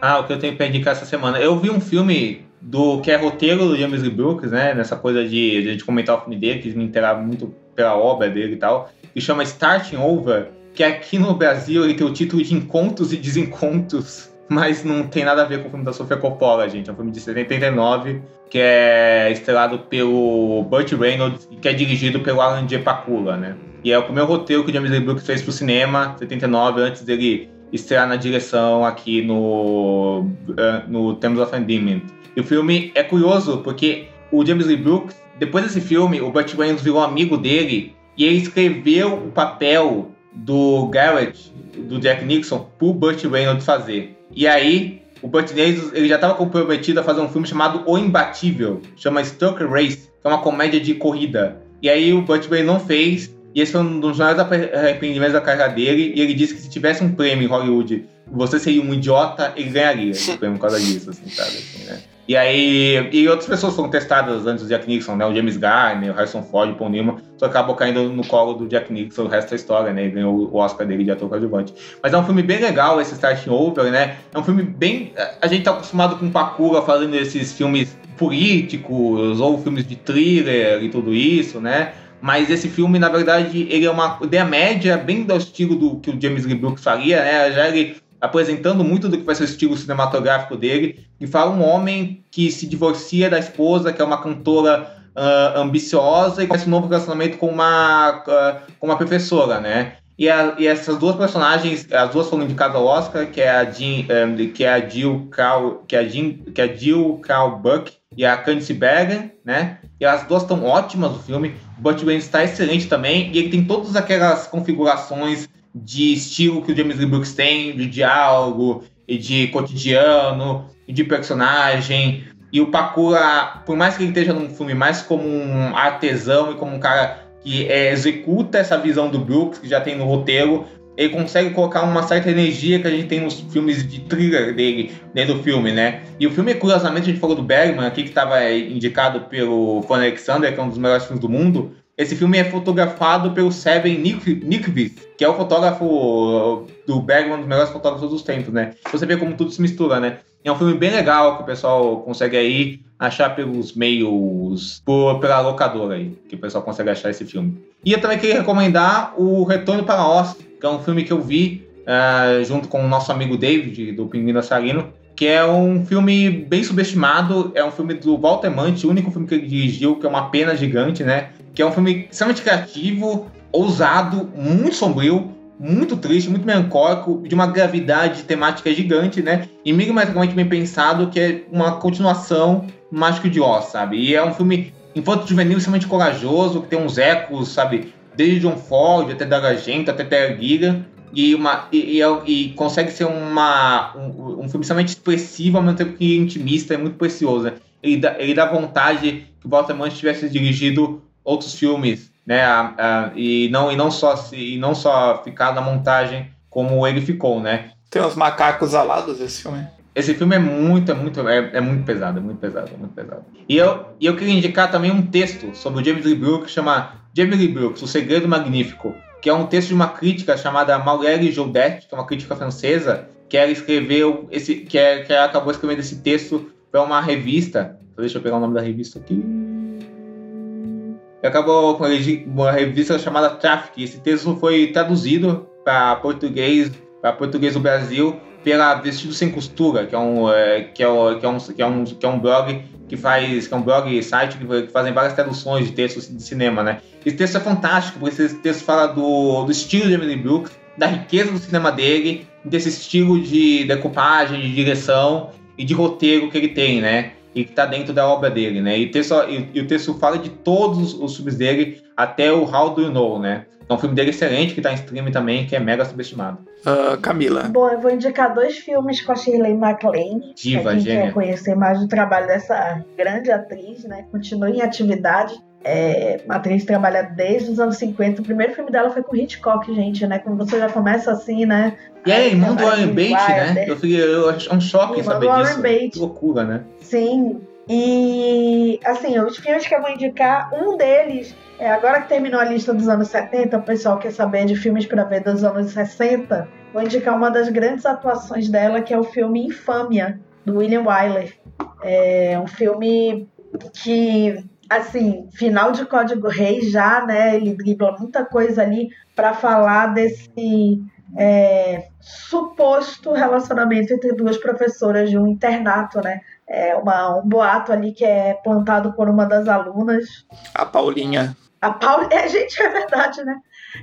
Ah, o que eu tenho para indicar essa semana? Eu vi um filme do que é roteiro do James Lee Brooks, né? Nessa coisa de, de comentar o filme dele, que me interava muito pela obra dele e tal, que chama Starting Over, que aqui no Brasil ele tem o título de Encontros e Desencontros, mas não tem nada a ver com o filme da Sofia Coppola, gente. É um filme de 79 que é estrelado pelo Burt Reynolds e que é dirigido pelo Alan J. Pakula, né? E é o primeiro roteiro que o James Lee Brooks fez pro cinema, 79, antes dele estrear na direção aqui no, uh, no Terms of Endearment. E o filme é curioso porque o James Lee Brooks, depois desse filme, o Burt Reynolds virou amigo dele e ele escreveu o papel do Garrett, do Jack Nixon, pro Burt Reynolds fazer. E aí, o Burt Reynolds ele já estava comprometido a fazer um filme chamado O Imbatível, chama Stoker Race, que é uma comédia de corrida. E aí o Burt Reynolds não fez, e esse foi um dos maiores arrependimentos da carreira dele. E ele disse que se tivesse um prêmio em Hollywood, você seria um idiota, ele ganharia esse prêmio por causa disso, assim, sabe? Assim, né? E aí, e outras pessoas foram testadas antes do Jack Nixon, né? O James Garner, o Harrison Ford, o Paul Newman, só acabou caindo no colo do Jack Nixon o resto da história, né? Ele ganhou o Oscar dele de ator coadjuvante. Mas é um filme bem legal esse Starting Over, né? É um filme bem... A gente tá acostumado com o Pakura falando desses filmes políticos ou filmes de thriller e tudo isso, né? Mas esse filme, na verdade, ele é uma ideia média, bem do estilo do que o James Lee Brooks faria, né? Já ele apresentando muito do que vai ser o estilo cinematográfico dele, e fala um homem que se divorcia da esposa, que é uma cantora uh, ambiciosa, e começa um novo relacionamento com uma, uh, com uma professora, né? E, a, e, essas duas personagens, as duas foram indicadas ao Oscar, que é a Jean, um, eh, que é a Jill Carl, que é a Jean, que é a Jill Buck e a Candice Bergen, né? E as duas estão ótimas no filme. Butch Reynolds está excelente também e ele tem todas aquelas configurações de estilo que o James Lee Brooks tem, de diálogo e de cotidiano e de personagem. E o Pakura, por mais que ele esteja num filme mais como um artesão e como um cara que é, executa essa visão do Brooks, que já tem no roteiro, ele consegue colocar uma certa energia que a gente tem nos filmes de thriller dele, dentro do filme, né? E o filme, curiosamente, a gente falou do Bergman aqui, que estava indicado pelo Fan Alexander, que é um dos melhores filmes do mundo. Esse filme é fotografado pelo Seven Nikvist, que é o fotógrafo do Bergman, um dos melhores fotógrafos dos tempos, né? Você vê como tudo se mistura, né? É um filme bem legal que o pessoal consegue aí achar pelos meios, por, pela locadora aí, que o pessoal consegue achar esse filme. E eu também queria recomendar o Retorno para Oz, que é um filme que eu vi uh, junto com o nosso amigo David, do Pinguim Sarino, que é um filme bem subestimado, é um filme do Walter Manti, o único filme que ele dirigiu, que é uma pena gigante, né? Que é um filme extremamente criativo, ousado, muito sombrio, muito triste, muito melancólico, de uma gravidade temática gigante, né? E milimetricamente bem pensado, que é uma continuação Mágico de Oz, sabe? E é um filme infanto juvenil extremamente corajoso, que tem uns ecos, sabe? Desde John Ford até Daga Argento, até Terra Giga, e, uma, e, e, é e, consegue ser uma, um, um filme extremamente expressivo, ao mesmo tempo que intimista, é muito precioso. Né? Ele, dá, ele dá vontade que o Walter tivesse dirigido outros filmes, né? A, a, e, não, e, não só, e não só ficar na montagem como ele ficou, né?
Tem uns macacos alados esse filme.
Esse filme é muito, é muito, é, é, muito pesado, é muito pesado, é muito pesado. E eu, e eu queria indicar também um texto sobre o James Lee Brooks que chama James Lee Brooks, O Segredo Magnífico, que é um texto de uma crítica chamada Maurelle Jaudet, que é uma crítica francesa, que ela escreveu esse, que, é, que ela acabou escrevendo esse texto para uma revista. Deixa eu pegar o nome da revista aqui. Acabou com uma revista chamada Traffic. Esse texto foi traduzido para português, para português do Brasil pela Vestido Sem Costura, que é um, é, que é, que é um, que é um, que é um blog que faz, que é um blog site que, que fazem várias traduções de textos de cinema, né? Esse texto é fantástico, porque esse texto fala do, do estilo de Emily Brooks, da riqueza do cinema dele, desse estilo de decupagem, de direção e de roteiro que ele tem, né? E que tá dentro da obra dele, né? E o texto, e, e o texto fala de todos os filmes dele até o How Do You Know, né? É um filme dele excelente que tá em streaming também, que é mega subestimado.
Uh, Camila.
Bom, eu vou indicar dois filmes com a Shirley MacLaine.
Diva,
pra quem
gênia.
quer conhecer mais do trabalho dessa grande atriz, né? Continua em atividade. É, uma atriz que trabalha desde os anos 50. O primeiro filme dela foi com Hitchcock, gente, né? Quando você já começa assim, né?
E aí, irmão do Warren
Wilder.
né? Eu fiquei, eu, é um choque
Irmão
saber disso.
Beatty.
Que loucura, né?
Sim. E assim, os filmes que eu vou indicar, um deles, é, agora que terminou a lista dos anos 70, o pessoal quer saber de filmes para ver dos anos 60, vou indicar uma das grandes atuações dela, que é o filme Infâmia, do William Wyler. É um filme que, assim, final de Código Rei já, né? Ele dribla muita coisa ali para falar desse é, suposto relacionamento entre duas professoras de um internato, né? É uma, um boato ali que é plantado por uma das alunas.
A Paulinha.
A Paula, é, gente, é verdade, né?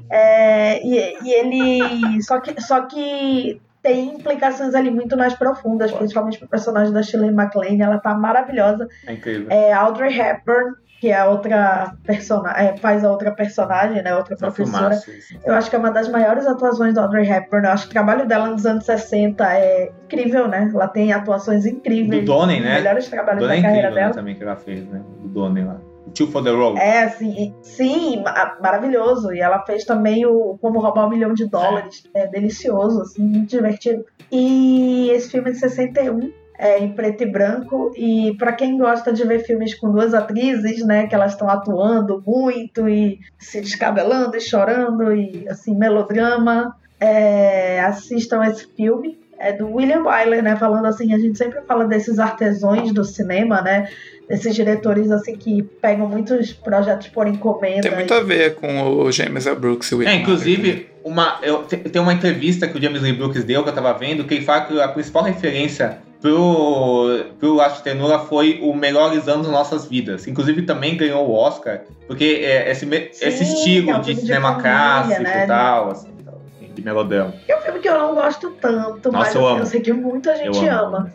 É, e, e ele. Só que, só que tem implicações ali muito mais profundas, principalmente pro personagem da Shirley MacLaine. Ela tá maravilhosa.
É incrível.
É Audrey Hepburn, que é a outra personagem, faz a outra personagem, né? Outra
É
professora.
isso.
Eu acho que é uma das maiores atuações da Audrey Hepburn. Eu acho que o trabalho dela nos anos 60 é incrível, né? Ela tem atuações incríveis.
Do Donnie,
os
né?
Melhores trabalhos
Dona é
da carreira
incrível, né,
dela.
também que ela fez, né? Do Donnie lá. O Two for the Road.
É, assim, sim, ma- maravilhoso. E ela fez também o Como Roubar um Milhão de Dólares. É delicioso, assim, muito divertido. E esse filme é de 61, é em preto e branco. E pra quem gosta de ver filmes com duas atrizes, né, que elas estão atuando muito e se descabelando e chorando e, assim, melodrama, é, assistam esse filme. É do William Wyler, né? Falando assim, a gente sempre fala desses artesões do cinema, né? Desses diretores assim que pegam muitos projetos por encomenda.
Tem muito a ver com o James L. Brooks e o
É,
William
inclusive, uma, eu, te- tem uma entrevista que o James Lee Brooks deu, que eu tava vendo, que ele fala que a principal referência pro, pro Laço de Ternura foi o Melhores Anos das Nossas Vidas. Inclusive, também ganhou o Oscar, porque é, esse,
Sim,
esse
é
estilo
um
de cinema
família,
clássico
né?
e tal, assim, assim, de melodrama.
É um filme que eu não gosto tanto,
Nossa,
mas
eu
assim,
amo.
sei que muita gente
Eu
ama.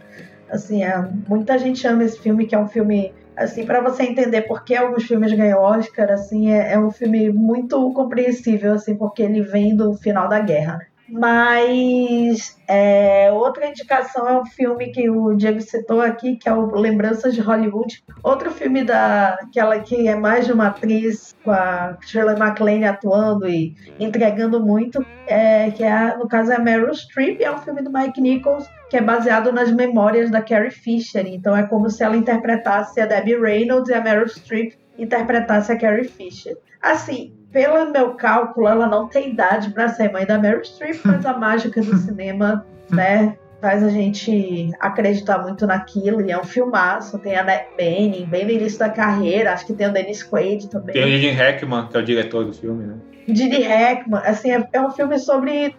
Assim, é, muita gente ama esse filme, que é um filme, assim, para você entender por que alguns filmes ganham Oscar, assim, é, é um filme muito compreensível, assim, porque ele vem do final da guerra, né? Mas é, outra indicação é um filme que o Diego citou aqui, que é o Lembranças de Hollywood. Outro filme da aquela que é mais de uma atriz com a Shirley MacLaine atuando e entregando muito, é, que é, no caso é Meryl Streep, é um filme do Mike Nichols que é baseado nas memórias da Carrie Fisher. Então é como se ela interpretasse a Debbie Reynolds e a Meryl Streep interpretasse a Carrie Fisher. Assim, pelo meu cálculo, ela não tem idade para ser mãe da Meryl Streep, mas a mágica do cinema, né, faz a gente acreditar muito naquilo. E é um filmaço. Tem a Annette Bening, bem no início da carreira. Acho que tem o Dennis Quaid também.
Tem o Gene Hackman, que é o diretor do filme, né?
Didi Hackman, assim, é, é um filme sobre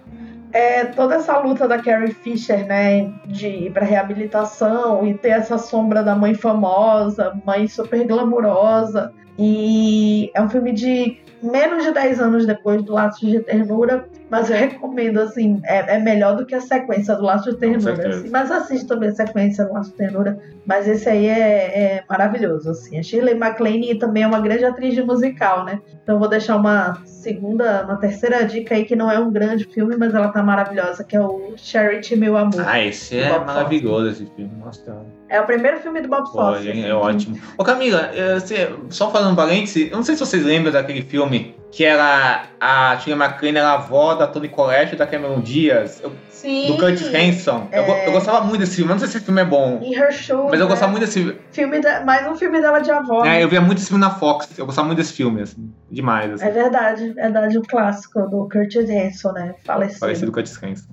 é, toda essa luta da Carrie Fisher, né, de ir pra reabilitação e ter essa sombra da mãe famosa, mãe super glamurosa. E é um filme de menos de 10 anos depois do Laços de Ternura, mas eu recomendo, assim, é, é melhor do que a sequência do Laço de Ternura. assim. mas assiste também a sequência do Laço de Ternura, mas esse aí é, é maravilhoso, assim. A Shirley MacLaine também é uma grande atriz de musical, né? Então eu vou deixar uma segunda, uma terceira dica aí que não é um grande filme, mas ela tá maravilhosa, que é o Charity Meu Amor.
Ah, esse é maravilhoso, esse filme. Nossa,
É o primeiro filme do Bob Fosse.
é,
assim.
é ótimo. Ô Camila, é, você- só falando um parênteses, eu não sei se vocês lembram daquele filme que era a Tina McClain era a avó da Toni Collette e da Cameron Diaz, eu-
Sim.
do Curtis Hanson. Eu,
é.
eu gostava muito desse filme, eu não sei se esse filme é bom,
Em Her Shoe,
mas eu
né?
gostava muito desse filme.
filme da- mais um filme dela de avó.
É,
né?
eu via muito esse filme na Fox, eu gostava muito desse filme, assim, demais, assim.
É verdade, verdade, o clássico do Curtis Hanson, né? Falecido.
Parecido com o Curtis Hanson.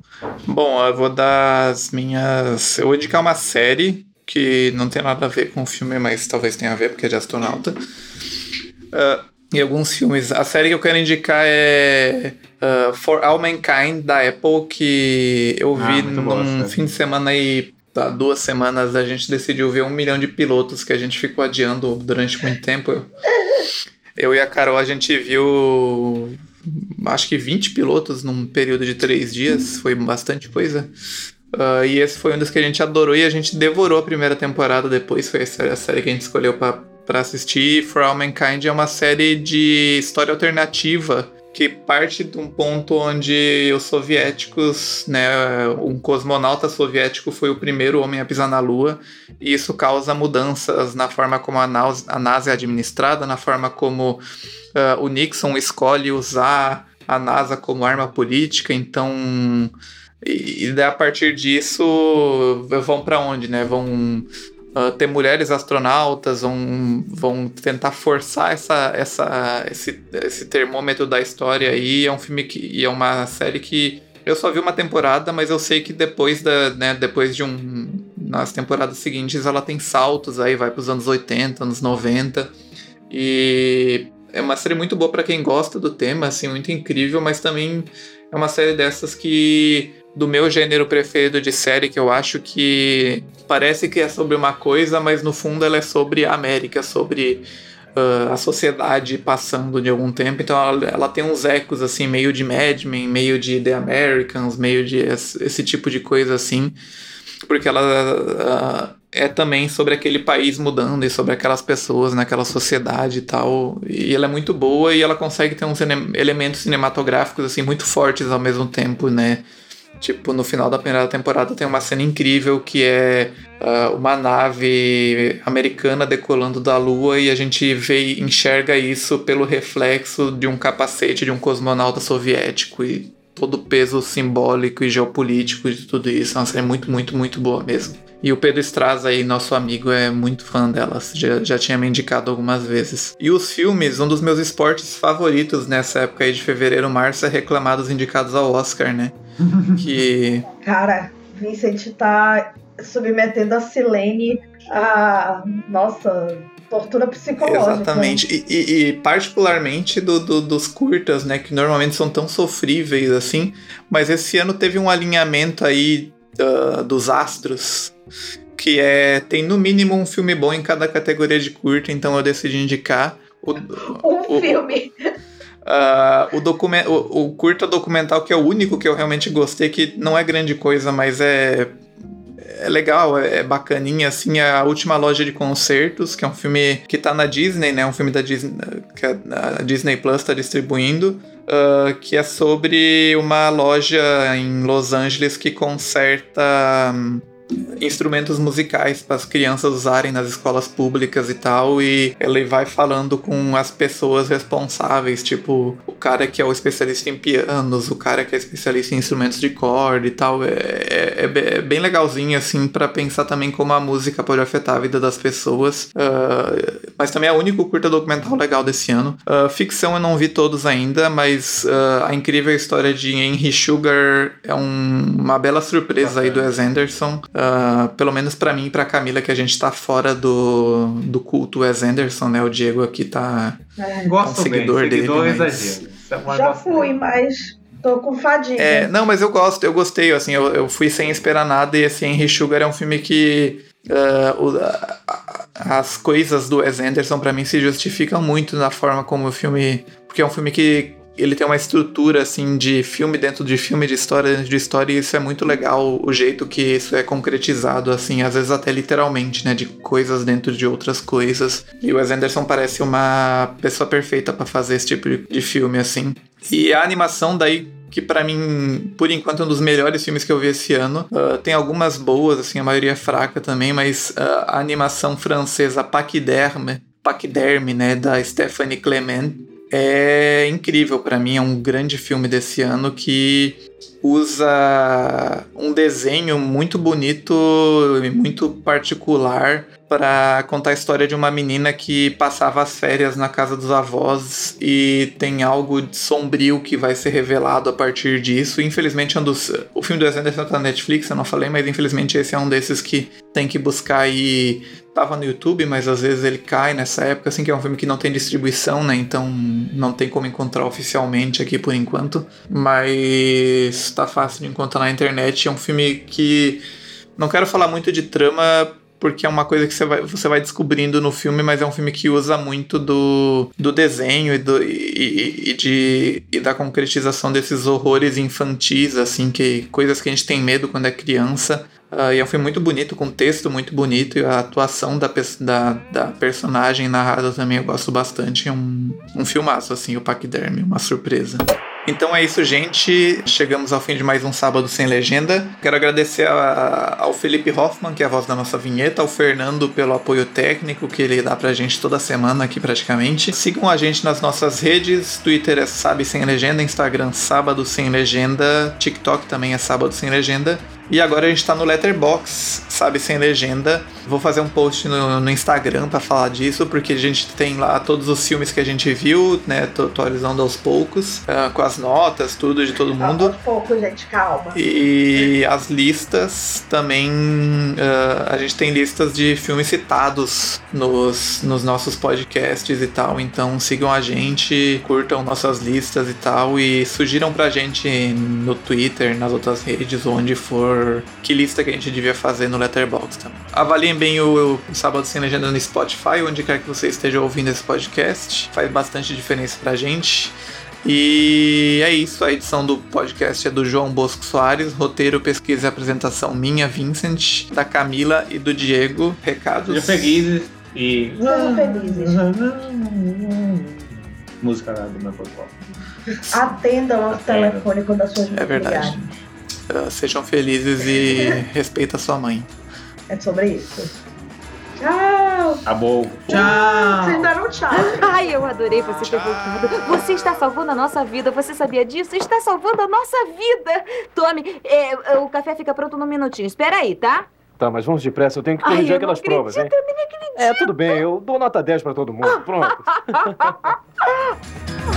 Bom, eu vou dar as minhas. Eu vou indicar uma série que não tem nada a ver com o filme, mas talvez tenha a ver, porque é de astronauta. Ah, e alguns filmes. A série que eu quero indicar é ah, For All Mankind, da Apple, que eu
Ah,
vi
boa
num
série.
fim de semana aí. Há duas semanas a gente decidiu ver um milhão de pilotos que a gente ficou adiando durante muito tempo. Eu e a Carol, a gente viu acho que 20 pilotos num período de três dias, foi bastante coisa. Uh, e esse foi um dos que a gente adorou e a gente devorou a primeira temporada depois. Foi a série que a gente escolheu para assistir. For All Mankind é uma série de história alternativa que parte de um ponto onde os soviéticos, né, um cosmonauta soviético foi o primeiro homem a pisar na Lua, e isso causa mudanças na forma como a NASA, é administrada, na forma como uh, o Nixon escolhe usar a NASA como arma política, então e, e a partir disso vão para onde, né? Vão uh, ter mulheres astronautas, vão, vão tentar forçar essa, essa, esse, esse termômetro da história aí. É um filme que e é uma série que eu só vi uma temporada, mas eu sei que depois da, né, depois de um nas temporadas seguintes ela tem saltos aí, vai para os anos 80, anos 90. E é uma série muito boa para quem gosta do tema, assim, muito incrível, mas também é uma série dessas que do meu gênero preferido de série, que eu acho que parece que é sobre uma coisa, mas no fundo ela é sobre a América, sobre uh, a sociedade passando de algum tempo. Então ela, ela, tem uns ecos assim, meio de Mad Men, meio de The Americans, meio de esse, esse tipo de coisa assim, porque ela uh, é também sobre aquele país mudando e sobre aquelas pessoas naquela sociedade e tal. E ela é muito boa e ela consegue ter uns elementos cinematográficos assim muito fortes ao mesmo tempo, né? Tipo, no final da primeira temporada tem uma cena incrível que é uh, uma nave americana decolando da Lua e a gente vê enxerga isso pelo reflexo de um capacete de um cosmonauta soviético e todo o peso simbólico e geopolítico de tudo isso. É uma série muito, muito, muito boa mesmo. E o Pedro Straz aí, nosso amigo, é muito fã delas. Já, já tinha me indicado algumas vezes. E os filmes, um dos meus esportes favoritos nessa época aí de fevereiro, março, é reclamar dos indicados ao Oscar, né? que.
Cara, Vincent tá submetendo a Silene a. Nossa, tortura psicológica.
Exatamente. E, e, e particularmente do, do, dos curtas, né? Que normalmente são tão sofríveis assim. Mas esse ano teve um alinhamento aí uh, dos astros. Que é. Tem no mínimo um filme bom em cada categoria de curta, então eu decidi indicar. O,
um
o,
filme.
Uh, o, document, o, o, curta documental, que é o único que eu realmente gostei, que não é grande coisa, mas é, é legal, é, é bacaninha, assim, é a Última Loja de Concertos, que é um filme que tá na Disney, né, um filme da Disney, que a Disney Plus tá distribuindo, uh, que é sobre uma loja em Los Angeles que conserta... Um, instrumentos musicais para as crianças usarem nas escolas públicas e tal, e ele vai falando com as pessoas responsáveis, tipo o cara que é o especialista em pianos, o cara que é especialista em instrumentos de corda e tal. É, é, é bem legalzinho, assim, para pensar também como a música pode afetar a vida das pessoas. Uh, mas também é o único curta documental legal desse ano. Uh, ficção eu não vi todos ainda, mas uh, a incrível história de Henry Sugar é um, uma bela surpresa aí do Wes Anderson. Uh, pelo menos para mim e pra Camila, que a gente tá fora do, do culto Wes Anderson, né? O Diego aqui tá,
é. Gosto um seguidor bem, dele. Seguidor
mas... É Já fui, mas tô com fadiga.
É, não, mas eu gosto, eu gostei, assim, eu, eu fui sem esperar nada e assim, Henry Sugar é um filme que uh, o, as coisas do Wes Anderson para mim se justificam muito na forma como o filme, porque é um filme que ele tem uma estrutura assim de filme dentro de filme, de história dentro de história, e isso é muito legal, o jeito que isso é concretizado, assim, às vezes até literalmente, né, de coisas dentro de outras coisas. E o Wes Anderson parece uma pessoa perfeita para fazer esse tipo de filme, assim. E a animação daí que para mim, por enquanto, é um dos melhores filmes que eu vi esse ano. Uh, tem algumas boas, assim, a maioria é fraca também, mas uh, a animação francesa Paquiderme, Paquiderme, né, da Stephanie Clement, é incrível para mim, é um grande filme desse ano que usa um desenho muito bonito e muito particular para contar a história de uma menina que passava as férias na casa dos avós e tem algo sombrio que vai ser revelado a partir disso. Infelizmente, um dos, o filme do Wes Anderson tá na Netflix, eu não falei, mas infelizmente esse é um desses que tem que buscar aí tava no YouTube, mas às vezes ele cai nessa época, assim, que é um filme que não tem distribuição, né? Então não tem como encontrar oficialmente aqui por enquanto. Mas tá fácil de encontrar na internet. É um filme que. Não quero falar muito de trama porque é uma coisa que você vai, você vai descobrindo no filme, mas é um filme que usa muito do, do desenho e, do, e, e de, e da concretização desses horrores infantis, assim, que coisas que a gente tem medo quando é criança. Uh, e é um filme muito bonito, com texto muito bonito, e a atuação da, da, da personagem narrada também eu gosto bastante. É um, um filmaço, assim, o Paquiderme, uma surpresa. Então é isso, gente. Chegamos ao fim de mais um Sábado Sem Legenda. Quero agradecer a, ao Felipe Hoffman, que é a voz da nossa vinheta, ao Fernando pelo apoio técnico que ele dá pra gente toda semana aqui praticamente. Sigam a gente nas nossas redes. Twitter é Sabe Sem Legenda, Instagram Sábado Sem Legenda, TikTok também é Sábado Sem Legenda. E agora a gente tá no Letterbox, sabe, sem legenda. Vou fazer um post no, no Instagram para falar disso, porque a gente tem lá todos os filmes que a gente viu, né? Tô atualizando aos poucos, uh, com as notas, tudo de todo mundo.
Aos poucos, gente, calma.
E as listas também. Uh, a gente tem listas de filmes citados nos, nos nossos podcasts e tal. Então sigam a gente, curtam nossas listas e tal. E sugiram pra gente no Twitter, nas outras redes, onde for que lista que a gente devia fazer no Letterboxd também. Avaliem bem o, o Sábado Sem Legenda no Spotify, onde quer que você esteja ouvindo esse podcast. Faz bastante diferença pra gente. E é isso, a edição do podcast é do João Bosco Soares, roteiro, pesquisa e apresentação minha, Vincent, da Camila e do Diego. Recados.
Sejam felizes e.
Felizes.
Música do meu.
Atendam ao telefone quando as suas
É verdade.
ligarem.
Uh, sejam felizes e respeita sua mãe.
É sobre isso. Tchau!
Acabou.
Tchau! Vocês deram tchau.
Ai, eu adorei você ter voltado. Você está salvando a nossa vida. Você sabia disso? Está salvando a nossa vida. Tome, é, o café fica pronto num minutinho. Espera aí, tá?
Tá, mas vamos depressa. Eu tenho que
Ai,
corrigir
eu
aquelas
não
provas, hein?
eu nem acredito.
É, tudo bem. Eu dou nota 10 pra todo mundo. Pronto.